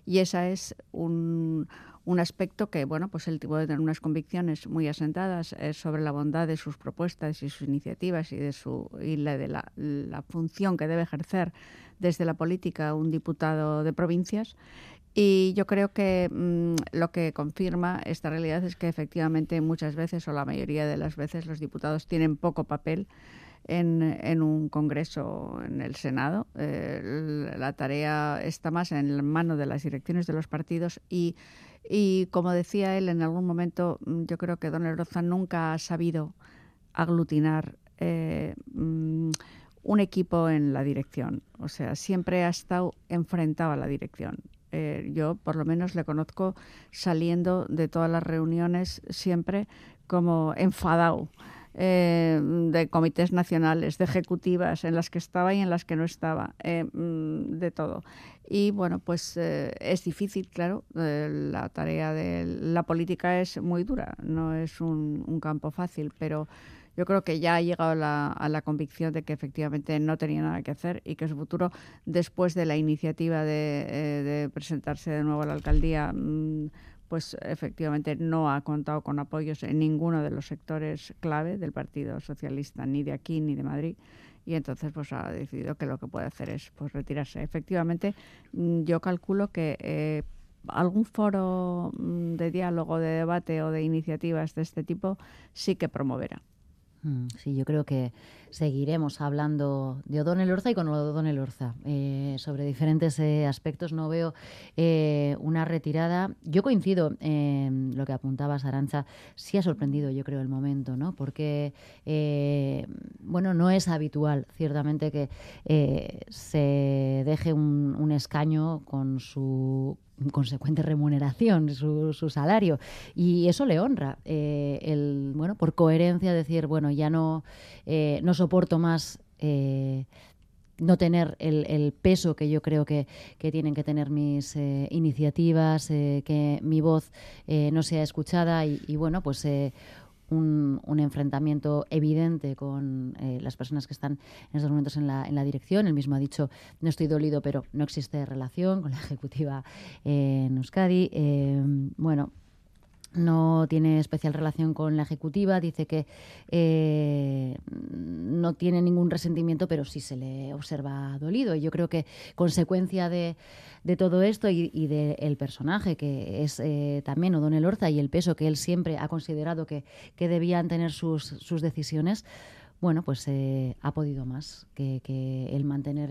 Y esa es un, un aspecto que, bueno, pues él tuvo de tener unas convicciones muy asentadas eh, sobre la bondad de sus propuestas y sus iniciativas y de su y la, de la, función que debe ejercer desde la política un diputado de provincias. Y yo creo que mm, lo que confirma esta realidad es que efectivamente muchas veces o la mayoría de las veces los diputados tienen poco papel en, en, un Congreso, en el Senado. Eh, la tarea está más en la mano de las direcciones de los partidos y y como decía él en algún momento, mm, yo creo que Don Roza nunca ha sabido aglutinar eh, mm, un equipo en la dirección. O sea, siempre ha estado enfrentado a la dirección. Eh, yo, por lo menos, le conozco saliendo de todas las reuniones siempre como enfadado. Eh, de comités nacionales, de ejecutivas, en las que estaba y en las que no estaba, mm, de todo. Y bueno, pues eh, es difícil, claro, eh, la tarea de la política es muy dura, no es un, campo fácil, pero yo creo que ya ha llegado a la convicción de que efectivamente no tenía nada que hacer y que su futuro, después de la iniciativa de, eh, presentarse de nuevo a la alcaldía, mm, pues efectivamente no ha contado con apoyos en ninguno de los sectores clave del Partido Socialista, ni de aquí ni de Madrid y entonces pues ha decidido que lo que puede hacer es pues retirarse. Efectivamente, mm, yo calculo que eh, algún foro mm, de diálogo, de debate o de iniciativas de este tipo sí que promoverá. Mm, sí, yo creo que seguiremos hablando de O'Donnell Orza y con O'Donnell Orza eh, sobre diferentes eh, aspectos. No veo eh, una retirada. Yo coincido en lo que apuntaba Sarancha. Sí ha sorprendido, yo creo, el momento, ¿no? Porque, bueno, no es habitual, ciertamente, que se deje un escaño con su consecuente remuneración, su, salario. Y eso le honra. El, bueno, por coherencia, decir, bueno, ya no, eh, no soporto más. Eh, no tener el, el, peso que yo creo que, que tienen que tener mis iniciativas, que mi voz no sea escuchada y, bueno, pues un, un, enfrentamiento evidente con eh, las personas que están en estos momentos en la, en la dirección. Él mismo ha dicho, no estoy dolido, pero no existe relación con la ejecutiva en Euskadi. Eh, bueno, no tiene especial relación con la ejecutiva, dice que eh, no tiene ningún resentimiento, pero sí se le observa dolido. Y yo creo que consecuencia de, todo esto y, y del personaje que es eh, también O'Donnell Orza y el peso que él siempre ha considerado que, debían tener sus, decisiones, bueno, pues eh, ha podido más que, que el mantener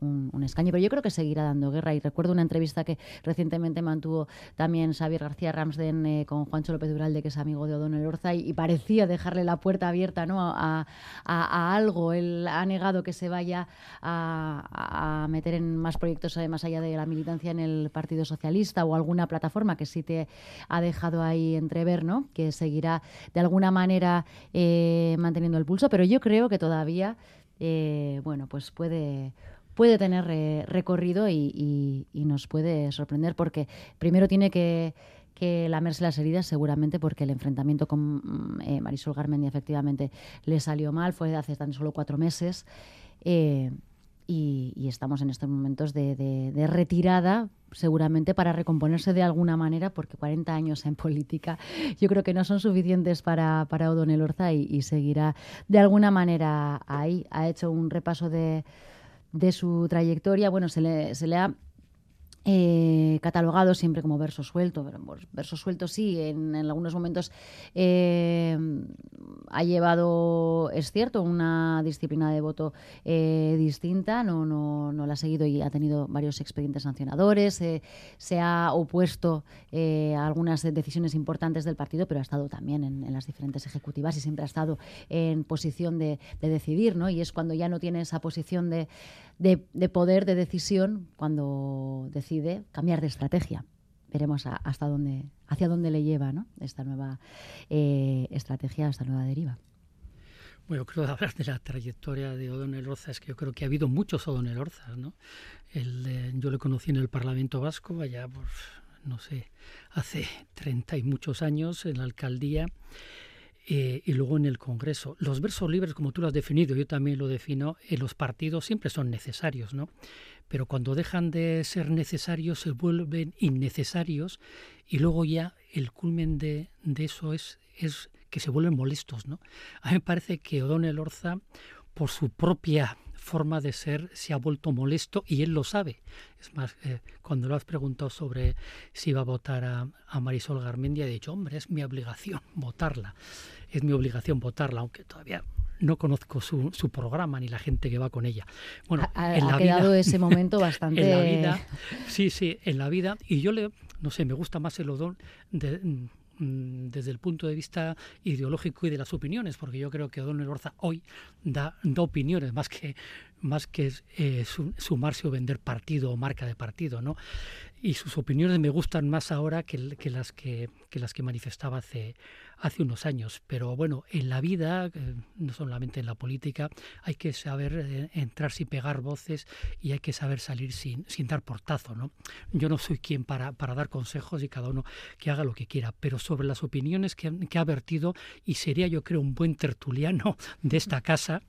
eh, un, escaño. Pero yo creo que seguirá dando guerra. Y recuerdo una entrevista que recientemente mantuvo también Xavier García Ramsden eh, con Juancho López Duralde, que es amigo de O'Donnell Orza, y, parecía dejarle la puerta abierta ¿no? a, algo. Él ha negado que se vaya a, meter en más proyectos eh, más allá de la militancia en el Partido Socialista o alguna plataforma que sí te ha dejado ahí entrever, ¿no? que seguirá de alguna manera eh, manteniendo el pulso. Pero yo creo que todavía, bueno, pues puede puede tener eh, recorrido y, nos puede sorprender porque primero tiene que, lamerse las heridas seguramente porque el enfrentamiento con mm, eh, Marisol Garmendia efectivamente le salió mal, fue hace tan solo cuatro meses. Eh, y, estamos en estos momentos de, retirada, seguramente para recomponerse de alguna manera, porque 40 años en política yo creo que no son suficientes para, para O'Donnell Orza y seguirá de alguna manera ahí. Ha hecho un repaso de, de su trayectoria, bueno, se le, se le ha eh, catalogado siempre como verso suelto, pero verso suelto sí, en, algunos momentos eh, ha llevado, es cierto, una disciplina de voto eh, distinta, no, no, no la ha seguido y ha tenido varios expedientes sancionadores, se ha opuesto a algunas decisiones importantes del partido, pero ha estado también en, las diferentes ejecutivas y siempre ha estado en posición de decidir, ¿no? Y es cuando ya no tiene esa posición de de, poder de decisión cuando decide cambiar de estrategia veremos hasta dónde, hacia dónde le lleva ¿no? esta nueva eh, estrategia, esta nueva deriva. Bueno, creo que hablar de la trayectoria de O'Donnell Orza es que yo creo que ha habido muchos O'Donnell Orzas, ¿no? El, yo le conocí en el Parlamento Vasco allá por, no sé, hace treinta y muchos años en la alcaldía eh, y luego en el Congreso. Los versos libres, como tú lo has definido, yo también lo defino, en los partidos siempre son necesarios, ¿no? Pero cuando dejan de ser necesarios se vuelven innecesarios y luego ya el culmen de, de eso es, es que se vuelven molestos, ¿no? A mí me parece que O'Donnell Orza, por su propia forma de ser se ha vuelto molesto y él lo sabe. Es más, eh, cuando lo has preguntado sobre si iba a votar a, a Marisol Garmendia, he dicho, hombre, es mi obligación [laughs] votarla es mi obligación votarla, aunque todavía no conozco su, su, programa ni la gente que va con ella. Bueno, ha, [laughs] en la quedado ese momento bastante. en la vida, sí, sí, en la vida. Y yo le, no sé, me gusta más el odón de, desde el punto de vista ideológico y de las opiniones, porque yo creo que O'Donnell Orza hoy da, da opiniones más que más que eh, sumarse o vender partido o marca de partido, ¿no? Y sus opiniones me gustan más ahora que, las que, manifestaba hace unos años. Pero bueno, en la vida, eh, no solamente en la política, hay que saber eh, entrar sin pegar voces y hay que saber salir sin, dar portazo. ¿no? Yo no soy quien para, para dar consejos y cada uno que haga lo que quiera, pero sobre las opiniones que, que ha vertido, y sería yo creo un buen tertuliano de esta casa,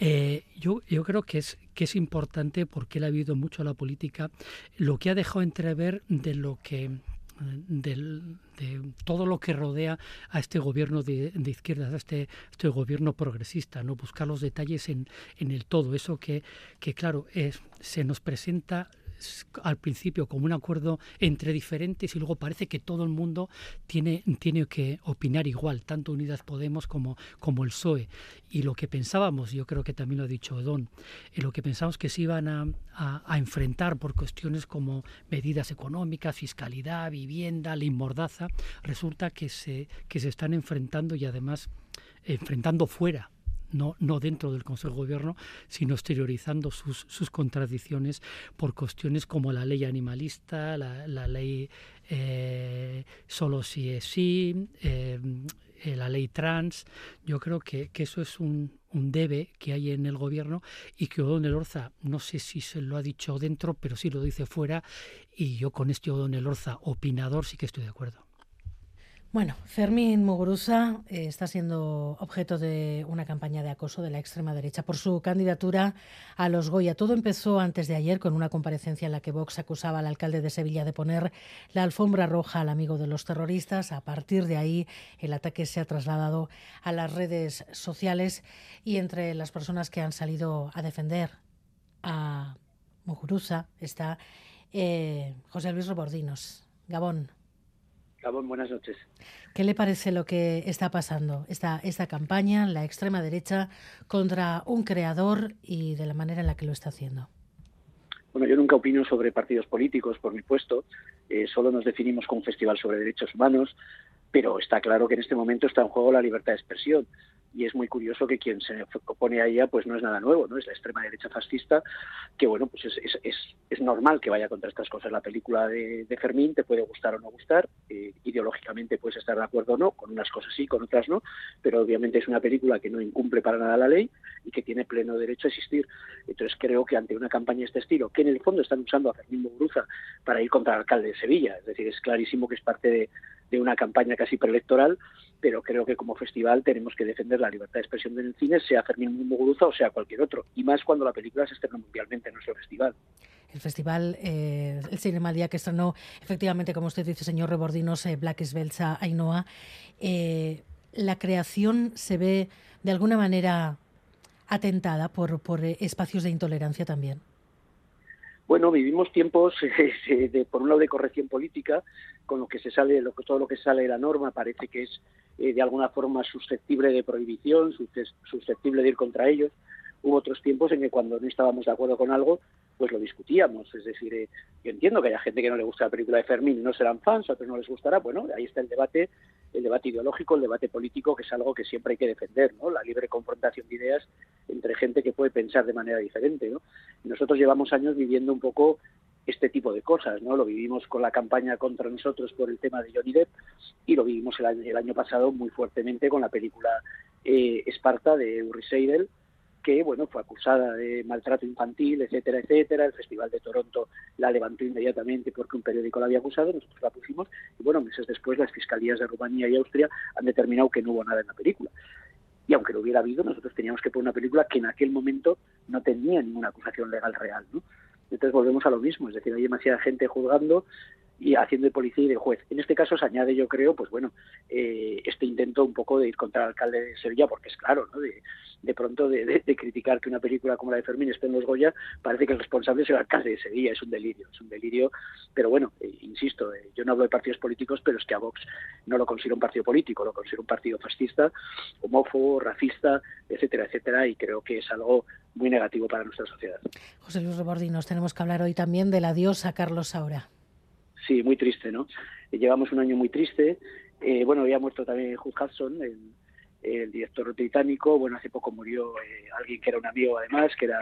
eh, yo, yo creo que es, que es importante porque él ha vivido mucho la política, lo que ha dejado entrever de lo que del, de todo lo que rodea a este gobierno de, de izquierdas, a este, este gobierno progresista, no buscar los detalles en, en el todo, eso que, que claro, es, se nos presenta al principio como un acuerdo entre diferentes y luego parece que todo el mundo tiene, tiene que opinar igual, tanto Unidas Podemos como, como el PSOE. Y lo que pensábamos, yo creo que también lo ha dicho Don, y lo que pensamos que se iban a, a, enfrentar por cuestiones como medidas económicas, fiscalidad, vivienda, ley mordaza, resulta que se, que se están enfrentando y además enfrentando fuera no, no dentro del Consejo de Gobierno, sino exteriorizando sus, sus contradicciones por cuestiones como la ley animalista, la, la ley eh, solo si es sí, eh, eh, la ley trans. Yo creo que, que eso es un, un, debe que hay en el gobierno y que O'Donnell Orza, no sé si se lo ha dicho dentro, pero sí lo dice fuera, y yo con este O'Donnell Orza opinador sí que estoy de acuerdo. Bueno, Fermín Muguruza eh, está siendo objeto de una campaña de acoso de la extrema derecha por su candidatura a los Goya. Todo empezó antes de ayer con una comparecencia en la que Vox acusaba al alcalde de Sevilla de poner la alfombra roja al amigo de los terroristas. A partir de ahí, el ataque se ha trasladado a las redes sociales y entre las personas que han salido a defender a Muguruza está eh, José Luis Robordinos. Gabón buenas noches. ¿Qué le parece lo que está pasando, esta, esta campaña, la extrema derecha, contra un creador y de la manera en la que lo está haciendo? Bueno, yo nunca opino sobre partidos políticos, por mi puesto. Eh, solo nos definimos como un festival sobre derechos humanos, pero está claro que en este momento está en juego la libertad de expresión y es muy curioso que quien se opone a ella pues no es nada nuevo, ¿no? Es la extrema derecha fascista, que bueno, pues es, normal que vaya contra estas cosas. La película de, Fermín te puede gustar o no gustar, eh, ideológicamente puedes estar de acuerdo o no, con unas cosas sí, con otras no, pero obviamente es una película que no incumple para nada la ley y que tiene pleno derecho a existir. Entonces creo que ante una campaña de este estilo, que en el fondo están usando a Fermín Muguruza para ir contra el alcalde de Sevilla, es decir, es clarísimo que es parte de, una campaña casi preelectoral, pero creo que como festival tenemos que defender la libertad de expresión en el cine, sea Fermín Muguruza o sea cualquier otro, y más cuando la película se estrena mundialmente en nuestro festival. El festival, eh, el Cinema Día que estrenó, efectivamente, como usted dice, señor Rebordinos, eh, Black Svelza, Ainhoa, eh, la creación se ve de alguna manera atentada por, por espacios de intolerancia también. Bueno, vivimos tiempos [laughs] de, por un lado de corrección política, con lo que se sale, lo, todo lo que sale de la norma parece que es eh, de alguna forma susceptible de prohibición, susceptible de ir contra ellos. Hubo otros tiempos en que cuando no estábamos de acuerdo con algo, pues lo discutíamos. Es decir, eh, yo entiendo que haya gente que no le gusta la película de Fermín y no serán fans, a otros no les gustará. Bueno, ahí está el debate, el debate ideológico, el debate político, que es algo que siempre hay que defender, ¿no? La libre confrontación de ideas entre gente que puede pensar de manera diferente, ¿no? nosotros llevamos años viviendo un poco este tipo de cosas, ¿no? Lo vivimos con la campaña contra nosotros por el tema de Johnny Depp y lo vivimos el año, el año pasado muy fuertemente con la película eh, Esparta de Uri Seidel, que bueno fue acusada de maltrato infantil, etcétera, etcétera. El Festival de Toronto la levantó inmediatamente porque un periódico la había acusado, nosotros la pusimos y bueno, meses después las fiscalías de Rumanía y Austria han determinado que no hubo nada en la película. Y aunque lo hubiera habido, nosotros teníamos que poner una película que en aquel momento no tenía ninguna acusación legal real, ¿no? Entonces volvemos a lo mismo, es decir, hay demasiada gente juzgando y haciendo de policía y de juez. En este caso se añade, yo creo, pues bueno, eh, este intento un poco de ir contra el alcalde de Sevilla, porque es claro, ¿no? De, de pronto de, criticar que una película como la de Fermín esté en los Goya, parece que el responsable es el alcalde de Sevilla, es un delirio, es un delirio, pero bueno, eh, insisto, eh, yo no hablo de partidos políticos, pero es que a Vox no lo considero un partido político, lo considero un partido fascista, homófobo, racista, etcétera, etcétera, y creo que es algo muy negativo para nuestra sociedad. José Luis Rebordinos, tenemos que hablar hoy también del adiós a Carlos Saura. Sí, muy triste, ¿no? Eh, llevamos un año muy triste. Eh, bueno, había muerto también Hugh Hudson, el, director británico. Bueno, hace poco murió eh, alguien que era un amigo, además, que era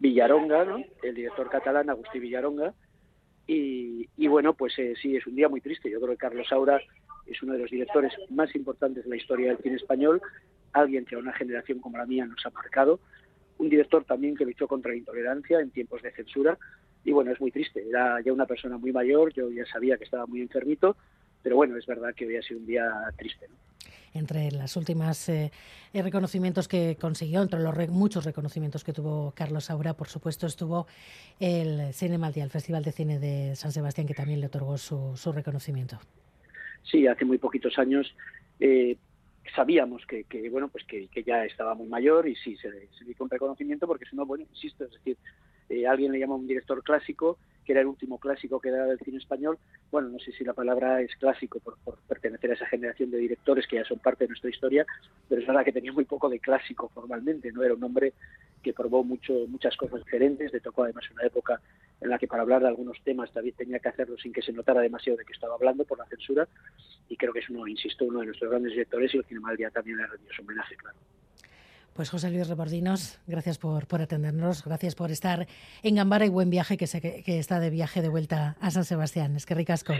Villaronga, ¿no? El director catalán, Agustín Villaronga. Y, bueno, pues sí, es un día muy triste. Yo creo que Carlos Saura es uno de los directores más importantes de la historia del cine español, alguien que a una generación como la mía nos ha marcado, un director también que luchó contra la intolerancia en tiempos de censura y bueno, es muy triste. Era ya una persona muy mayor, yo ya sabía que estaba muy enfermito, pero bueno, es verdad que hoy ha sido un día triste. Entre las últimas eh, reconocimientos que consiguió, entre los muchos reconocimientos que tuvo Carlos Saura, por supuesto, estuvo el Cine Día, el Festival de Cine de San Sebastián, que también le otorgó su, su reconocimiento. Sí, hace muy poquitos años eh, sabíamos que, que, bueno pues que, que, ya estaba muy mayor y sí se, se dio un reconocimiento porque si no bueno insisto es decir eh, alguien le llama un director clásico, que era el último clásico que era del cine español. Bueno, no sé si la palabra es clásico por, pertenecer a esa generación de directores que ya son parte de nuestra historia, pero es verdad que tenía muy poco de clásico formalmente, no era un hombre que probó mucho, muchas cosas diferentes, le tocó además una época en la que para hablar de algunos temas también tenía que hacerlo sin que se notara demasiado de que estaba hablando por la censura, y creo que es uno, insisto, uno de nuestros grandes directores y el Cinema del Día también le rendió su homenaje, claro. Pues José Luis Rebordinos, gracias por, por atendernos, gracias por estar en Gambara y buen viaje que, se, que está de viaje de vuelta a San Sebastián. Es que ricasco.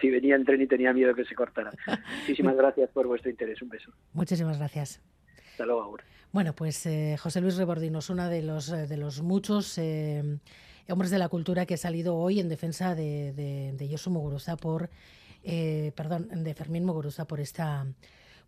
si venía en tren y tenía miedo que se cortara. [laughs] Muchísimas gracias por vuestro interés. Un beso. Muchísimas gracias. Hasta luego, ahora. Bueno, pues eh, José Luis Rebordinos, uno de los, eh, de los muchos eh, hombres de la cultura que ha salido hoy en defensa de, de, de Yosu Muguruza por, perdón, de Fermín Muguruza por esta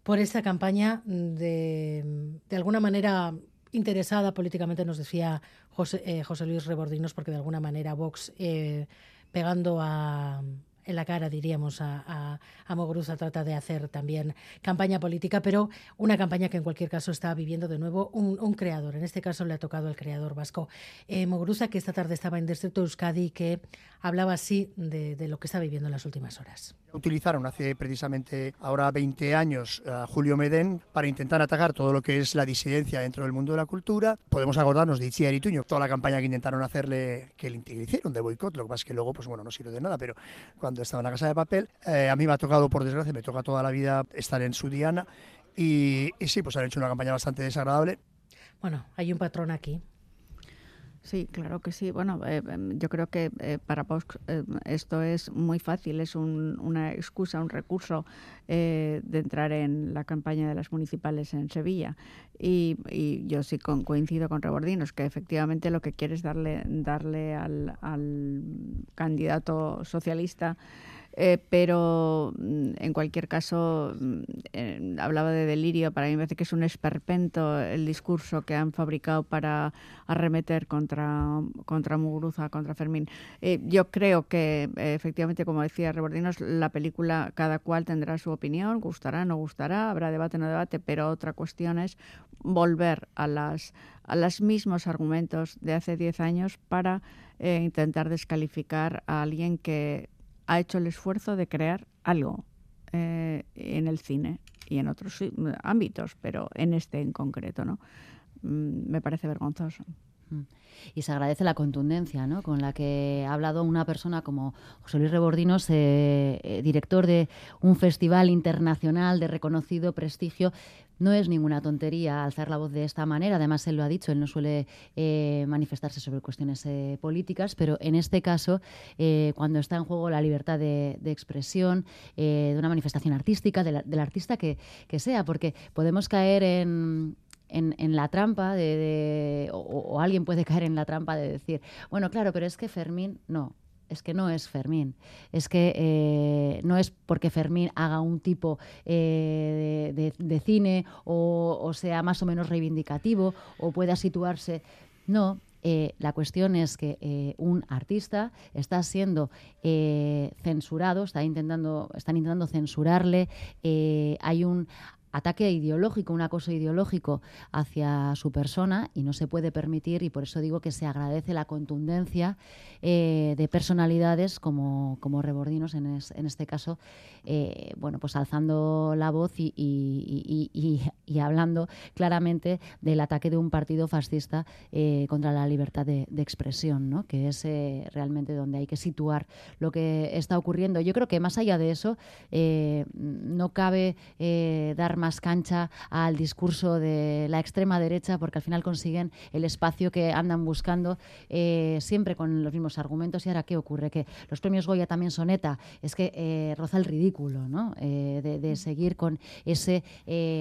por esta campaña de, de alguna manera interesada políticamente, nos decía José, eh, José Luis Rebordinos, porque de alguna manera Vox, eh, pegando a, en la cara, diríamos, a, a, a trata de hacer también campaña política, pero una campaña que en cualquier caso está viviendo de nuevo un, creador. En este caso le ha tocado al creador vasco. Eh, que esta tarde estaba en Distrito Euskadi, que hablaba así de, lo que está viviendo en las últimas horas. Utilizaron hace precisamente ahora 20 años a Julio Medén para intentar atacar todo lo que es la disidencia dentro del mundo de la cultura. Podemos acordarnos de Itziar Tuño, toda la campaña que intentaron hacerle, que le hicieron de boicot, lo que pasa es que luego, pues bueno, no sirve de nada, pero cuando estaba en la casa de papel. Eh, a mí me ha tocado, por desgracia, me toca toda la vida estar en su diana y, y sí, pues han hecho una campaña bastante desagradable. Bueno, hay un patrón aquí. Sí, claro que sí. Bueno, eh, em, yo creo que eh, para Vox eh, esto es muy fácil, es una excusa, un recurso de entrar en la campaña de las municipales en Sevilla. Y, yo sí coincido con Rebordinos, que efectivamente lo que quiere es darle, darle al candidato socialista eh, pero mm, en cualquier caso, mm, hablaba de delirio, para mí me parece que es un esperpento el discurso que han fabricado para arremeter contra, contra Muguruza, contra Fermín. Eh, yo creo que, efectivamente, como decía Rebordinos, la película cada cual tendrá su opinión, gustará, no gustará, habrá debate, no debate, pero otra cuestión es volver a las a los mismos argumentos de hace 10 años para eh, intentar descalificar a alguien que ha hecho el esfuerzo de crear algo eh, en el cine y en otros ámbitos, pero en este en concreto, ¿no? Mm, me parece vergonzoso. Mm. Y se agradece la contundencia ¿no? con la que ha hablado una persona como José Luis Rebordinos, eh, director de un festival internacional de reconocido prestigio. No es ninguna tontería alzar la voz de esta manera. Además, él lo ha dicho, él no suele eh, manifestarse sobre cuestiones políticas, pero en este caso, cuando está en juego la libertad de, expresión, de una manifestación artística, del artista que, sea, porque podemos caer en, la trampa de, o, alguien puede caer en la trampa de decir, bueno, claro, pero es que Fermín no. Es que no es Fermín. Es que eh, no es porque Fermín haga un tipo eh, de, cine o, sea más o menos reivindicativo o pueda situarse. No, eh, la cuestión es que un artista está siendo censurado, está intentando, están intentando censurarle, hay un ataque ideológico, un acoso ideológico hacia su persona y no se puede permitir y por eso digo que se agradece la contundencia eh, de personalidades como, como Rebordinos en, este caso, eh, bueno, pues alzando la voz y, y, hablando claramente del ataque de un partido fascista eh, contra la libertad de, expresión, ¿no? que es realmente donde hay que situar lo que está ocurriendo. Yo creo que más allá de eso, no cabe dar más más cancha al discurso de la extrema derecha porque al final consiguen el espacio que andan buscando eh, siempre con los mismos argumentos. Y ahora, ¿qué ocurre? Que los premios Goya también son ETA. Es que eh, roza el ridículo, ¿no? Eh, de, seguir con ese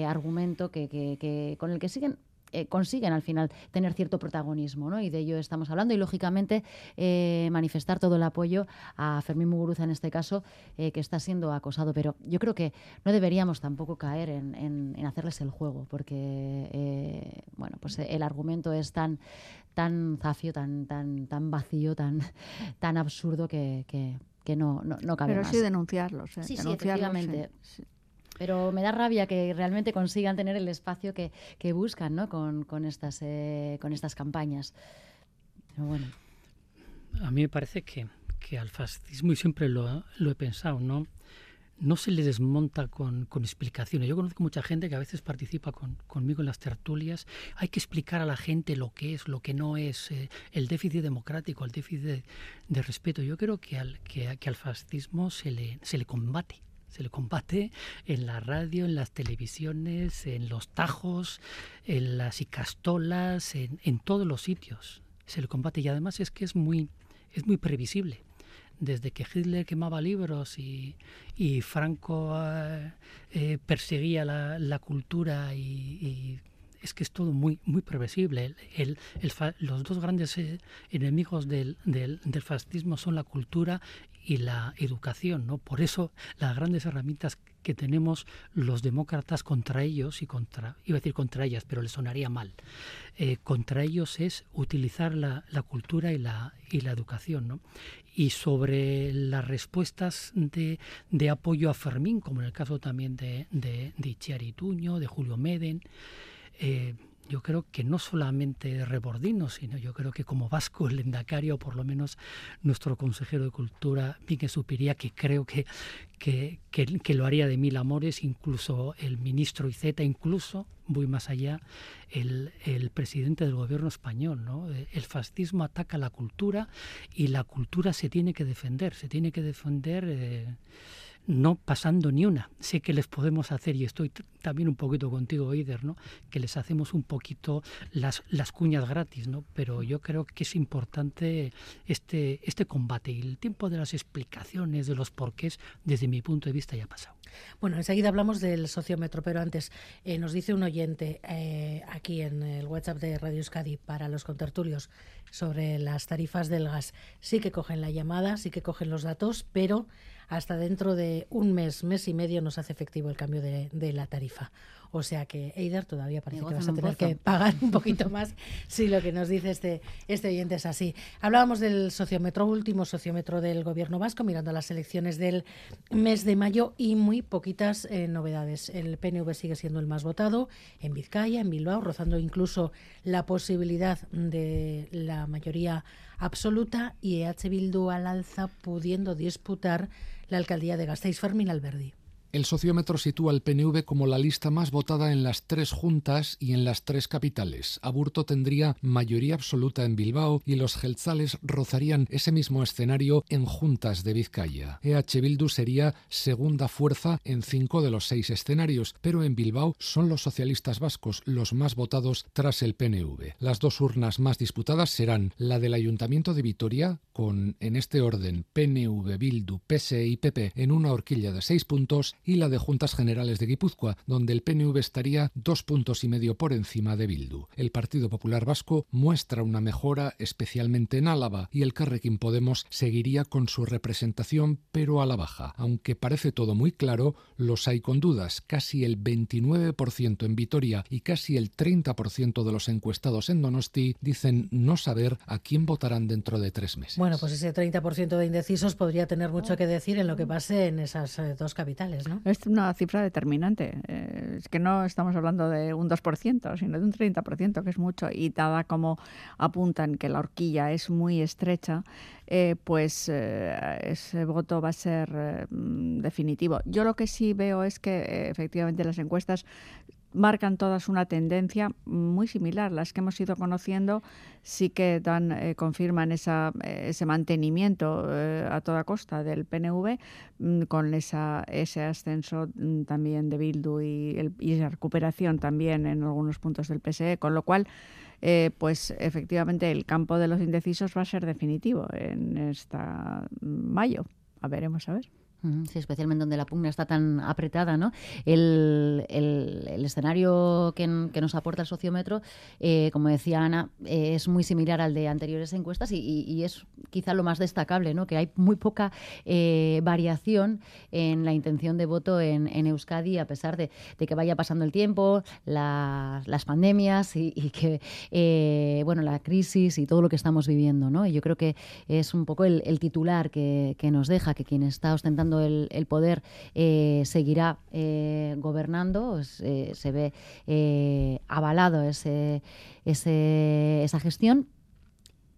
argumento que, que, con el que siguen eh, consiguen al final tener cierto protagonismo, ¿no? Y de ello estamos hablando. Y lógicamente eh, manifestar todo el apoyo a Fermín Muguruza en este caso, eh, que está siendo acosado. Pero yo creo que no deberíamos tampoco caer en, hacerles el juego, porque bueno, pues el argumento es tan tan zafio, tan, tan, tan vacío, tan, tan absurdo que, que, no, no, no cabe Pero sí denunciarlos. Sí, sí, efectivamente. Pero me da rabia que realmente consigan tener el espacio que, buscan ¿no? con, estas, eh, con estas campañas. bueno. A mí me parece que, que al fascismo, y siempre lo, he pensado, ¿no? no se le desmonta con, explicaciones. Yo conozco mucha gente que a veces participa con, conmigo en las tertulias. Hay que explicar a la gente lo que es, lo que no es, eh, el déficit democrático, el déficit de, respeto. Yo creo que al, que al fascismo se le, se le combate. Se le combate en la radio, en las televisiones, en los tajos, en las icastolas, en, en todos los sitios. Se le combate y además es que es muy, es muy previsible desde que Hitler quemaba libros y, y Franco eh, eh, perseguía la, la cultura y, y, es que es todo muy muy previsible. El, el, los dos grandes eh, enemigos del, del, del, fascismo son la cultura y la educación, ¿no? Por eso las grandes herramientas que tenemos los demócratas contra ellos y contra, iba a decir contra ellas, pero le sonaría mal, eh, contra ellos es utilizar la, la, cultura y la, y la educación. ¿no? Y sobre las respuestas de, de, apoyo a Fermín, como en el caso también de, de, de Tuño, de Julio Meden, eh, yo creo que no solamente Rebordino, sino yo creo que como vasco, el lendacario, o por lo menos nuestro consejero de Cultura, Miguel Supiría, que creo que, que, que, que, lo haría de mil amores, incluso el ministro Iceta, incluso, voy más allá, el, el presidente del gobierno español. ¿no? El fascismo ataca la cultura y la cultura se tiene que defender, se tiene que defender... Eh, no pasando ni una. Sé que les podemos hacer, y estoy también un poquito contigo, Eider, ¿no? que les hacemos un poquito las, las cuñas gratis, ¿no? pero yo creo que es importante este, este combate y el tiempo de las explicaciones, de los porqués, desde mi punto de vista ya ha pasado. Bueno, enseguida hablamos del sociómetro, pero antes eh, nos dice un oyente eh, aquí en el WhatsApp de Radio Euskadi para los contertulios sobre las tarifas del gas. Sí que cogen la llamada, sí que cogen los datos, pero hasta dentro de un mes, mes y medio nos hace efectivo el cambio de, de la tarifa. O sea que, Eider, todavía parece que vas a tener que pagar un poquito más [laughs] si lo que nos dice este, este oyente es así. Hablábamos del sociómetro, último sociómetro del gobierno vasco, mirando a las elecciones del mes de mayo y muy poquitas eh, novedades. El PNV sigue siendo el más votado en Vizcaya, en Bilbao, rozando incluso la posibilidad de la mayoría absoluta y EH Bildu al alza pudiendo disputar la alcaldía de Gasteiz Fermín Alberdi. El sociómetro sitúa al PNV como la lista más votada en las tres juntas y en las tres capitales. Aburto tendría mayoría absoluta en Bilbao y los gelzales rozarían ese mismo escenario en juntas de Vizcaya. EH Bildu sería segunda fuerza en cinco de los seis escenarios, pero en Bilbao son los socialistas vascos los más votados tras el PNV. Las dos urnas más disputadas serán la del Ayuntamiento de Vitoria, con en este orden PNV, Bildu, PSE y PP en una horquilla de seis puntos, y la de Juntas Generales de Guipúzcoa, donde el PNV estaría dos puntos y medio por encima de Bildu. El Partido Popular Vasco muestra una mejora especialmente en Álava y el Carrequín Podemos seguiría con su representación pero a la baja. Aunque parece todo muy claro, los hay con dudas. Casi el 29% en Vitoria y casi el 30% de los encuestados en Donosti dicen no saber a quién votarán dentro de tres meses. Bueno, pues ese 30% de indecisos podría tener mucho que decir en lo que pase en esas eh, dos capitales, ¿no? Es una cifra determinante. Eh, es que no estamos hablando de un 2%, sino de un 30%, que es mucho. Y dada como apuntan que la horquilla es muy estrecha, eh, pues eh, ese voto va a ser eh, definitivo. Yo lo que sí veo es que efectivamente las encuestas marcan todas una tendencia muy similar. Las que hemos ido conociendo sí que dan, eh, confirman esa, eh, ese mantenimiento eh, a toda costa del PNV mm, con esa, ese ascenso mm, también de Bildu y, el, y, esa recuperación también en algunos puntos del PSE, con lo cual eh, pues efectivamente el campo de los indecisos va a ser definitivo en esta mayo. A veremos a ver. Sí, especialmente donde la pugna está tan apretada, ¿no? El, escenario que, nos aporta el sociómetro, eh, como decía Ana, eh, es muy similar al de anteriores encuestas y, es quizá lo más destacable, ¿no? Que hay muy poca eh, variación en la intención de voto en, Euskadi, a pesar de, que vaya pasando el tiempo, la, las pandemias y, que, bueno, la crisis y todo lo que estamos viviendo. Y yo creo que es un poco el, titular que nos deja, que quien está ostentando el, el poder eh, seguirá eh, gobernando, eh, se ve avalado ese, ese, esa gestión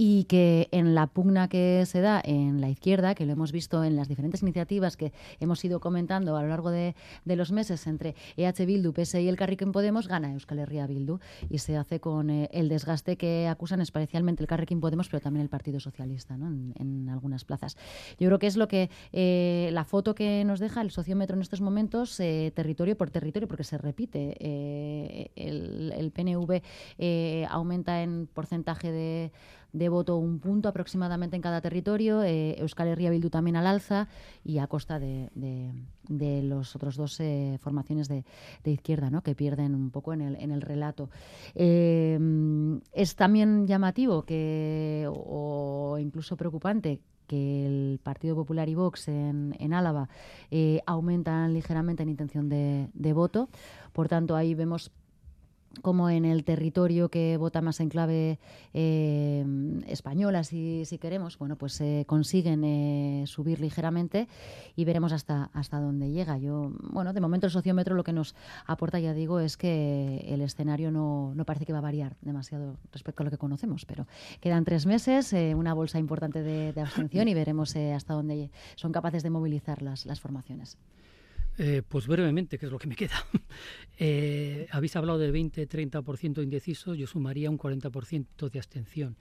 y que en la pugna que se da en la izquierda, que lo hemos visto en las diferentes iniciativas que hemos ido comentando a lo largo de, los meses entre EH Bildu, PSI y el Carriquín Podemos, gana Euskal Herria Bildu y se hace con eh, el desgaste que acusan especialmente el Carriquín Podemos, pero también el Partido Socialista ¿no? en, algunas plazas. Yo creo que es lo que eh, la foto que nos deja el sociómetro en estos momentos, eh, territorio por territorio, porque se repite. el, el, PNV aumenta en porcentaje de de voto un punto aproximadamente en cada territorio, eh, Euskal Herria Bildu también al alza y a costa de, de, los otros dos eh, formaciones de, izquierda, ¿no? que pierden un poco en el, en el relato. Eh, es también llamativo que, o incluso preocupante que el Partido Popular y Vox en, en Álava aumentan ligeramente en intención de, de voto. Por tanto, ahí vemos como en el territorio que vota más en clave eh, española, si, si, queremos, bueno, pues se consiguen eh, subir ligeramente y veremos hasta, hasta dónde llega. Yo, bueno, de momento el sociómetro lo que nos aporta, ya digo, es que el escenario no, no parece que va a variar demasiado respecto a lo que conocemos, pero quedan tres meses, eh, una bolsa importante de, de abstención y veremos hasta dónde son capaces de movilizar las, las formaciones. Eh, pues brevemente, que es lo que me queda. [laughs] Eh, habéis hablado de 20-30% indecisos, yo sumaría un 40% de abstención.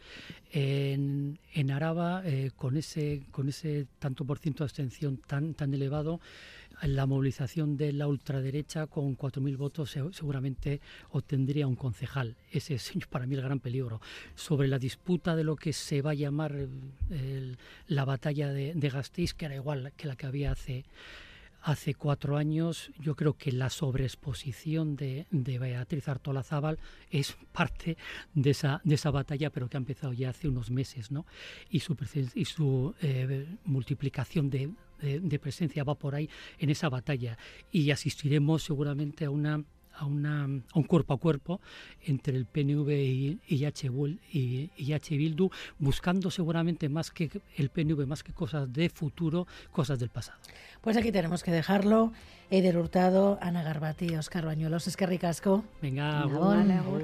En, en Araba, eh, con, ese, con ese tanto por ciento de abstención tan, tan elevado, la movilización de la ultraderecha con 4.000 votos seguramente obtendría un concejal. Ese es [laughs] para mí el gran peligro. Sobre la disputa de lo que se va a llamar la batalla de, de Gasteiz, que era igual que la que había hace hace cuatro años, yo creo que la sobreexposición de, de Beatriz Artolazábal es parte de esa, de esa batalla, pero que ha empezado ya hace unos meses, ¿no? Y su, y su eh, multiplicación de, de presencia va por ahí en esa batalla. Y asistiremos seguramente a una a, una, a un cuerpo a cuerpo entre el PNV y, y, H, y, y H Bildu, buscando seguramente más que el PNV, más que cosas de futuro, cosas del pasado. Pues aquí tenemos que dejarlo. Eider Hurtado, Ana Garbati, Oscar Bañuelos, es que ricasco. Venga,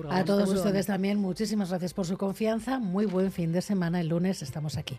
a todos ustedes también, muchísimas gracias por su confianza. Muy buen fin de semana. El lunes estamos aquí.